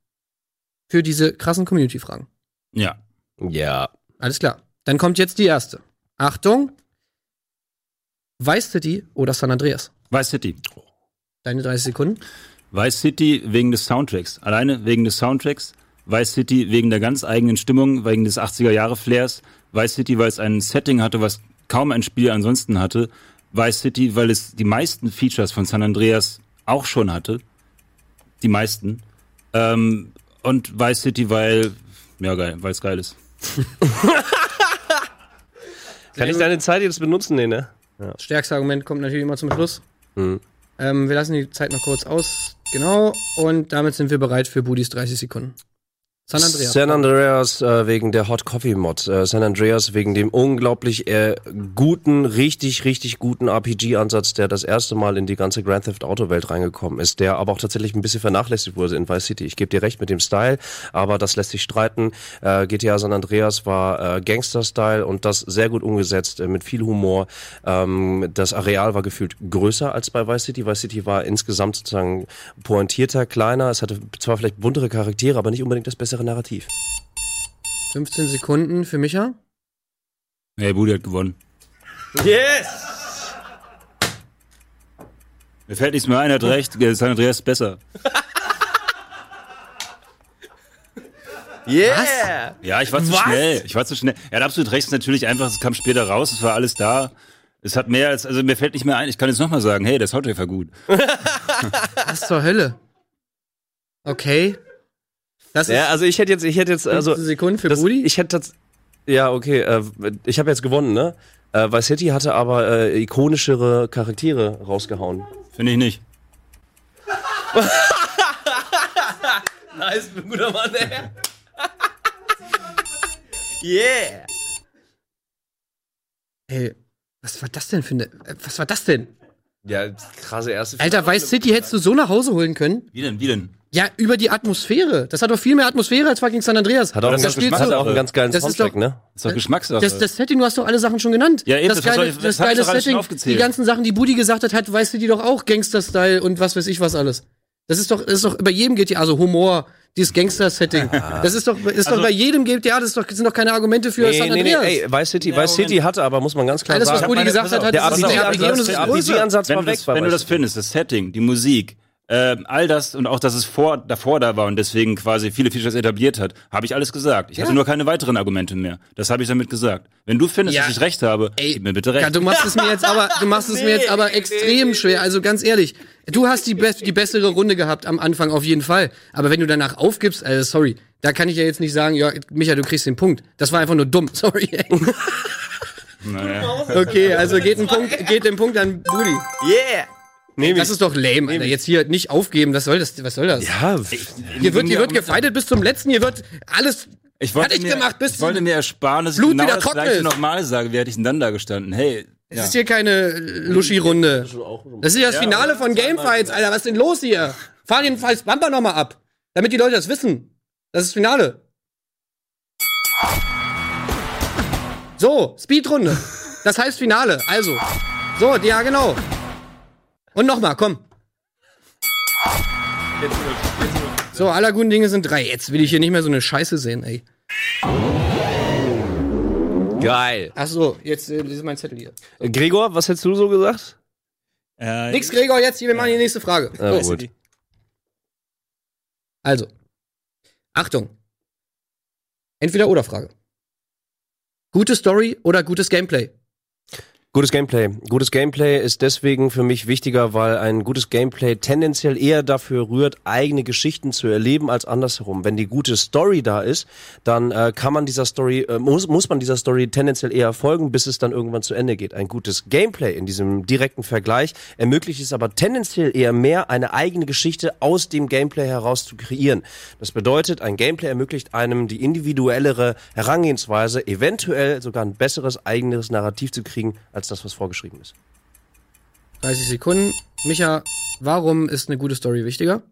Für diese krassen Community-Fragen. Ja. Ja. Alles klar. Dann kommt jetzt die erste. Achtung. Vice City oder San Andreas? Vice City. Deine 30 Sekunden. Vice City wegen des Soundtracks. Alleine wegen des Soundtracks. Vice City wegen der ganz eigenen Stimmung, wegen des 80er-Jahre-Flairs. Vice City, weil es ein Setting hatte, was kaum ein Spiel ansonsten hatte. Vice City, weil es die meisten Features von San Andreas auch schon hatte. Die meisten. Ähm, und Vice City, weil Ja, geil, weil es geil ist. Kann ich deine Zeit jetzt benutzen? Nee, ne? Das stärkste Argument kommt natürlich immer zum Schluss. Mhm. Ähm, wir lassen die Zeit noch kurz aus. Genau. Und damit sind wir bereit für Budis 30 Sekunden. San Andreas. San Andreas äh, wegen der Hot Coffee Mod. Äh, San Andreas wegen dem unglaublich äh, guten, richtig, richtig guten RPG-Ansatz, der das erste Mal in die ganze Grand Theft Auto-Welt reingekommen ist, der aber auch tatsächlich ein bisschen vernachlässigt wurde in Vice City. Ich gebe dir recht mit dem Style, aber das lässt sich streiten. Äh, GTA San Andreas war äh, Gangster-Style und das sehr gut umgesetzt, äh, mit viel Humor. Ähm, das Areal war gefühlt größer als bei Vice City. Vice City war insgesamt sozusagen pointierter, kleiner. Es hatte zwar vielleicht buntere Charaktere, aber nicht unbedingt das bessere Narrativ. 15 Sekunden für Micha. Hey, Budi hat gewonnen. Yes! Mir fällt nichts mehr ein, er hat recht. San Andreas ist besser. Yeah! Ja, ich war zu Was? schnell. Ich war zu schnell. Er hat absolut recht, es ist natürlich einfach, es kam später raus, es war alles da. Es hat mehr als, also mir fällt nicht mehr ein, ich kann jetzt nochmal sagen, hey, der Soundtrack war gut. Was zur Hölle? Okay. Das ist Ja, also ich hätte jetzt, ich hätte jetzt, 15 also Sekunden für das, Budi. ich hätte tats- ja okay, äh, ich habe jetzt gewonnen, ne? Äh, Vice City hatte aber äh, ikonischere Charaktere rausgehauen. Finde ich nicht. Nice, ein guter Mann, ey. yeah! Ey, was war das denn für eine. äh, Was war das denn? Ja, krasse erste Alter, Vice City hättest du so nach Hause holen können? Wie denn, wie denn? Ja, über die Atmosphäre. Das hat doch viel mehr Atmosphäre als fucking San Andreas. Hat auch, Das einen hat du- auch einen ganz geilen Das Soundtrack, doch- ne? Das ist doch Geschmackssache. Das, das Setting, du hast doch alle Sachen schon genannt. Ja, eben, das das geile, ich- das das geile Setting, die ganzen Sachen, die Budi gesagt hat, hat Vice City doch auch Gangster-Style und was weiß ich was alles. Das ist doch, das ist doch bei jedem GTA, also Humor, dieses Gangster-Setting. Das ist doch, ist Also- doch bei jedem GTA, das ist doch, sind doch keine Argumente für San Nee, nee, nee, Andreas. ey, Vice City, Vice City hatte aber, muss man ganz klar Alles, was sagen. Budi meine- gesagt hat, hat der das ist ein RPG und es ist RPG-Ansatz größer. RPG-Ansatz wenn war du weg das, wenn du das findest, das Setting, die Musik, ähm, all das und auch, dass es vor, davor da war und deswegen quasi viele Features etabliert hat, habe ich alles gesagt. Ich hatte nur keine weiteren Argumente mehr. Das habe ich damit gesagt. Wenn du findest, Ja. dass ich recht habe, Ey, gib mir bitte recht. Ja, du machst es mir jetzt aber, du machst es mir jetzt aber extrem schwer. Also ganz ehrlich, du hast die, best, die bessere Runde gehabt am Anfang auf jeden Fall. Aber wenn du danach aufgibst, also sorry, da kann ich ja jetzt nicht sagen, ja, Micha, du kriegst den Punkt. Das war einfach nur dumm. Sorry. naja. Okay, also geht ein Punkt, geht den Punkt an Budi. Yeah! Nee, Das ist doch lame, Alter. Jetzt hier nicht aufgeben, was soll das? Was soll das? ja, Hier wird, hier wird gefeitet bis zum letzten, hier wird alles Ich wollte fertig mir, gemacht bis ich wollte mir ersparen, dass Blut ich genau das trocken gleiche nochmal sage. Wie hätte ich denn dann da gestanden? Hey, Es ja. ist hier keine Luschi-Runde. Das ist ja das Finale von Gamefights, Alter. Was ist denn los hier? Fahr den Falls Bumper nochmal ab. Damit die Leute das wissen. Das ist das Finale. So, Speedrunde. Das heißt Finale. Also. So, ja, genau. Und nochmal, komm. So, aller guten Dinge sind drei. Jetzt will ich hier nicht mehr so eine Scheiße sehen, ey. geil. Ach so, jetzt äh, das ist mein Zettel hier. Gregor, was hättest du so gesagt? Äh, Nix, Gregor, jetzt hier, wir machen die nächste Frage. Ah, So. gut. Also, Achtung. Entweder oder Frage. Gute Story oder gutes Gameplay? Gutes Gameplay. Gutes Gameplay ist deswegen für mich wichtiger, weil ein gutes Gameplay tendenziell eher dafür rührt, eigene Geschichten zu erleben als andersherum. Wenn die gute Story da ist, dann äh, kann man dieser Story, äh, muss, muss man dieser Story tendenziell eher folgen, bis es dann irgendwann zu Ende geht. Ein gutes Gameplay in diesem direkten Vergleich ermöglicht es aber tendenziell eher mehr, eine eigene Geschichte aus dem Gameplay heraus zu kreieren. Das bedeutet, ein Gameplay ermöglicht einem die individuellere Herangehensweise, eventuell sogar ein besseres eigenes Narrativ zu kriegen, als das, was vorgeschrieben ist. 30 Sekunden. Micha, warum ist eine gute Story wichtiger?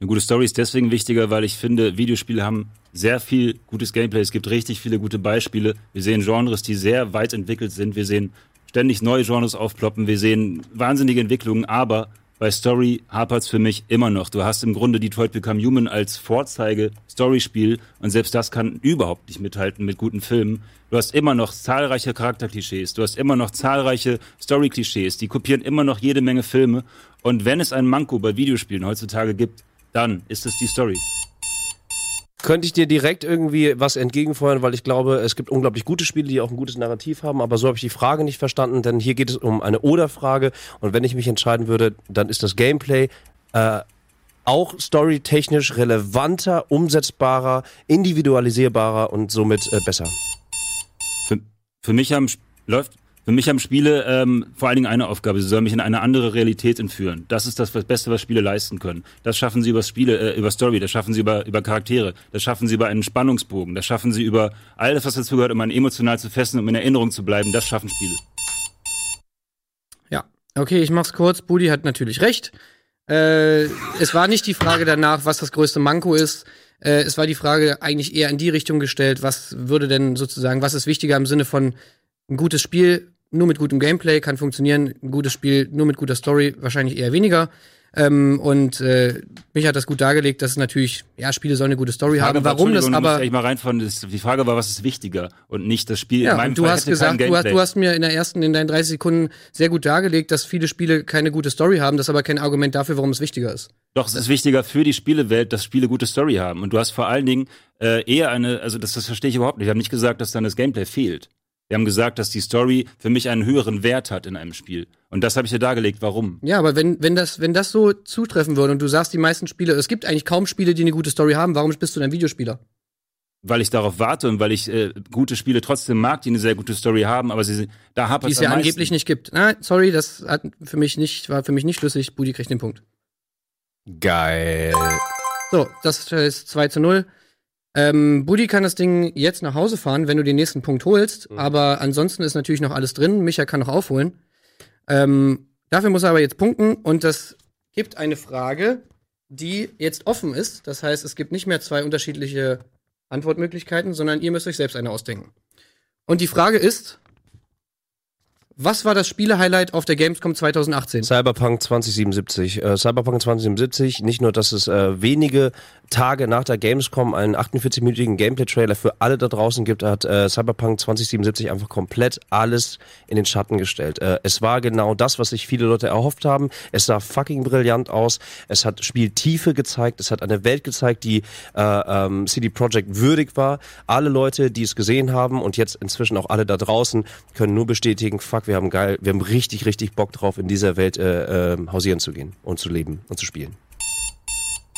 Eine gute Story ist deswegen wichtiger, weil ich finde, Videospiele haben sehr viel gutes Gameplay. Es gibt richtig viele gute Beispiele. Wir sehen Genres, die sehr weit entwickelt sind. Wir sehen ständig neue Genres aufploppen. Wir sehen wahnsinnige Entwicklungen. Aber bei Story hapert's für mich immer noch. Du hast im Grunde Detroit Become Human als Vorzeige-Storyspiel und selbst das kann überhaupt nicht mithalten mit guten Filmen. Du hast immer noch zahlreiche Charakterklischees. Du hast immer noch zahlreiche Story-Klischees. Die kopieren immer noch jede Menge Filme. Und wenn es ein Manko bei Videospielen heutzutage gibt, dann ist es die Story. Könnte ich dir direkt irgendwie was entgegenfeuern, weil ich glaube, es gibt unglaublich gute Spiele, die auch ein gutes Narrativ haben, aber so habe ich die Frage nicht verstanden, denn hier geht es um eine Oder-Frage und wenn ich mich entscheiden würde, dann ist das Gameplay äh, auch storytechnisch relevanter, umsetzbarer, individualisierbarer und somit äh, besser. Für, für mich haben läuft für mich haben Spiele ähm, vor allen Dingen eine Aufgabe. Sie sollen mich in eine andere Realität entführen. Das ist das Beste, was Spiele leisten können. Das schaffen sie über Spiele, äh, über Story, das schaffen sie über, über Charaktere, das schaffen sie über einen Spannungsbogen, das schaffen sie über alles, was dazu gehört, um einen emotional zu fesseln, um in Erinnerung zu bleiben. Das schaffen Spiele. Ja, okay, ich mach's kurz. Budi hat natürlich recht. Äh, es war nicht die Frage danach, was das größte Manko ist. Äh, es war die Frage eigentlich eher in die Richtung gestellt, was würde denn sozusagen, was ist wichtiger im Sinne von ein gutes Spiel nur mit gutem Gameplay kann funktionieren, ein gutes Spiel nur mit guter Story wahrscheinlich eher weniger. Ähm, und äh, mich hat das gut dargelegt, dass natürlich, ja, Spiele sollen eine gute Story haben. war- Warum das aber. ich mal reinfahren. Die Frage war, was ist wichtiger und nicht das Spiel. Ja, in meinem und du Fall hast gesagt, du hast, du hast mir in der ersten, in deinen 30 Sekunden sehr gut dargelegt, dass viele Spiele keine gute Story haben, das ist aber kein Argument dafür, warum es wichtiger ist. Doch, es ist wichtiger für die Spielewelt, dass Spiele gute Story haben. Und du hast vor allen Dingen äh, eher eine, also das, das verstehe ich überhaupt nicht. Ich habe nicht gesagt, dass dann das Gameplay fehlt. Wir haben gesagt, dass die Story für mich einen höheren Wert hat in einem Spiel. Und das habe ich dir dargelegt, warum. Ja, aber wenn, wenn, das, wenn das so zutreffen würde und du sagst, die meisten Spiele, es gibt eigentlich kaum Spiele, die eine gute Story haben, warum bist du dann Videospieler? Weil ich darauf warte und weil ich äh, gute Spiele trotzdem mag, die eine sehr gute Story haben, aber sie, da hapert Die es ja angeblich nicht gibt. Na, sorry, das hat für mich nicht, war für mich nicht schlüssig. Budi kriegt den Punkt. Geil. So, das ist 2 zu 0. Ähm, Budi kann das Ding jetzt nach Hause fahren, wenn du den nächsten Punkt holst. Aber ansonsten ist natürlich noch alles drin. Micha kann noch aufholen. Ähm, dafür muss er aber jetzt punkten. Und das gibt eine Frage, die jetzt offen ist. Das heißt, es gibt nicht mehr zwei unterschiedliche Antwortmöglichkeiten, sondern ihr müsst euch selbst eine ausdenken. Und die Frage ist, was war das Spiele-Highlight auf der Gamescom 2018? Cyberpunk 2077. Äh, Cyberpunk 2077, nicht nur, dass es äh, wenige Tage nach der Gamescom einen 48-minütigen Gameplay-Trailer für alle da draußen gibt, hat äh, Cyberpunk 2077 einfach komplett alles in den Schatten gestellt. Äh, es war genau das, was sich viele Leute erhofft haben. Es sah fucking brillant aus. Es hat Spieltiefe gezeigt. Es hat eine Welt gezeigt, die äh, ähm, CD Projekt würdig war. Alle Leute, die es gesehen haben und jetzt inzwischen auch alle da draußen, können nur bestätigen, fuck, wir haben geil, wir haben richtig, richtig Bock drauf, in dieser Welt äh, äh, hausieren zu gehen und zu leben und zu spielen.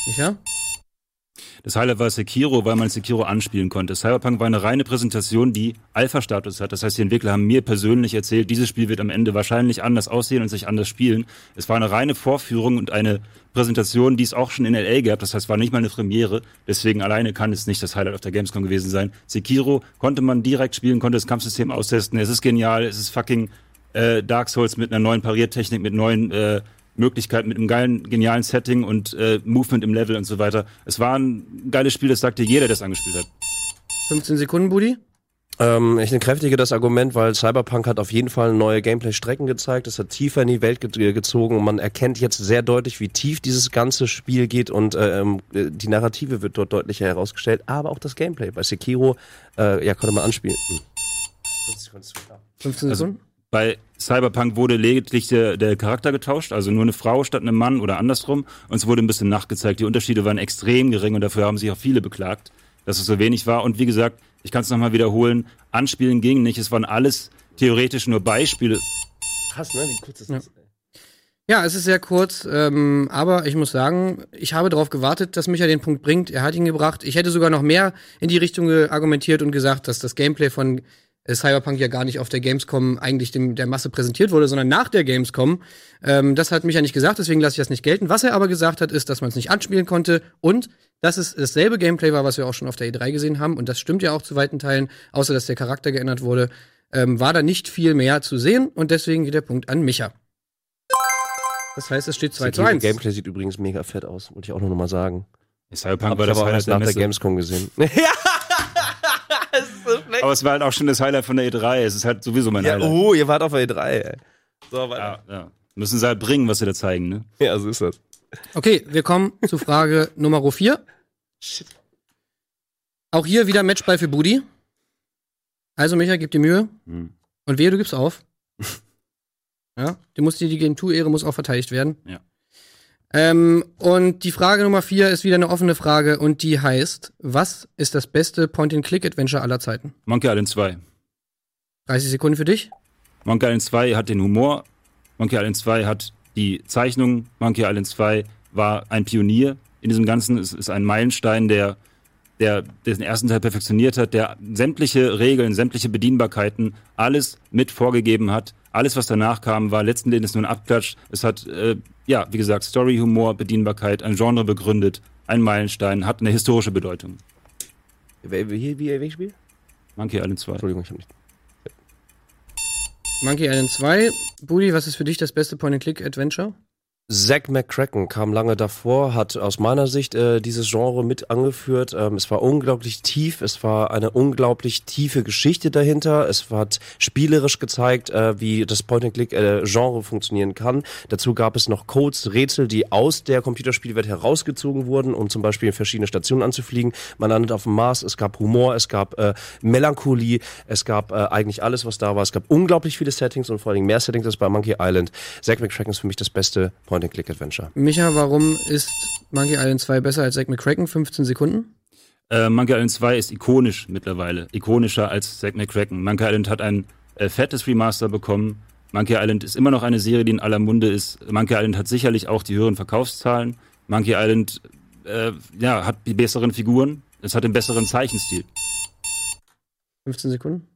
Micha? Das Highlight war Sekiro, weil man Sekiro anspielen konnte. Cyberpunk war eine reine Präsentation, die Alpha-Status hat. Das heißt, die Entwickler haben mir persönlich erzählt, dieses Spiel wird am Ende wahrscheinlich anders aussehen und sich anders spielen. Es war eine reine Vorführung und eine Präsentation, die es auch schon in LA gab. Das heißt, war nicht mal eine Premiere. Deswegen alleine kann es nicht das Highlight auf der Gamescom gewesen sein. Sekiro konnte man direkt spielen, konnte das Kampfsystem austesten. Es ist genial. Es ist fucking äh, Dark Souls mit einer neuen Pariertechnik, mit neuen äh, Möglichkeiten, mit einem geilen, genialen Setting und äh, Movement im Level und so weiter. Es war ein geiles Spiel, das sagte jeder, der es angespielt hat. 15 Sekunden, Budi? Ähm, ich entkräftige das Argument, weil Cyberpunk hat auf jeden Fall neue Gameplay-Strecken gezeigt. Es hat tiefer in die Welt ge gezogen und man erkennt jetzt sehr deutlich, wie tief dieses ganze Spiel geht und ähm, die Narrative wird dort deutlicher herausgestellt, aber auch das Gameplay. Bei Sekiro, äh, ja, konnte man anspielen. Hm. 15 Also- Sekunden? Bei Cyberpunk wurde lediglich der, der Charakter getauscht, also nur eine Frau statt einem Mann oder andersrum. Und es wurde ein bisschen nachgezeigt. Die Unterschiede waren extrem gering und dafür haben sich auch viele beklagt, dass es so wenig war. Und wie gesagt, ich kann es nochmal wiederholen, anspielen ging nicht. Es waren alles theoretisch nur Beispiele. Krass, ne? Wie kurz ist das? Ja, es ist sehr kurz, ähm, aber ich muss sagen, ich habe darauf gewartet, dass Micha den Punkt bringt. Er hat ihn gebracht. Ich hätte sogar noch mehr in die Richtung argumentiert und gesagt, dass das Gameplay von Cyberpunk ja gar nicht auf der Gamescom eigentlich dem, der Masse präsentiert wurde, sondern nach der Gamescom. Ähm, das hat Micha nicht gesagt, deswegen lasse ich das nicht gelten. Was er aber gesagt hat, ist, dass man es nicht anspielen konnte und dass es dasselbe Gameplay war, was wir auch schon auf der E3 gesehen haben. Und das stimmt ja auch zu weiten Teilen, außer dass der Charakter geändert wurde. Ähm, war da nicht viel mehr zu sehen und deswegen geht der Punkt an Micha. Das heißt, es steht 2 zu Sekiro 1. Gameplay sieht übrigens mega fett aus, wollte ich auch noch mal sagen. Cyberpunk war das aber auch erst nach der. Gamescom gesehen. Aber es war halt auch schon das Highlight von der E3. Es ist halt sowieso mein ja, Highlight. oh, ihr wart auf der E3, ey. So, weiter. Ja, ja. Müssen sie halt bringen, was sie da zeigen, ne? Ja, so ist das. Okay, wir kommen zu Frage Nummer 4. Auch hier wieder Matchball für Budi. Also, Micha, gib dir Mühe. Hm. Und wehe, du gibst auf. ja, du musst dir die Gen-2-Ehre muss auch verteidigt werden. Ja. Ähm, und die Frage Nummer 4 ist wieder eine offene Frage und die heißt: Was ist das beste Point-and-Click-Adventure aller Zeiten? Monkey Island 2. 30 Sekunden für dich. Monkey Island 2 hat den Humor. Monkey Island 2 hat die Zeichnung. Monkey Island 2 war ein Pionier in diesem Ganzen. Es ist ein Meilenstein, der, der den ersten Teil perfektioniert hat, der sämtliche Regeln, sämtliche Bedienbarkeiten, alles mit vorgegeben hat. Alles, was danach kam, war letzten Endes nur ein Abklatsch. Es hat, äh, ja, wie gesagt, Story, Humor, Bedienbarkeit, ein Genre begründet, ein Meilenstein, hat eine historische Bedeutung. Wie, wie, wie, welches Spiel? Monkey Island 2. Entschuldigung, ich hab nicht. Monkey Island 2. Budi, was ist für dich das beste Point-and-Click-Adventure? Zack McCracken kam lange davor, hat aus meiner Sicht äh, dieses Genre mit angeführt. Ähm, es war unglaublich tief, es war eine unglaublich tiefe Geschichte dahinter. Es hat spielerisch gezeigt, äh, wie das Point-and-Click-Genre funktionieren kann. Dazu gab es noch Codes, Rätsel, die aus der Computerspielwelt herausgezogen wurden, um zum Beispiel in verschiedene Stationen anzufliegen. Man landet auf dem Mars, es gab Humor, es gab äh, Melancholie, es gab äh, eigentlich alles, was da war. Es gab unglaublich viele Settings und vor allem mehr Settings als bei Monkey Island. Zack McCracken ist für mich das beste Point-and-Click-Adventure. Micha, warum ist Monkey Island 2 besser als Zack McCracken? 15 Sekunden? Äh, Monkey Island 2 ist ikonisch mittlerweile. Ikonischer als Zack McCracken. Monkey Island hat ein äh, fettes Remaster bekommen. Monkey Island ist immer noch eine Serie, die in aller Munde ist. Monkey Island hat sicherlich auch die höheren Verkaufszahlen. Monkey Island äh, ja, hat die besseren Figuren. Es hat den besseren Zeichenstil. 15 Sekunden?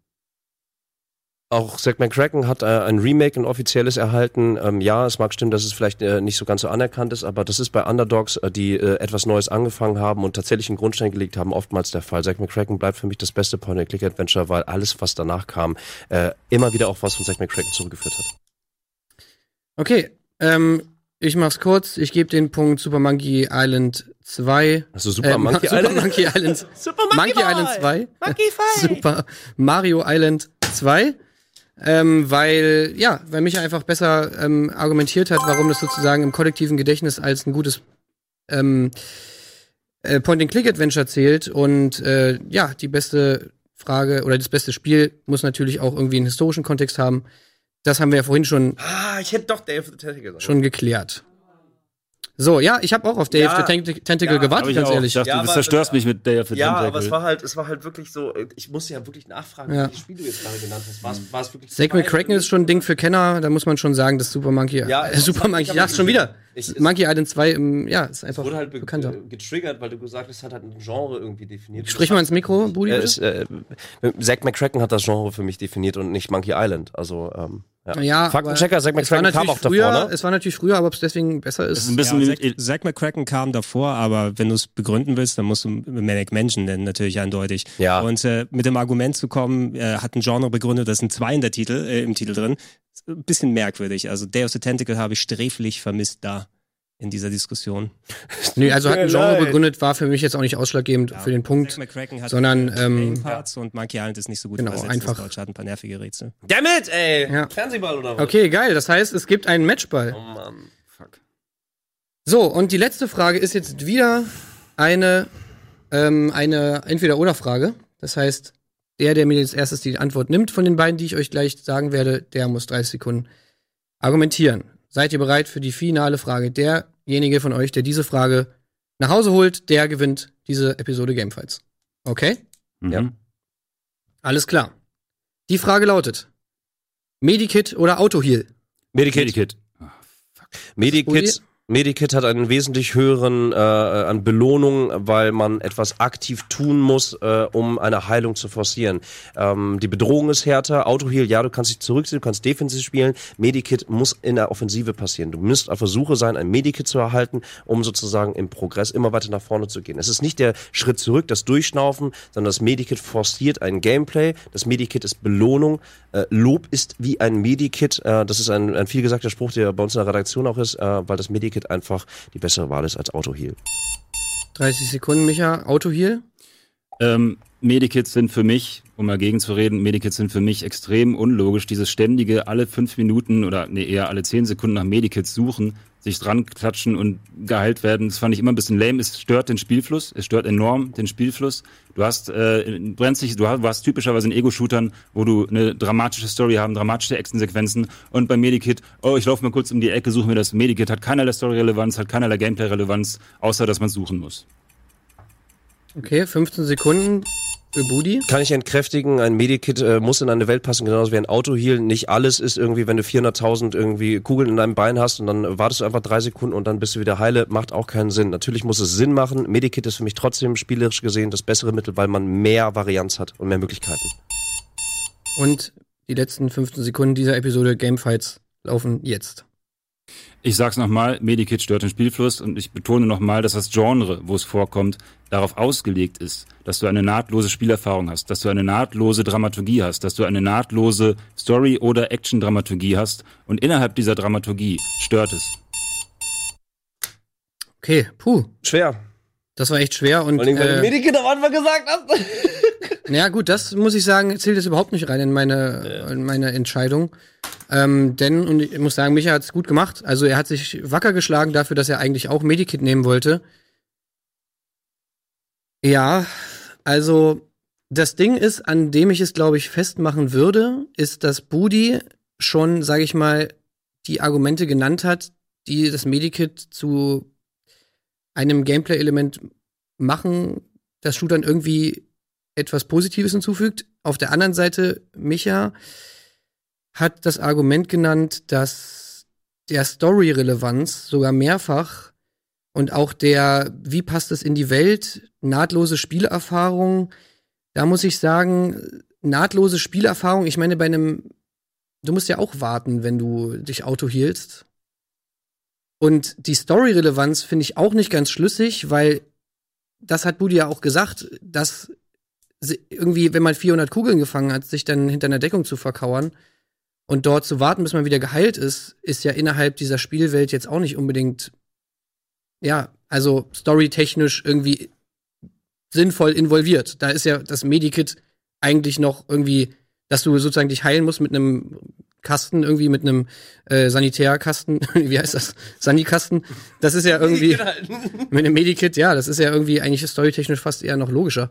Auch Zack McCracken hat äh, ein Remake, ein offizielles erhalten. Ähm, ja, es mag stimmen, dass es vielleicht äh, nicht so ganz so anerkannt ist, aber das ist bei Underdogs, äh, die äh, etwas Neues angefangen haben und tatsächlich einen Grundstein gelegt haben, oftmals der Fall. Zack McCracken bleibt für mich das beste Point-and-Click-Adventure, weil alles, was danach kam, äh, immer wieder auch was von Zack McCracken zurückgeführt hat. Okay, ähm, ich mach's kurz. Ich gebe den Punkt Super Monkey Island 2. Also Super äh, Monkey Super Island? Monkey Island. Super Monkey, Monkey Island Boy. 2. Monkey. Super Mario Island 2. Ähm, weil, ja, weil Micha einfach besser ähm, argumentiert hat, warum das sozusagen im kollektiven Gedächtnis als ein gutes ähm, äh, Point-and-Click-Adventure zählt. Und äh, ja, die beste Frage oder das beste Spiel muss natürlich auch irgendwie einen historischen Kontext haben. Das haben wir ja vorhin schon, Ah, ich hätte doch Day of the Tentacle gesagt. schon geklärt. So, ja, ich habe auch auf Day Ja, of the Tent Tentacle ja, gewartet, ganz auch. ehrlich. Ich dachte, Ja, du aber- zerstörst mich mit Day of the Ja, Tentacle. aber es war halt, es war halt wirklich so, ich musste ja wirklich nachfragen, Ja. welche Spiele du jetzt gerade genannt hast. War es, war es wirklich Zack McCracken ist schon ein Ding für Kenner, da muss man schon sagen, dass Super Monkey, Ja, äh, Super Monkey, ja, schon wieder. Ich- Monkey Island 2, ähm, ja, ist einfach wurde halt be bekannter. äh, getriggert, weil du gesagt hast, es hat halt ein Genre irgendwie definiert. Sprich mal ins Mikro, Budi. Äh, äh, Zack McCracken hat das Genre für mich definiert und nicht Monkey Island. Also, ähm, ja. ja, Faktenchecker, Zack McCracken kam auch früher, davor, ne? Es war natürlich früher, aber ob es deswegen besser ist ist. ein bisschen Ja, Zack, Zack McCracken kam davor, aber wenn du es begründen willst, dann musst du Manic Mansion nennen, natürlich eindeutig. Ja. Und äh, mit dem Argument zu kommen, äh, hat ein Genre begründet, das sind zwei in der Titel, äh, im Titel drin, ein bisschen merkwürdig. Also Day of the Tentacle habe ich sträflich vermisst da in dieser Diskussion. Nee, also hat ein Genre leid. begründet, war für mich jetzt auch nicht ausschlaggebend für den Punkt. Zack McCracken hat sondern, äh, ähm, Parts und Monkey Island ist nicht so gut Genau, einfach- ins Deutsche, hat ein paar nervige Rätsel. Dammit, ey! Ja. Fernsehball oder was? Okay, geil. Das heißt, es gibt einen Matchball. Oh Mann. Fuck. So, und die letzte Frage ist jetzt wieder eine, ähm, eine Entweder-Oder-Frage. Das heißt, der, der mir als erstes die Antwort nimmt von den beiden, die ich euch gleich sagen werde, der muss 30 Sekunden argumentieren. Seid ihr bereit für die finale Frage? Derjenige von euch, der diese Frage nach Hause holt, der gewinnt diese Episode Gamefights. Okay? Mhm. Ja. Alles klar. Die Frage lautet: Medikit oder Autoheal? Medikit. Medikit. Medikit, Medikit hat einen wesentlich höheren äh, an Belohnung, weil man etwas aktiv tun muss, äh, um eine Heilung zu forcieren. Ähm, die Bedrohung ist härter. Autoheal, ja, du kannst dich zurückziehen, du kannst defensiv spielen. Medikit muss in der Offensive passieren. Du musst auf Versuche sein, ein Medikit zu erhalten, um sozusagen im Progress immer weiter nach vorne zu gehen. Es ist nicht der Schritt zurück, das Durchschnaufen, sondern das Medikit forciert ein Gameplay. Das Medikit ist Belohnung. Äh, Lob ist wie ein Medikit. Äh, das ist ein, ein vielgesagter Spruch, der bei uns in der Redaktion auch ist, äh, weil das Medikit einfach die bessere Wahl ist als Autoheal. 30 Sekunden, Micha. Autoheal? Ähm, Medikits sind für mich, um mal gegenzureden, Medikits sind für mich extrem unlogisch. Dieses ständige alle fünf Minuten oder nee, eher alle zehn Sekunden nach Medikits suchen, sich dran klatschen und geheilt werden, das fand ich immer ein bisschen lame. Es stört den Spielfluss, es stört enorm den Spielfluss. Du hast, äh, brennst du warst typischerweise in Ego-Shootern, wo du eine dramatische Story haben, dramatische Actionsequenzen und beim Medikit, oh, ich laufe mal kurz um die Ecke, suche mir das Medikit, hat keinerlei Story-Relevanz, hat keinerlei Gameplay-Relevanz, außer dass man suchen muss. Okay, 15 Sekunden. Für Budi. Kann ich entkräftigen, ein Medikit äh, muss in eine Welt passen, genauso wie ein Autoheal. Nicht alles ist irgendwie, wenn du 400.000 irgendwie Kugeln in deinem Bein hast und dann wartest du einfach drei Sekunden und dann bist du wieder heile, macht auch keinen Sinn. Natürlich muss es Sinn machen. Medikit ist für mich trotzdem spielerisch gesehen das bessere Mittel, weil man mehr Varianz hat und mehr Möglichkeiten. Und die letzten 15 Sekunden dieser Episode Gamefights laufen jetzt. Ich sag's nochmal, Medikit stört den Spielfluss und ich betone nochmal, dass das Genre, wo es vorkommt, darauf ausgelegt ist, dass du eine nahtlose Spielerfahrung hast, dass du eine nahtlose Dramaturgie hast, dass du eine nahtlose Story- oder Action-Dramaturgie hast und innerhalb dieser Dramaturgie stört es. Okay, puh, Schwer. Das war echt schwer und Vor allem, weil du äh, Medikit am Anfang gesagt hast. Ja, gut, das muss ich sagen, zählt jetzt überhaupt nicht rein in meine, in meine Entscheidung. Ähm, denn, und ich muss sagen, Micha hat es gut gemacht. Also er hat sich wacker geschlagen dafür, dass er eigentlich auch Medikit nehmen wollte. Ja, also das Ding ist, an dem ich es, glaube ich, festmachen würde, ist, dass Budi schon, sage ich mal, die Argumente genannt hat, die das Medikit zu einem Gameplay-Element machen, das Shootern irgendwie etwas Positives hinzufügt. Auf der anderen Seite, Micha hat das Argument genannt, dass der Story-Relevanz sogar mehrfach und auch der, wie passt es in die Welt, nahtlose Spielerfahrung, da muss ich sagen, nahtlose Spielerfahrung, ich meine, bei einem, du musst ja auch warten, wenn du dich Auto hielst. Und die Story-Relevanz finde ich auch nicht ganz schlüssig, weil das hat Budi ja auch gesagt, dass irgendwie, wenn man 400 Kugeln gefangen hat, sich dann hinter einer Deckung zu verkauern und dort zu warten, bis man wieder geheilt ist, ist ja innerhalb dieser Spielwelt jetzt auch nicht unbedingt, ja, also storytechnisch irgendwie sinnvoll involviert. Da ist ja das Medikit eigentlich noch irgendwie, dass du sozusagen dich heilen musst mit einem Kasten, irgendwie mit einem äh, Sanitärkasten, wie heißt das? Sanikasten. Das ist ja irgendwie mit einem Medikit, ja, das ist ja irgendwie eigentlich storytechnisch fast eher noch logischer.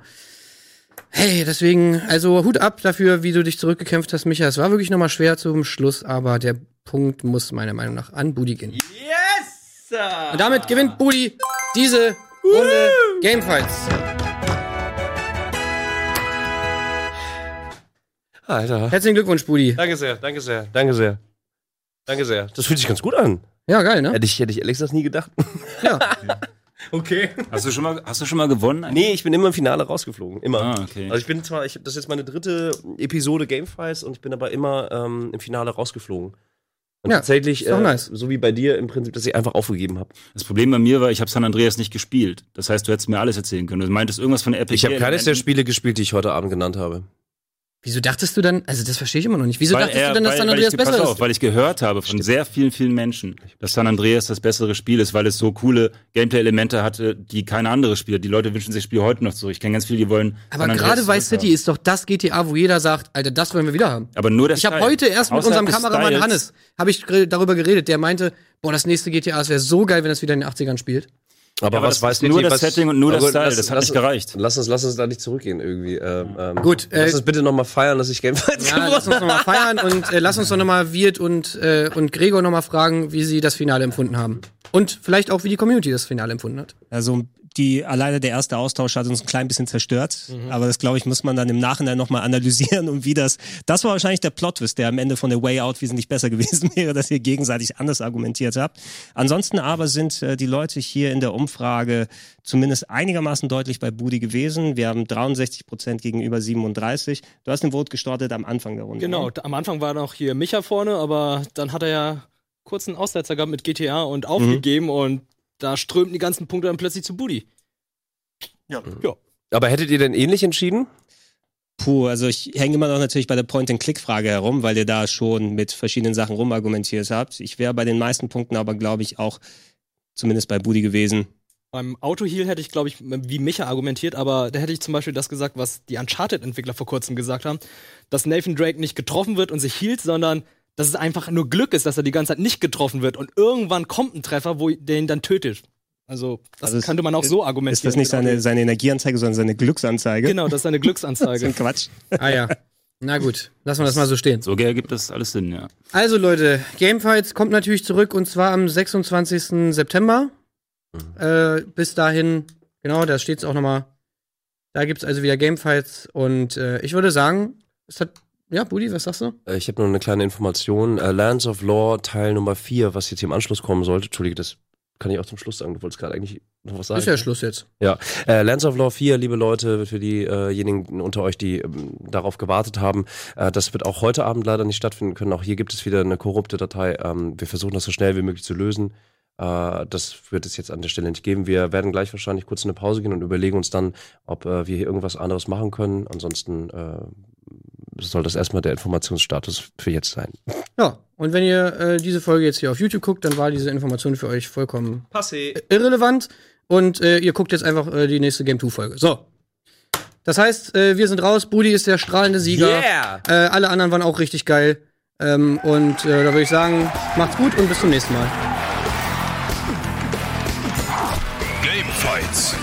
Hey, deswegen, also Hut ab dafür, wie du dich zurückgekämpft hast, Micha. Es war wirklich nochmal schwer zum Schluss, aber der Punkt muss meiner Meinung nach an Budi gehen. Yes! Und damit gewinnt Budi diese Runde Gamefights. Alter. Herzlichen Glückwunsch, Budi. Danke sehr, danke sehr, danke sehr. Danke sehr. Das fühlt sich ganz gut an. Ja, geil, ne? Hätte ich, hätte ich ehrlich gesagt nie gedacht. Ja. Okay. Hast du schon mal, hast du schon mal gewonnen? Nee, ich bin immer im Finale rausgeflogen. Immer. Ah, okay. Also ich bin zwar, ich, das ist jetzt meine dritte Episode Gamefights und ich bin aber immer ähm, im Finale rausgeflogen. Und Ja, tatsächlich, äh, nice. so wie bei dir im Prinzip, dass ich einfach aufgegeben habe. Das Problem bei mir war, ich habe San Andreas nicht gespielt. Das heißt, du hättest mir alles erzählen können. Du meintest irgendwas von Epic. Ich habe keines der. Spiele gespielt, die ich heute Abend genannt habe. Wieso dachtest du dann, also das verstehe ich immer noch nicht. Wieso Weil dachtest er- du denn, dass weil- San Andreas ich, pass besser auf, ist? Weil ich gehört habe von sehr vielen, vielen Menschen, dass San Andreas das bessere Spiel ist, weil es so coole Gameplay-Elemente hatte, die keine andere spielt. Die Leute wünschen sich das Spiel heute noch zurück. Ich kenne ganz viele, die wollen. Aber gerade Vice. City ist doch das GTA, wo jeder sagt, Alter, das wollen wir wieder haben. Aber nur der Ich habe heute erst mit Außerhalb unserem Kameramann Styles- Hannes, habe ich darüber geredet, der meinte, boah, das nächste GTA, es wäre so geil, wenn das wieder in den 80ern spielt. Aber, aber was weiß nur das Setting und nur das Style, lass- das hat lass- nicht gereicht. Lass uns, lass uns da nicht zurückgehen irgendwie. Ähm, ähm, Gut, äh, lass uns bitte nochmal feiern, dass ich Gamefights Ja, lass uns nochmal feiern und äh, lass uns doch nochmal Wirt und, äh, und Gregor nochmal fragen, wie sie das Finale empfunden haben. Und vielleicht auch, wie die Community das Finale empfunden hat. Also die alleine der erste Austausch hat uns ein klein bisschen zerstört. Aber das glaube ich muss man dann im Nachhinein nochmal analysieren und wie das. Das war wahrscheinlich der Plot-Twist, der am Ende von der Way Out wesentlich besser gewesen wäre, dass ihr gegenseitig anders argumentiert habt. Ansonsten aber sind äh, die Leute hier in der Umfrage zumindest einigermaßen deutlich bei Budi gewesen. Wir haben 63 Prozent gegenüber 37. Du hast den Vote gestartet am Anfang der Runde. Genau, ne? am Anfang war noch hier Micha vorne, aber dann hat er ja kurz einen Aussetzer gehabt mit GTA und aufgegeben und da strömten die ganzen Punkte dann plötzlich zu Budi. Ja. ja. Aber hättet ihr denn ähnlich entschieden? Puh, also ich hänge immer noch natürlich bei der Point-and-Click-Frage herum, weil ihr da schon mit verschiedenen Sachen rumargumentiert habt. Ich wäre bei den meisten Punkten aber, glaube ich, auch zumindest bei Budi gewesen. Beim Autoheal hätte ich, glaube ich, wie Micha argumentiert, aber da hätte ich zum Beispiel das gesagt, was die Uncharted-Entwickler vor kurzem gesagt haben, dass Nathan Drake nicht getroffen wird und sich hielt, sondern dass es einfach nur Glück ist, dass er die ganze Zeit nicht getroffen wird und irgendwann kommt ein Treffer, wo den dann tötet. Also, das Also es- könnte man auch so argumentieren. Ist das nicht seine, seine Energieanzeige, sondern seine Glücksanzeige? Genau, das ist eine So Glücksanzeige. ein Quatsch. Ah ja. Na gut, lassen wir das mal so stehen. So ergibt das alles Sinn, ja. Also Leute, Gamefights kommt natürlich zurück und zwar am 26. September. Äh, bis dahin, genau, da steht es auch nochmal Da gibt's also wieder Gamefights und äh, ich würde sagen, es hat. Ja, Budi, was sagst du? Äh, Ich habe nur eine kleine Information. Äh, Lands of Lore Teil Nummer 4, was jetzt hier im Anschluss kommen sollte. Entschuldige, das kann ich auch zum Schluss sagen. Du wolltest gerade eigentlich noch was sagen. Ist ja Schluss jetzt. Ja, äh, Lands of Lore 4, liebe Leute, für diejenigen unter euch, die ähm, darauf gewartet haben, äh, das wird auch heute Abend leider nicht stattfinden können. Auch hier gibt es wieder eine korrupte Datei. Ähm, wir versuchen das so schnell wie möglich zu lösen. Äh, das wird es jetzt an der Stelle nicht geben. Wir werden gleich wahrscheinlich kurz in eine Pause gehen und überlegen uns dann, ob äh, wir hier irgendwas anderes machen können. Ansonsten äh, soll das erstmal der Informationsstatus für jetzt sein. Ja, und wenn ihr äh, diese Folge jetzt hier auf YouTube guckt, dann war diese Information für euch vollkommen Passé. irrelevant. Und äh, ihr guckt jetzt einfach äh, die nächste Game 2 Folge. So. Das heißt, äh, wir sind raus. Budi ist der strahlende Sieger. Yeah! Äh, alle anderen waren auch richtig geil. Ähm, und äh, da würde ich sagen, macht's gut und bis zum nächsten Mal. Gamefights.